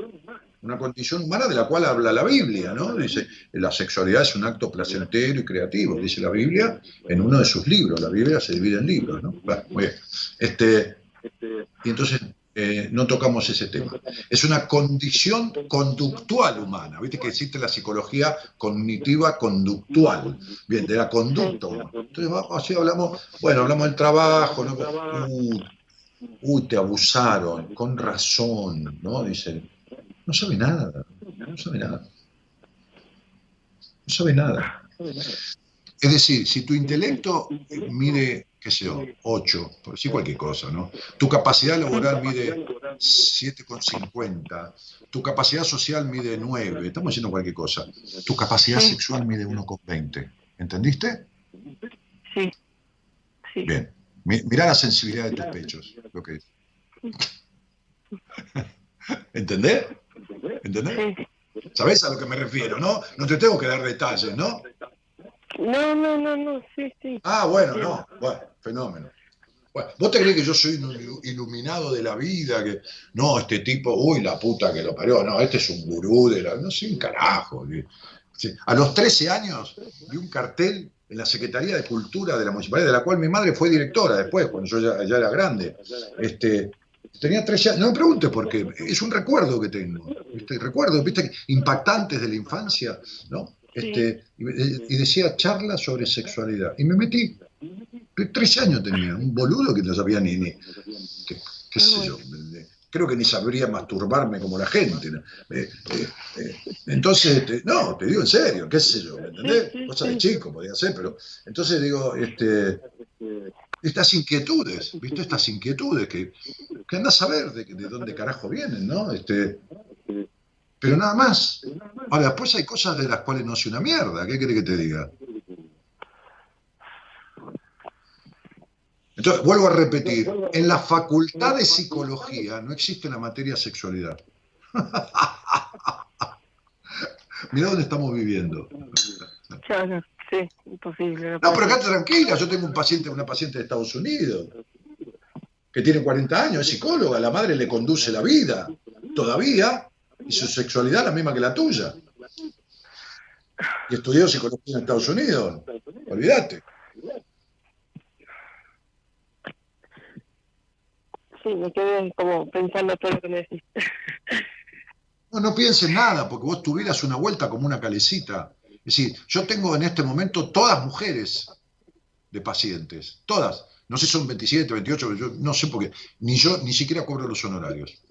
una condición humana de la cual habla la Biblia, ¿no? Dice, la sexualidad es un acto placentero y creativo, dice la Biblia en uno de sus libros, la Biblia se divide en libros, ¿no? Bueno, muy bien. Este, y entonces eh, no tocamos ese tema. Es una condición conductual humana, viste que existe la psicología cognitiva conductual, bien, de la conducta humana. Entonces, vamos, así hablamos, bueno, hablamos del trabajo, ¿no? Uy, te abusaron, con razón, ¿no? Dicen, no sabe nada, no sabe nada. No sabe nada. Es decir, si tu intelecto mide, qué sé yo, 8, por decir cualquier cosa, ¿no? Tu capacidad laboral mide 7,50, tu capacidad social mide 9, estamos diciendo cualquier cosa. Tu capacidad sexual mide 1,20. ¿Entendiste? Sí, sí. Bien. Mi- Mirá la sensibilidad de tus pechos, lo que es. ¿Entendés? ¿Entendés? ¿Sabés a lo que me refiero, no? No te tengo que dar detalles, ¿no? No, no, no, no, sí, sí. Ah, bueno, no. Bueno, fenómeno. Bueno, ¿Vos te crees que yo soy un ilu- iluminado de la vida? Que no, este tipo, uy, la puta que lo parió, no, este es un gurú de la. No sé, un carajo. sí. A los 13 años vi un cartel en la Secretaría de Cultura de la Municipalidad, de la cual mi madre fue directora después, cuando yo ya, ya era grande. Este, tenía 13 años, no me preguntes por qué, es un recuerdo que tengo. ¿viste? Recuerdos, ¿viste? impactantes de la infancia, ¿no? Este, y, y decía charla sobre sexualidad. Y me metí. 13 años tenía, un boludo que no sabía ni, ni qué, qué sé yo, creo que ni sabría masturbarme como la gente. ¿no? Eh, eh, eh, entonces, este, no, te digo en serio, qué sé yo, ¿me entendés? Cosa de chico podía ser, pero entonces digo, este, estas inquietudes, ¿viste? Estas inquietudes que, que andás a ver de, de dónde carajo vienen, ¿no? Este, pero nada más. Ahora, después hay cosas de las cuales no sé una mierda, ¿qué querés que te diga? Entonces, vuelvo a repetir, en la facultad de psicología no existe la materia sexualidad. Mirá dónde estamos viviendo. Claro, sí, imposible. No, pero acá tranquila, yo tengo un paciente, una paciente de Estados Unidos que tiene 40 años, es psicóloga, la madre le conduce la vida, todavía, y su sexualidad es la misma que la tuya. Y estudió psicología en Estados Unidos, olvídate. Sí, me quedé como pensando todo lo que me decís. No, no pienses nada, porque vos tuvieras una vuelta como una calecita. Es decir, yo tengo en este momento todas mujeres de pacientes, todas. No sé si son 27, 28, yo no sé por qué. Ni yo ni siquiera cobro los honorarios.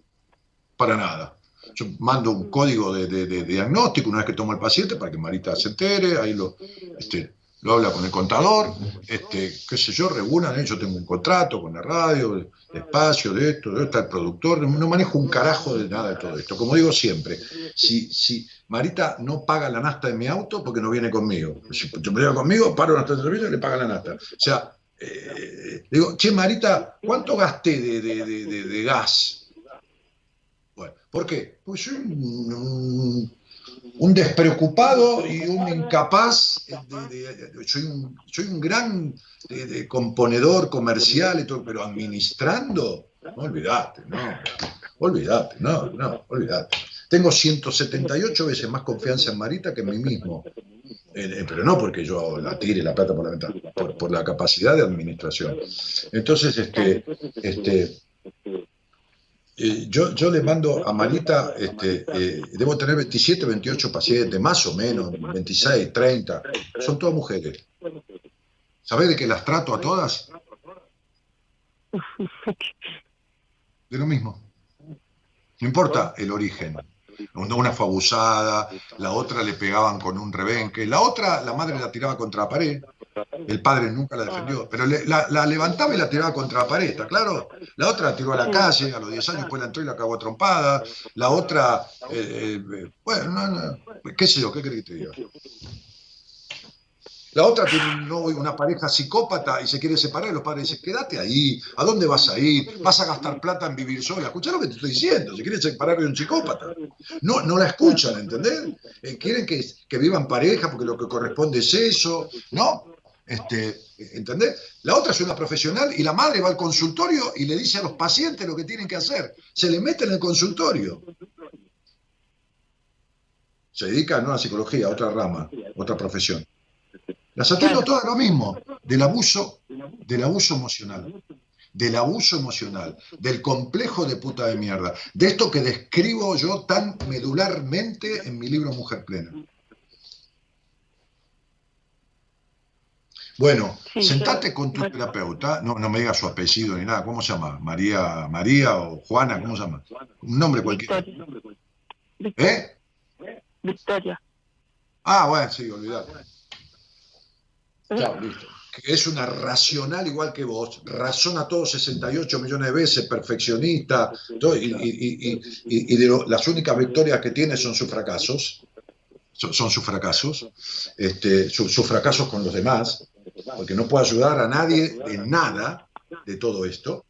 para nada. Yo mando un código de, de- de diagnóstico una vez que tomo el paciente para que Marita se entere, ahí lo, este, lo habla con el contador, este, qué sé yo, regulan, ¿eh? yo tengo un contrato con la radio, de, de espacio, de esto, de esto, está el productor, no, manejo un carajo de nada de todo esto. Como digo siempre, si, si Marita no paga la nasta de mi auto porque no viene conmigo, si lleva conmigo, paro de servicio y le paga la nasta. O sea, eh, digo, che, Marita, ¿cuánto gasté de- de gas? ¿Por qué? Pues soy un, un- despreocupado y un incapaz, soy, un, soy un gran componedor comercial y todo, pero administrando, no olvidate, no, olvidate, no, no, olvidate. Tengo 178 veces más confianza en Marita que en mí mismo. Eh, eh, pero no porque yo la tire la plata por la ventana, por, por la capacidad de administración. Entonces, este, este, eh, yo, yo le mando a Marita, este, eh, debo tener 27, 28 pacientes, más o menos, 26, 30, son todas mujeres. ¿Sabés de que las trato a todas? De lo mismo. No importa el origen. Una fue abusada, la otra le pegaban con un rebenque, la otra, la madre la tiraba contra la pared, el padre nunca la defendió, pero le- la, la levantaba y la tiraba contra la pared, ¿está claro? La otra la tiró a la calle, a los 10 años después la entró y la cagó a trompada, la otra, eh, eh, bueno, no, no, qué sé yo, ¿qué querés que te diga? La otra tiene un una pareja psicópata y se quiere separar y los padres dicen, quédate ahí, ¿a dónde vas a ir? ¿Vas a gastar plata en vivir sola? Escuchá lo que te estoy diciendo, se quiere separar de un psicópata. No, no la escuchan, ¿entendés? Eh, quieren que, que vivan pareja porque lo que corresponde es eso, ¿no? Este, ¿Entendés? La otra es una profesional y la madre va al consultorio y le dice a los pacientes lo que tienen que hacer. Se le mete en el consultorio. Se dedica no a la psicología, a otra rama, otra profesión. Las atiendo todas lo mismo, del abuso, del abuso emocional, del abuso emocional, del complejo de puta de mierda, de esto que describo yo tan medularmente en mi libro Mujer Plena. Bueno, Sí, sentate con tu bueno. terapeuta, no, no me digas su apellido ni nada, ¿cómo se llama? María, María o Juana, ¿cómo se llama? Un nombre cualquiera. Victoria. ¿Eh? Victoria. Ah, bueno, sí, olvidate. Chao, listo. Que es una racional igual que vos, razona todo 68 millones de veces, perfeccionista, todo, y, y- y- y- y- y de lo- las únicas victorias que tiene son sus fracasos, son, son sus fracasos, este, su- sus fracasos con los demás, porque no puede ayudar a nadie en nada de todo esto,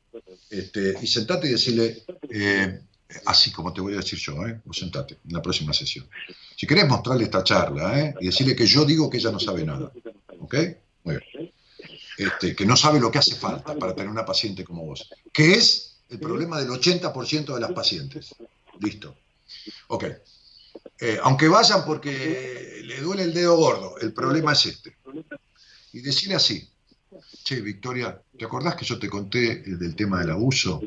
este, y sentate y decirle, eh, así como te voy a decir yo, ¿eh? vos sentate en la próxima sesión. Si querés mostrarle esta charla ¿eh? y decirle que yo digo que ella no sabe nada, ¿ok? Muy bien. Este, que no sabe lo que hace falta para tener una paciente como vos, que es el problema del 80% de las pacientes. Listo. Ok. Eh, aunque vayan porque le duele el dedo gordo, el problema es este. Y decirle así, che, Victoria, ¿te acordás que yo te conté el del tema del abuso?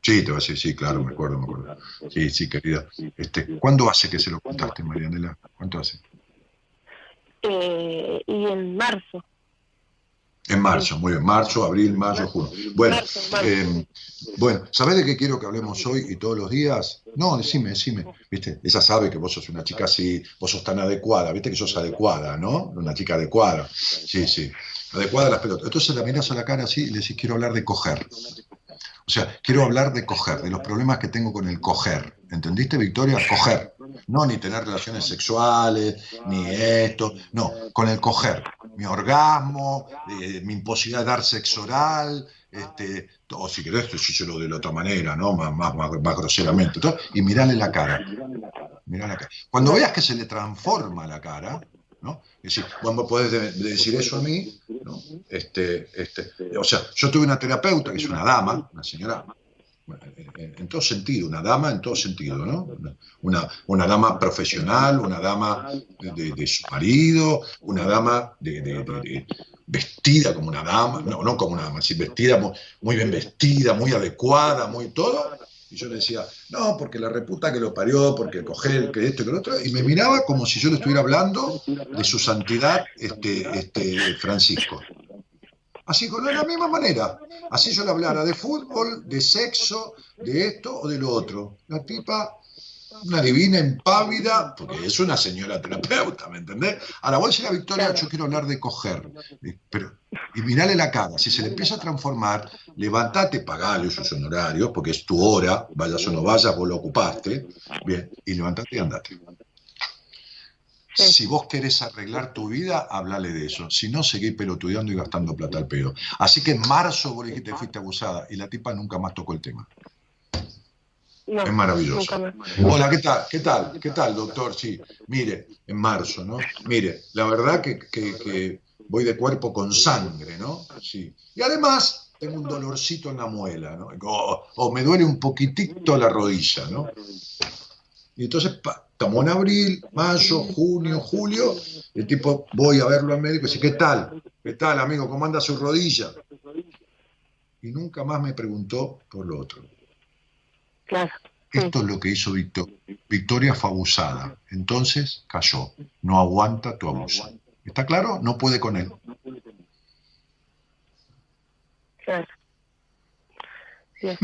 Sí, te va a decir, sí, claro, me acuerdo, me acuerdo. Sí, sí, querida. Este, ¿Cuándo hace que se lo contaste, Marianela? ¿Cuánto hace? Eh, y en marzo. En marzo, muy bien, marzo, abril, mayo, junio. Bueno, Marzo, marzo. eh, bueno, ¿sabés de qué quiero que hablemos hoy y todos los días? No, decime, decime. Viste, ella sabe que vos sos una chica así, vos sos tan adecuada, viste que sos adecuada, ¿no? Una chica adecuada. Sí, sí. Adecuada a las pelotas. Entonces la mirás a la cara así y le decís, quiero hablar de coger. O sea, quiero hablar de coger, de los problemas que tengo con el coger. ¿Entendiste, Victoria? Coger. No ni tener relaciones sexuales, ni esto. No, con el coger. Mi orgasmo, eh, mi imposibilidad de dar sexo oral, este, o si querés, decíselo de la otra manera, ¿no? Más, más, más, groseramente. todo, y mirale la cara. Mirá la cara. Cuando veas que se le transforma la cara, ¿no? Es decir, cuando podés de- de decir eso a mí. Este, este, o sea, yo tuve una terapeuta que es una dama, una señora, en, todo sentido, una dama en todo sentido, ¿no? Una, una, dama profesional, una dama de, su marido, una dama de, vestida como una dama, no, no como una dama, sí, vestida muy, muy bien vestida, muy adecuada, muy todo. Y yo le decía, no, porque la reputa que lo parió, porque coger, que esto, que lo otro, y me miraba como si yo le estuviera hablando de su santidad este, este, Francisco. Así, con de la misma manera. Así yo le hablara de fútbol, de sexo, de esto o de lo otro. La tipa, una divina impávida, porque es una señora terapeuta, ¿me entendés? Ahora voy a decir a Victoria, yo quiero hablar de coger. Eh, Pero, y mirale la cara, si se le empieza a transformar, levántate, pagale sus honorarios, porque es tu hora, vayas o no vayas, vos lo ocupaste, bien, y levántate y andate. Si vos querés arreglar tu vida, hablale de eso. Si no, seguí pelotudeando y gastando plata al pedo. Así que en marzo vos dijiste fuiste abusada y la tipa nunca más tocó el tema. No, Es maravilloso. Hola, ¿qué tal? ¿Qué tal? ¿Qué tal, doctor? Sí, mire, en marzo, ¿no? Mire, la verdad que, que- que voy de cuerpo con sangre, ¿no? Sí. Y además tengo un dolorcito en la muela, ¿no? O, o me duele un poquitito la rodilla, ¿no? Y entonces pa, estamos en abril, mayo, junio, julio, el tipo, voy a verlo al médico y dice, ¿qué tal? ¿Qué tal, amigo? ¿Cómo anda su rodilla? Y nunca más me preguntó por lo otro. Claro. Esto es lo que hizo Victoria. Victoria fue abusada. Entonces cayó. No aguanta tu abuso. ¿Está claro? No puede con él. Claro.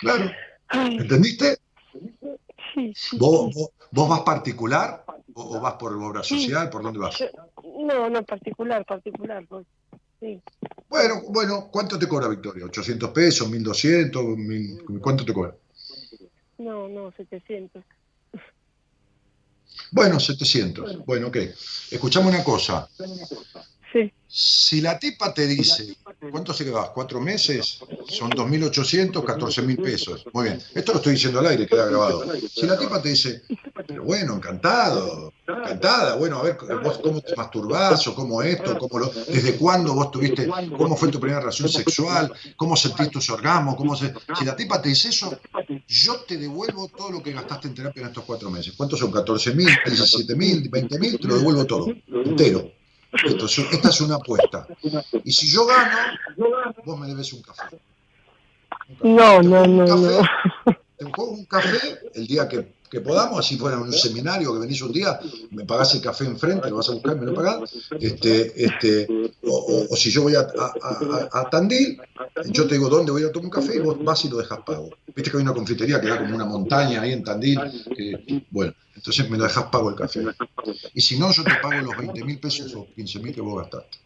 Claro. ¿Entendiste? Sí, sí, ¿Vos, sí. vos- vas particular o, o vas por obra social? ¿Por dónde vas? Yo- no, no, particular, particular. Sí. Bueno, bueno, ¿cuánto te cobra Victoria? ¿800 pesos? ¿1200? ¿Mil- ¿Cuánto te cobra? No, no, 700. Bueno, 700. Bueno, ok. Escuchame una cosa. Sí. Si la tipa te dice, ¿cuánto se vas? ¿Cuatro meses? Son 2.800, 14.000 pesos. Muy bien. Esto lo estoy diciendo al aire, queda grabado. Si la tipa te dice, pero bueno, encantado, encantada, bueno, a ver, vos cómo te masturbás o cómo esto, cómo lo, desde cuándo vos tuviste, cómo fue tu primera relación sexual, cómo sentís tus orgasmos, cómo se... Si la tipa te dice eso, yo te devuelvo todo lo que gastaste en terapia en estos cuatro meses. ¿Cuántos son? ¿14.000, 17.000, 20.000? Te lo devuelvo todo, entero. Esto es- esta es una apuesta. Y si yo gano, vos me debes un café. Un café. No, no, no, no. Te juego un café el día que, que podamos, así fuera en un seminario que venís un día, me pagás el café enfrente, lo vas a buscar, me lo pagás. Este, este, o, o- o si yo voy a, a- a- a Tandil, yo te digo dónde voy a tomar un café y vos vas y lo dejas pago. Viste que hay una confitería que da como una montaña ahí en Tandil. que- bueno, entonces me lo dejas pago el café. Y si no, yo te pago los 20 mil pesos o 15 mil que vos gastaste.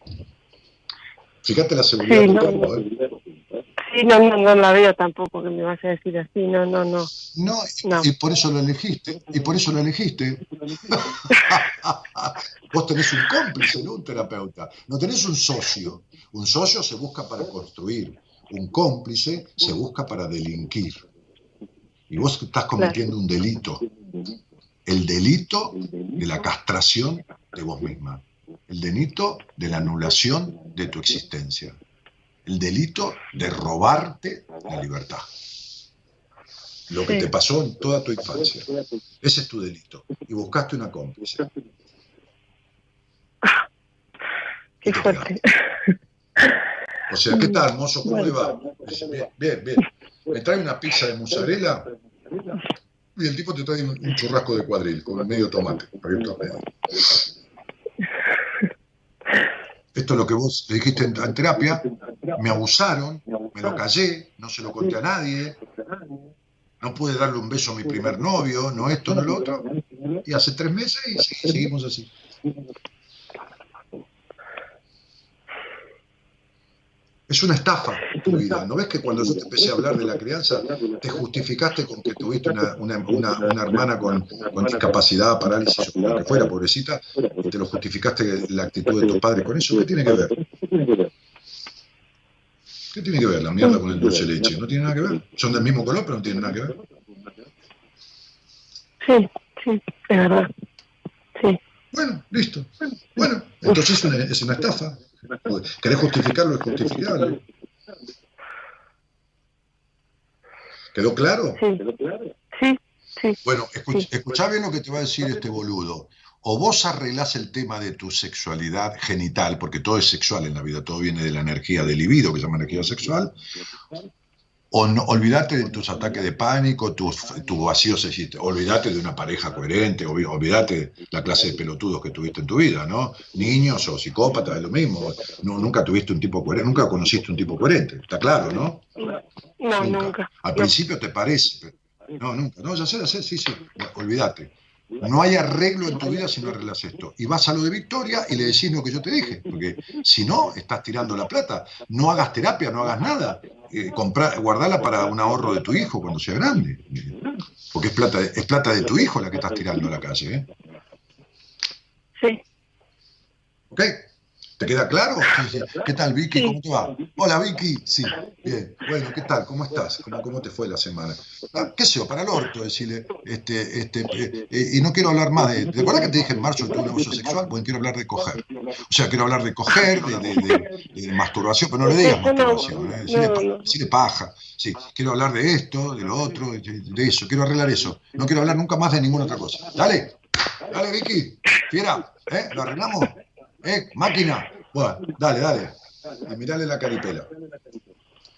Fíjate la seguridad Sí, no. ¿eh? Sí, no, no, no la veo tampoco que me vas a decir así. No, no, no. No, No. y por eso lo elegiste. Y por eso lo elegiste. Vos tenés un cómplice, no un terapeuta. No tenés un socio. Un socio se busca para construir. Un cómplice se busca para delinquir. Y vos estás cometiendo un delito. El delito de la castración de vos misma. El delito de la anulación de tu existencia. El delito de robarte la libertad. Lo que Sí. te pasó en toda tu infancia. Ese es tu delito. Y buscaste una cómplice. Qué fuerte. O sea, ¿qué tal, mozo? ¿Cómo le va? Dice, bien, bien, bien. Me trae una pizza de mozzarella y el tipo te trae un, churrasco de cuadril con medio tomate. abierto al medio. Esto es lo que vos le dijiste en, en terapia. Me abusaron, me lo callé, no se lo conté a nadie. No pude darle un beso a mi primer novio, no esto, no lo otro. Y hace tres meses y sí, seguimos así. Es una estafa tu vida. ¿No ves que cuando yo te empecé a hablar de la crianza, te justificaste con que tuviste una, una- una- una hermana con, con discapacidad, parálisis o lo que fuera, pobrecita, y te lo justificaste la actitud de tu padre con eso? ¿Qué tiene que ver? ¿Qué tiene que ver la mierda con el dulce de leche? No tiene nada que ver. Son del mismo color, pero no tienen nada que ver. Sí, sí, es verdad. Sí. Bueno, listo. Bueno, entonces es una, es una estafa. ¿Querés justificarlo? Es justificable. ¿Quedó claro? Sí, sí, sí. Bueno, escuch- Sí. escuchá bien lo que te va a decir este boludo. O vos arreglás el tema de tu sexualidad genital, porque todo es sexual en la vida, todo viene de la energía del libido, que se llama energía sexual, O no, olvídate de tus ataques de pánico, tus tu vacíos. Olvídate de una pareja coherente, olvídate de la clase de pelotudos que tuviste en tu vida, ¿no? Niños o psicópatas, es lo mismo. No, nunca tuviste un tipo coherente, nunca conociste un tipo coherente, está claro, ¿no? No, nunca. Al principio te parece, pero no, nunca. No, ya sé, ya sé, sí, sí. Olvídate. No hay arreglo en tu vida si no arreglas esto. Y vas a lo de Victoria y le decís lo que yo te dije. Porque si no, estás tirando la plata. No hagas terapia, no hagas nada. Eh, compra- guardala para un ahorro de tu hijo cuando sea grande. Porque es plata, de- es plata de tu hijo la que estás tirando a la calle. ¿eh? Sí. ¿Ok? ¿Te queda claro? Sí, sí. ¿Qué tal, Vicky? ¿Cómo te va? Hola, Vicky. Sí, bien. Bueno, ¿qué tal? ¿Cómo estás? ¿Cómo, cómo te fue la semana? Ah, ¿Qué sé yo? Para el orto, decirle. Este, este, eh, eh, y no quiero hablar más de. ¿Te acuerdas que te dije en marzo que tuve un abuso sexual? Bueno, quiero hablar de coger. O sea, quiero hablar de coger, de, de- de- de masturbación, pero no le digas masturbación, ¿eh? Decirle, pa- paja. Sí, quiero hablar de esto, de lo otro, de, de eso. Quiero arreglar eso. No quiero hablar nunca más de ninguna otra cosa. Dale. Dale, Vicky. Fiera. ¿Eh? ¿Lo arreglamos? ¿Eh? Máquina. Bueno, dale, dale. Y mirale la caripela.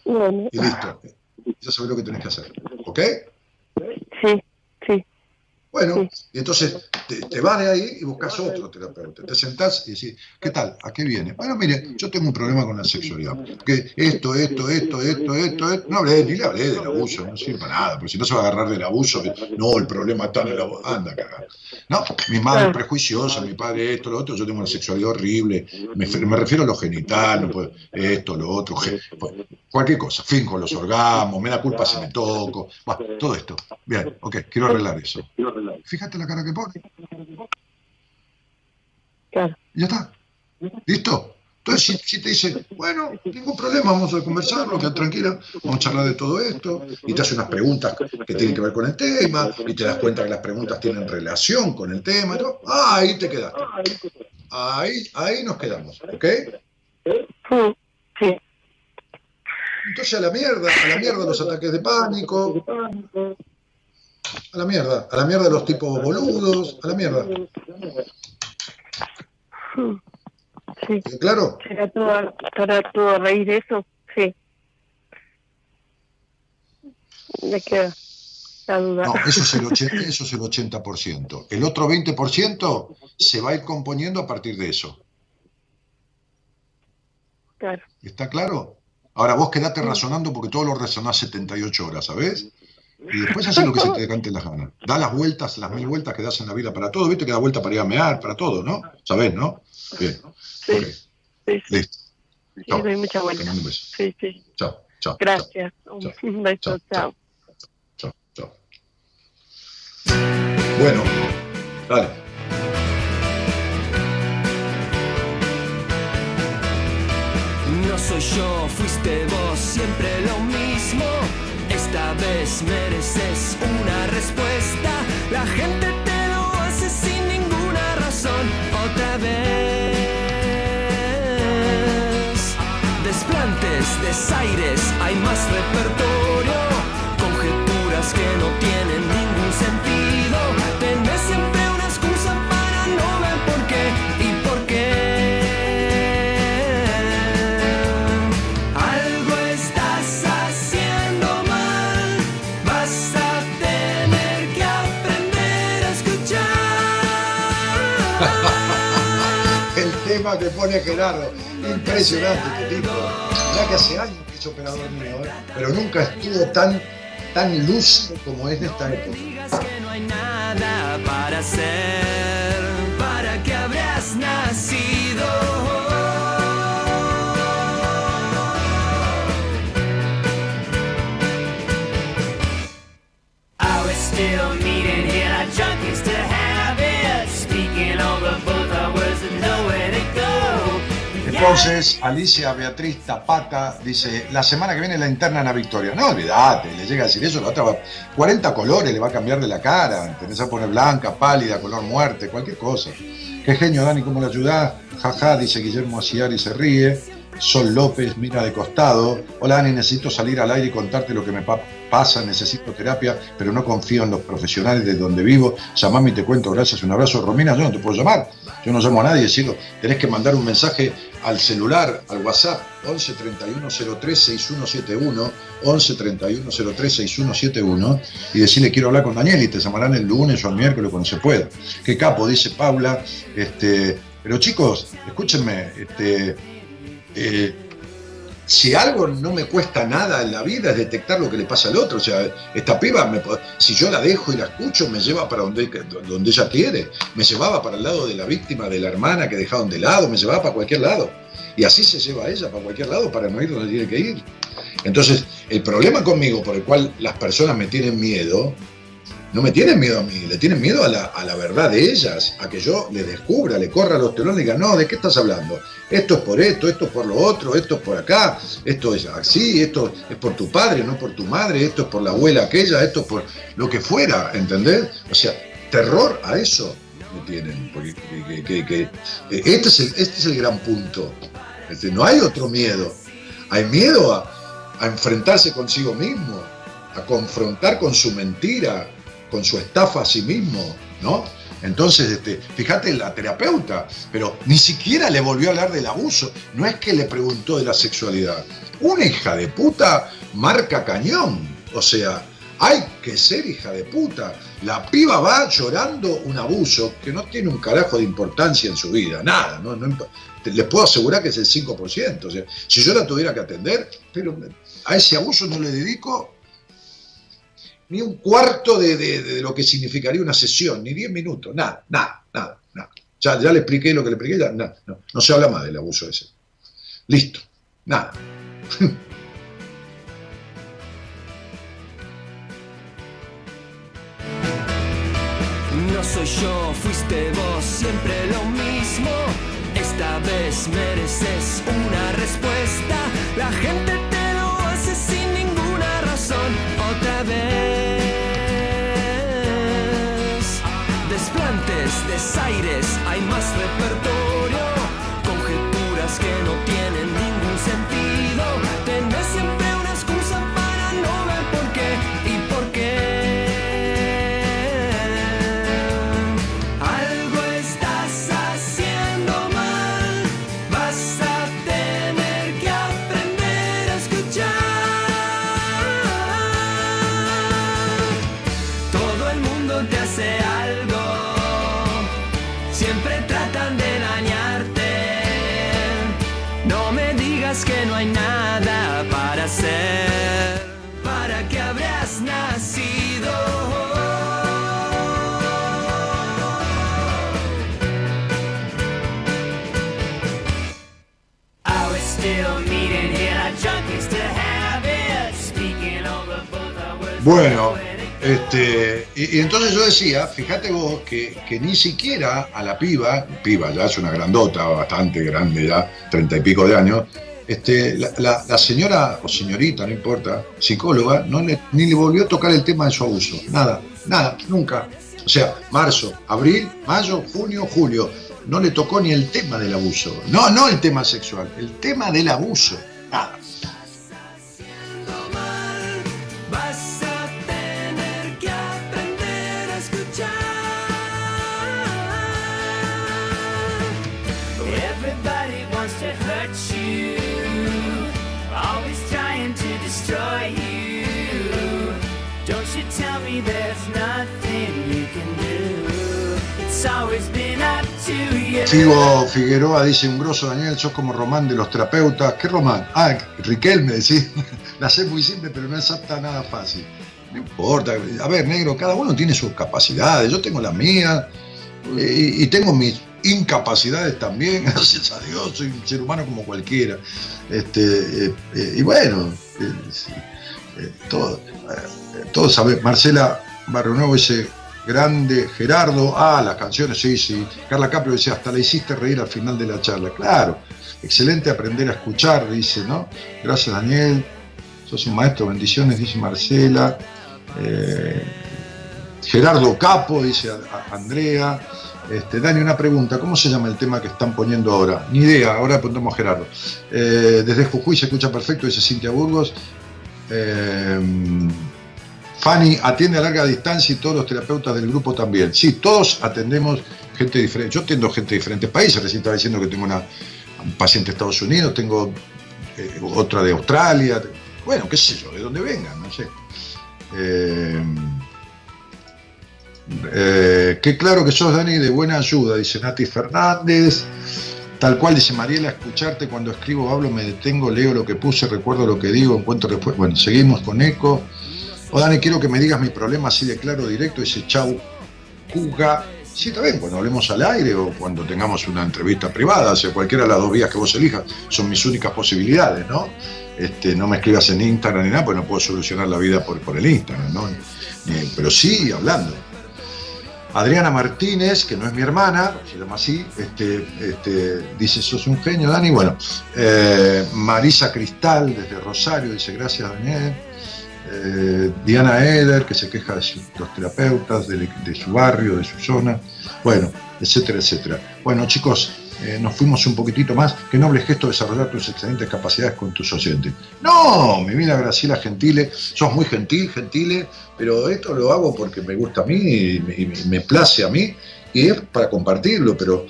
Y listo. Ya sabes lo que tenés que hacer. ¿Ok? sí. Bueno, y entonces te, te vas de ahí y buscas otro terapeuta. Te sentás y decís, ¿qué tal? ¿A qué viene? Bueno, mire, yo tengo un problema con la sexualidad. Que esto, esto, esto, esto, esto, esto. No hablé, ni le hablé del abuso, no sirve para nada, porque si no se va a agarrar del abuso, que, no, el problema está en el abuso. Anda, cagar. No, mi madre es prejuiciosa, mi padre esto, lo otro, yo tengo una sexualidad horrible, me, me refiero a lo genital, no puedo- esto, lo otro, ge- pues, cualquier cosa, fin con los orgasmos, me da culpa si me toco, bueno, todo esto. Bien, ok, quiero arreglar eso. Fíjate la cara que pone. Claro. Ya está. ¿Listo? Entonces, si, si te dice, bueno, ningún problema, vamos a conversarlo, queda tranquila, vamos a charlar de todo esto, y te hace unas preguntas que tienen que ver con el tema, y te das cuenta que las preguntas tienen relación con el tema, ¿no? Ah, ahí te quedaste. Ahí, ahí nos quedamos, ¿ok? Sí. Entonces a la mierda, a la mierda los ataques de pánico, a la mierda, a la mierda los tipos boludos, a la mierda. Sí. ¿Claro? ¿Será todo, será todo a raíz de eso? Sí. Me queda la duda. No, eso es el, oche- eso es el 80%. El otro 20% se va a ir componiendo a partir de eso. Claro. ¿Está claro? Ahora vos quedate razonando porque todo lo razonás 78 horas, ¿sabés? Y después haces lo que se te cante las ganas. Da las vueltas, las mil vueltas que das en la vida para todo. ¿Viste que da vuelta para ir a mear, para todo, no? ¿Sabés, no? Bien. Sí, sí, Listo. sí, Chao. doy mucha Te vuelta. mando un beso. Sí, sí. Chao, chao. Gracias. Chao. Un beso, chao. Chao, chao. Bueno, dale. No soy yo, fuiste vos, siempre lo mismo. Esta vez mereces una respuesta. La gente te lo hace sin ninguna razón. Otra vez. Desplantes, desaires, hay más repertorio. Conjeturas que no tienen que pone Gerardo. Impresionante este tipo. Ya que hace años que es operador mío, ¿eh? pero nunca estuvo tan, tan lúcido como es de esta época. que no hay nada para hacer. ¿Para qué habrías nacido? Still Entonces, Alicia Beatriz Tapata dice, la semana que viene la interna la Victoria. No, olvídate, le llega a decir eso, la otra va, 40 colores le va a cambiar de la cara, tenés a poner blanca, pálida, color muerte, cualquier cosa. Qué genio, Dani, ¿cómo le ayudás? Jaja, dice Guillermo Aciar y se ríe. Sol López mira de costado. Hola, Dani, necesito salir al aire y contarte lo que me pa- pasa, necesito terapia, pero no confío en los profesionales de donde vivo. Llamame y te cuento, gracias, un abrazo. Romina, yo no te puedo llamar. Yo no llamo a nadie, sino tenés que mandar un mensaje al celular, al WhatsApp, 11 31 03 6171, 11 31 03 6171, y decirle quiero hablar con Daniel y te llamarán el lunes o el miércoles cuando se pueda. Qué capo, dice Paula. Este, pero chicos, escúchenme, este, eh, si algo no me cuesta nada en la vida es detectar lo que le pasa al otro. O sea, esta piba, si yo la dejo y la escucho, me lleva para donde, donde ella quiere. Me llevaba para el lado de la víctima, de la hermana que dejaron de lado, me llevaba para cualquier lado. Y así se lleva a ella para cualquier lado para no ir donde tiene que ir. Entonces, el problema conmigo por el cual las personas me tienen miedo, no me tienen miedo a mí, le tienen miedo a la, a la verdad de ellas, a que yo le descubra, le corra los telones y diga, no, ¿de qué estás hablando? Esto es por esto, esto es por lo otro, esto es por acá, esto es así, esto es por tu padre, no por tu madre, esto es por la abuela aquella, esto es por lo que fuera, ¿entendés? O sea, terror a eso me tienen, porque que- que- este, es el, este es el gran punto. No hay otro miedo, hay miedo a, a enfrentarse consigo mismo, a confrontar con su mentira, con su estafa a sí mismo, ¿no? Entonces, este, fíjate la terapeuta, pero ni siquiera le volvió a hablar del abuso. No es que le preguntó de la sexualidad. Una hija de puta marca cañón. O sea, hay que ser hija de puta. La piba va llorando un abuso que no tiene un carajo de importancia en su vida, nada. No, No les puedo asegurar que es el 5%. O sea, si yo la tuviera que atender, pero a ese abuso no le dedico ni un cuarto de, de- de lo que significaría una sesión, ni 10 minutos, nada, nada, nada, nada. Ya, ya le expliqué lo que le expliqué, ya, nada, no, no se habla más del abuso ese. Listo, nada. No soy yo, fuiste vos, siempre lo mismo. Esta vez mereces una respuesta. La gente te lo hace sin ninguna razón. Otra vez. Desplantes, desaires, hay más Bueno, este, y, entonces yo decía, fíjate vos que, que ni siquiera a la piba, piba ya es una grandota, bastante grande ya, treinta y pico de años, este, la, la- señora o señorita, no importa, psicóloga, no ni le volvió a tocar el tema de su abuso. Nada, nada, nunca. O sea, marzo, abril, mayo, junio, julio. No le tocó ni el tema del abuso. No, no el tema sexual, el tema del abuso. Nada. Figo Figueroa dice, un grosso Daniel, sos como Román de los terapeutas. ¿Qué Román? Ah, Riquelme, decís. La sé muy simple, pero no es apta nada fácil. No importa. A ver, negro, cada uno tiene sus capacidades. Yo tengo las mías y, y tengo mis incapacidades también. Gracias a Dios, soy un ser humano como cualquiera. Este, eh, eh, y bueno, eh, eh, todo, eh, todos sabemos. Marcela Barrio Nuevo dice, grande Gerardo. Ah, las canciones, sí, sí. Carla Caprio decía, hasta la hiciste reír al final de la charla. Claro, excelente aprender a escuchar, dice, ¿no? Gracias, Daniel. Sos un maestro, bendiciones, dice Marcela. Eh, Gerardo Capo, dice Andrea. Este, Dani, una pregunta, ¿cómo se llama el tema que están poniendo ahora? Ni idea, ahora pondremos Gerardo. Eh, desde Jujuy se escucha perfecto, dice Cintia Burgos. Eh, Fanny atiende a larga distancia y todos los terapeutas del grupo también. Sí, todos atendemos gente diferente. Yo tengo gente de diferentes países. Recién estaba diciendo que tengo una, un paciente de Estados Unidos, tengo eh, otra de Australia. Bueno, qué sé yo, de dónde vengan, no sé. Eh, eh, qué claro que sos, Dani, de buena ayuda, dice Nati Fernández. Tal cual dice Mariela, escucharte cuando escribo, hablo, me detengo, leo lo que puse, recuerdo lo que digo, encuentro después. Bueno, seguimos con Eco. O Dani, quiero que me digas mi problema así de claro, directo, dice chau, Juga. Sí, está bien, cuando hablemos al aire o cuando tengamos una entrevista privada, o sea, cualquiera de las dos vías que vos elijas, son mis únicas posibilidades, ¿no? Este, no me escribas en Instagram ni nada, porque no puedo solucionar la vida por, el Instagram, ¿no? Pero sí hablando. Adriana Martínez, que no es mi hermana, se llama así, este, este, dice, sos un genio, Dani. Bueno, eh, Marisa Cristal, desde Rosario, dice, gracias, Daniel. Eh, Diana Eder, que se queja de los terapeutas, de, su barrio, de su zona. Bueno, etcétera, etcétera. Bueno, chicos, eh, nos fuimos un poquitito más. Qué noble gesto desarrollar tus excelentes capacidades con tus oyentes. No, mi vida Graciela Gentile, sos muy gentil, Gentile, pero esto lo hago porque me gusta a mí y me, place a mí y es para compartirlo, pero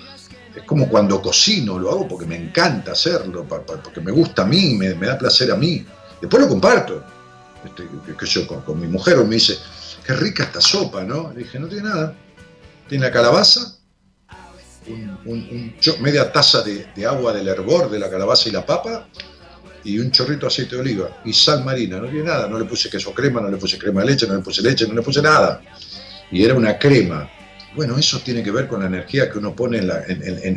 es como cuando cocino, lo hago porque me encanta hacerlo, porque me gusta a mí, me, me da placer a mí. Después lo comparto. Este, que- yo con, mi mujer me dice, qué rica esta sopa, ¿no? Le dije, no tiene nada. Tiene la calabaza, un- media taza de, agua del hervor de la calabaza y la papa, y un chorrito de aceite de oliva y sal marina, no tiene nada, no le puse queso crema, no le puse crema de leche, no le puse leche, no le puse nada. Y era una crema. Bueno, eso tiene que ver con la energía que uno pone en-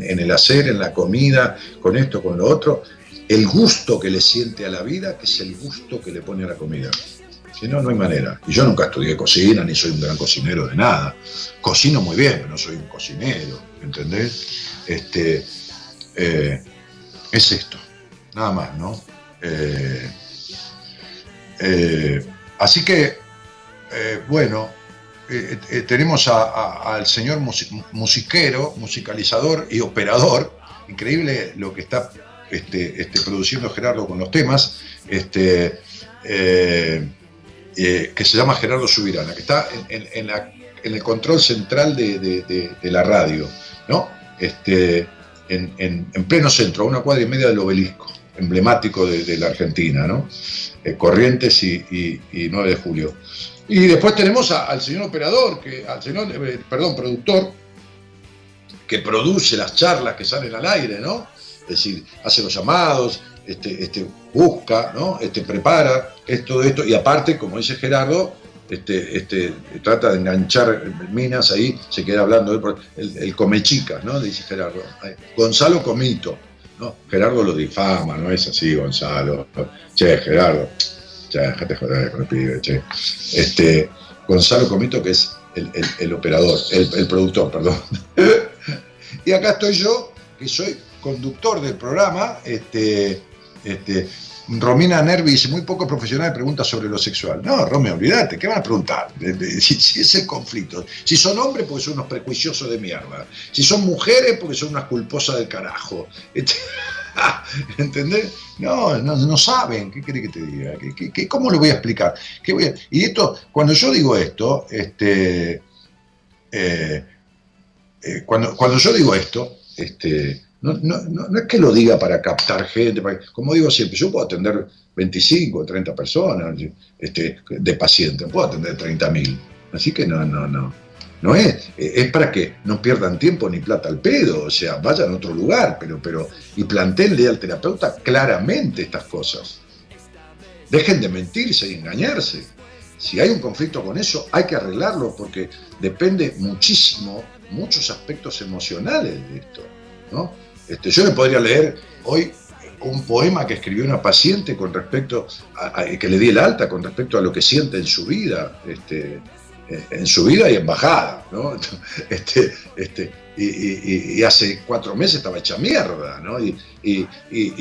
en el hacer, en la comida, con esto, con lo otro. El gusto que le siente a la vida, que es el gusto que le pone a la comida. Si no, no hay manera. Y yo nunca estudié cocina, ni soy un gran cocinero de nada. Cocino muy bien, pero no soy un cocinero, ¿entendés? Este, eh, es esto, nada más, ¿no? Eh, eh, así que, bueno, tenemos al señor musi- musiquero, musicalizador y operador. Increíble lo que está este, este, produciendo Gerardo con los temas. Este, eh, eh, que se llama Gerardo Subirana, que está en, el control central de, la radio, ¿no? Este, en, en- en pleno centro, a una cuadra y media del obelisco, emblemático de, la Argentina, ¿no? Eh, Corrientes y, y- y 9 de julio. Y después tenemos al señor operador, que, al señor, perdón, productor, que produce las charlas que salen al aire, ¿no? Es decir, hace los llamados, este, este, busca, ¿no? Este, prepara, es todo esto, y aparte, como dice Gerardo, este, este, trata de enganchar minas ahí, se queda hablando, el, el ¿no? Dice Gerardo. Gonzalo Comito, ¿no? Gerardo lo difama, no es así, Gonzalo. Che, Gerardo, che, déjate joder con el pibe, che. Este, Gonzalo Comito, que es el, el- operador, el productor, perdón. y acá estoy yo, que soy conductor del programa, este, este, Romina Nervi dice, muy poco profesional pregunta sobre lo sexual. No, Romeo, olvídate, ¿qué van a preguntar? Si, si es el conflicto. Si son hombres, porque son unos prejuiciosos de mierda. Si son mujeres, porque son unas culposas del carajo. Este- ¿Entendés? No, no, no saben. ¿Qué querés que te diga? ¿Qué, qué- qué- cómo lo voy a explicar? ¿Qué voy a- Y esto, cuando yo digo esto, este, eh, eh, cuando, cuando yo digo esto, este, no, no- no- no es que lo diga para captar gente, como digo siempre, yo puedo atender 25 o 30 personas este, de pacientes, puedo atender 30.000. Así que no, no, no. No es, eh, es para que no pierdan tiempo ni plata al pedo, o sea, vayan a otro lugar, pero, pero, y plantéenle al terapeuta claramente estas cosas. Dejen de mentirse y engañarse. Si hay un conflicto con eso, hay que arreglarlo porque depende muchísimo, muchos aspectos emocionales de esto. ¿no? Este, yo le podría leer hoy un poema que escribió una paciente con respecto a, que le di el alta con respecto a lo que siente en su vida, este, eh, en su vida y en bajada, ¿no? Este, este, y, hace cuatro meses estaba hecha mierda, ¿no? Y,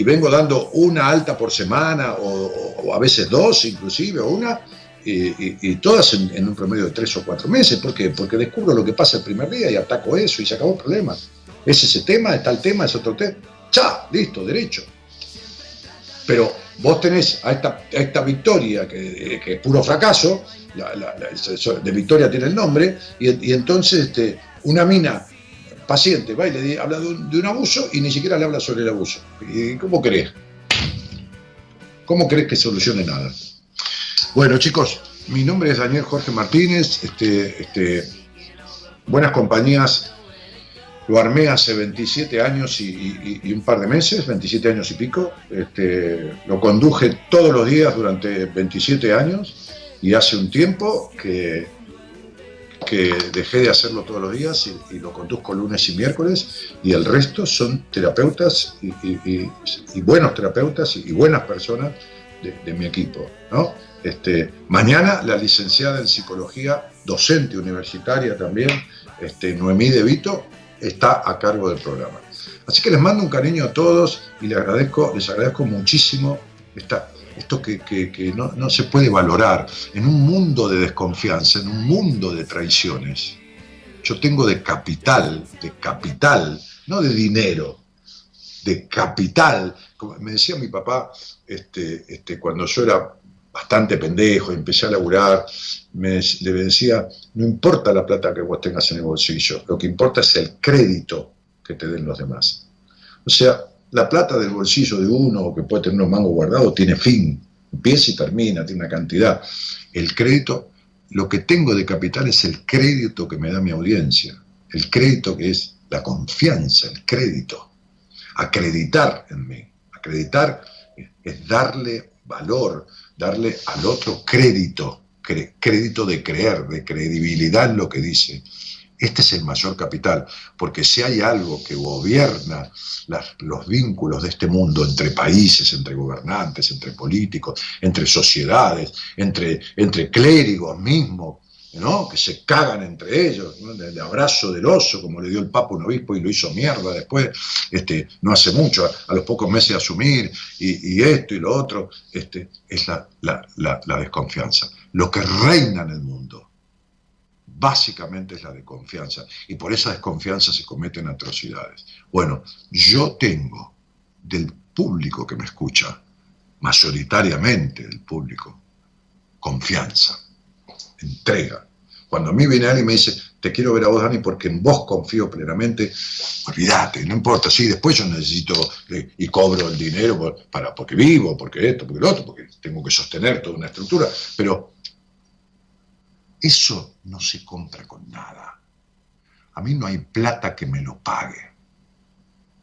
vengo dando una alta por semana, o, a veces dos inclusive, o una, y todas en, en un promedio de tres o cuatro meses. ¿Por qué? Porque descubro lo que pasa el primer día y ataco eso y se acabó el problema. Es ese tema, es tal tema, es otro tema. ¡Cha! Listo, derecho. Pero vos tenés a esta, a esta victoria, que, que es puro fracaso, la- de victoria tiene el nombre, y, y entonces este, una mina paciente va y le habla de un, de un abuso y ni siquiera le habla sobre el abuso. ¿Y ¿Cómo crees? ¿Cómo crees que solucione nada? Bueno, chicos, mi nombre es Daniel Jorge Martínez. Este, este, buenas compañías lo armé hace 27 años y, y- y un par de meses, 27 años y pico. Este, lo conduje todos los días durante 27 años y hace un tiempo que, que dejé de hacerlo todos los días y, lo conduzco lunes y miércoles y el resto son terapeutas y, buenos terapeutas y, buenas personas de, mi equipo. Este, mañana la licenciada en psicología, docente universitaria también, este, Noemí De Vito, está a cargo del programa. Así que les mando un cariño a todos y les agradezco, les agradezco muchísimo esta, esto que, que- que no, no se puede valorar en un mundo de desconfianza, en un mundo de traiciones. Yo tengo de capital, de capital, no de dinero, de capital. Como me decía mi papá, este, este, cuando yo era bastante pendejo y empecé a laburar, me, le decía, no importa la plata que vos tengas en el bolsillo, lo que importa es el crédito que te den los demás. O sea, la plata del bolsillo de uno, que puede tener unos mangos guardados, tiene fin, empieza y termina, tiene una cantidad. El crédito, lo que tengo de capital es el crédito que me da mi audiencia, el crédito que es la confianza, el crédito, acreditar en mí. Acreditar es darle valor, darle al otro crédito, crédito de creer, de credibilidad en lo que dice. Este es el mayor capital, porque si hay algo que gobierna los vínculos de este mundo entre países, entre gobernantes, entre políticos, entre sociedades, entre, entre clérigos mismos, ¿no? que se cagan entre ellos, ¿no? el abrazo del oso, como le dio el Papa un obispo y lo hizo mierda después, este, no hace mucho, a, los pocos meses de asumir, y, y esto y lo otro, este, es la, la- la- la desconfianza. Lo que reina en el mundo, básicamente es la desconfianza, y por esa desconfianza se cometen atrocidades. Bueno, yo tengo del público que me escucha, mayoritariamente del público, confianza entrega. Cuando a mí viene alguien y me dice, te quiero ver a vos, Dani, porque en vos confío plenamente, olvídate, no importa, sí, después yo necesito y cobro el dinero para, porque vivo, porque esto, porque lo otro, porque tengo que sostener toda una estructura, pero eso no se compra con nada. A mí no hay plata que me lo pague.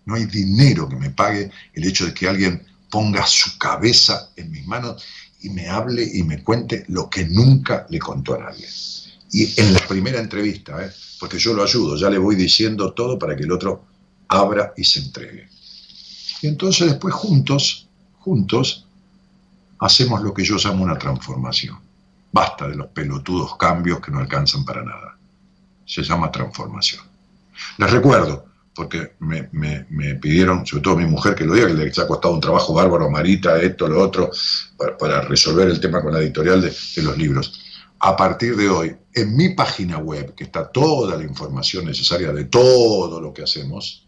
No hay dinero que me pague el hecho de que alguien ponga su cabeza en mis manos y me hable y me cuente lo que nunca le contó a nadie. Y en la primera entrevista, ¿eh? porque yo lo ayudo, ya le voy diciendo todo para que el otro abra y se entregue. Y entonces después juntos, juntos, hacemos lo que yo llamo una transformación. Basta de los pelotudos cambios que no alcanzan para nada. Se llama transformación. Les recuerdo, porque me, pidieron, sobre todo mi mujer, que lo diga, que le ha costado un trabajo bárbaro a Marita, esto, lo otro, para, resolver el tema con la editorial de, de los libros. A partir de hoy, en mi página web, que está toda la información necesaria de todo lo que hacemos,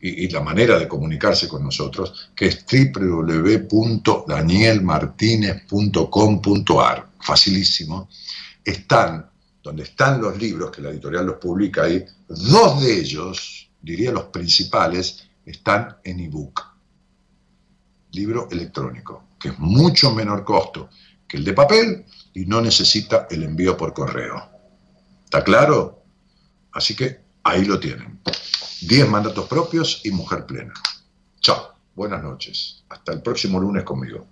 y, y la manera de comunicarse con nosotros, que es www.danielmartinez.com.ar, facilísimo, están, donde están los libros, que la editorial los publica ahí, dos de ellos, diría los principales, están en ebook, libro electrónico, que es mucho menor costo que el de papel y no necesita el envío por correo. ¿Está claro? Así que ahí lo tienen. 10 mandatos propios y mujer plena. Chao, buenas noches. Hasta el próximo lunes conmigo.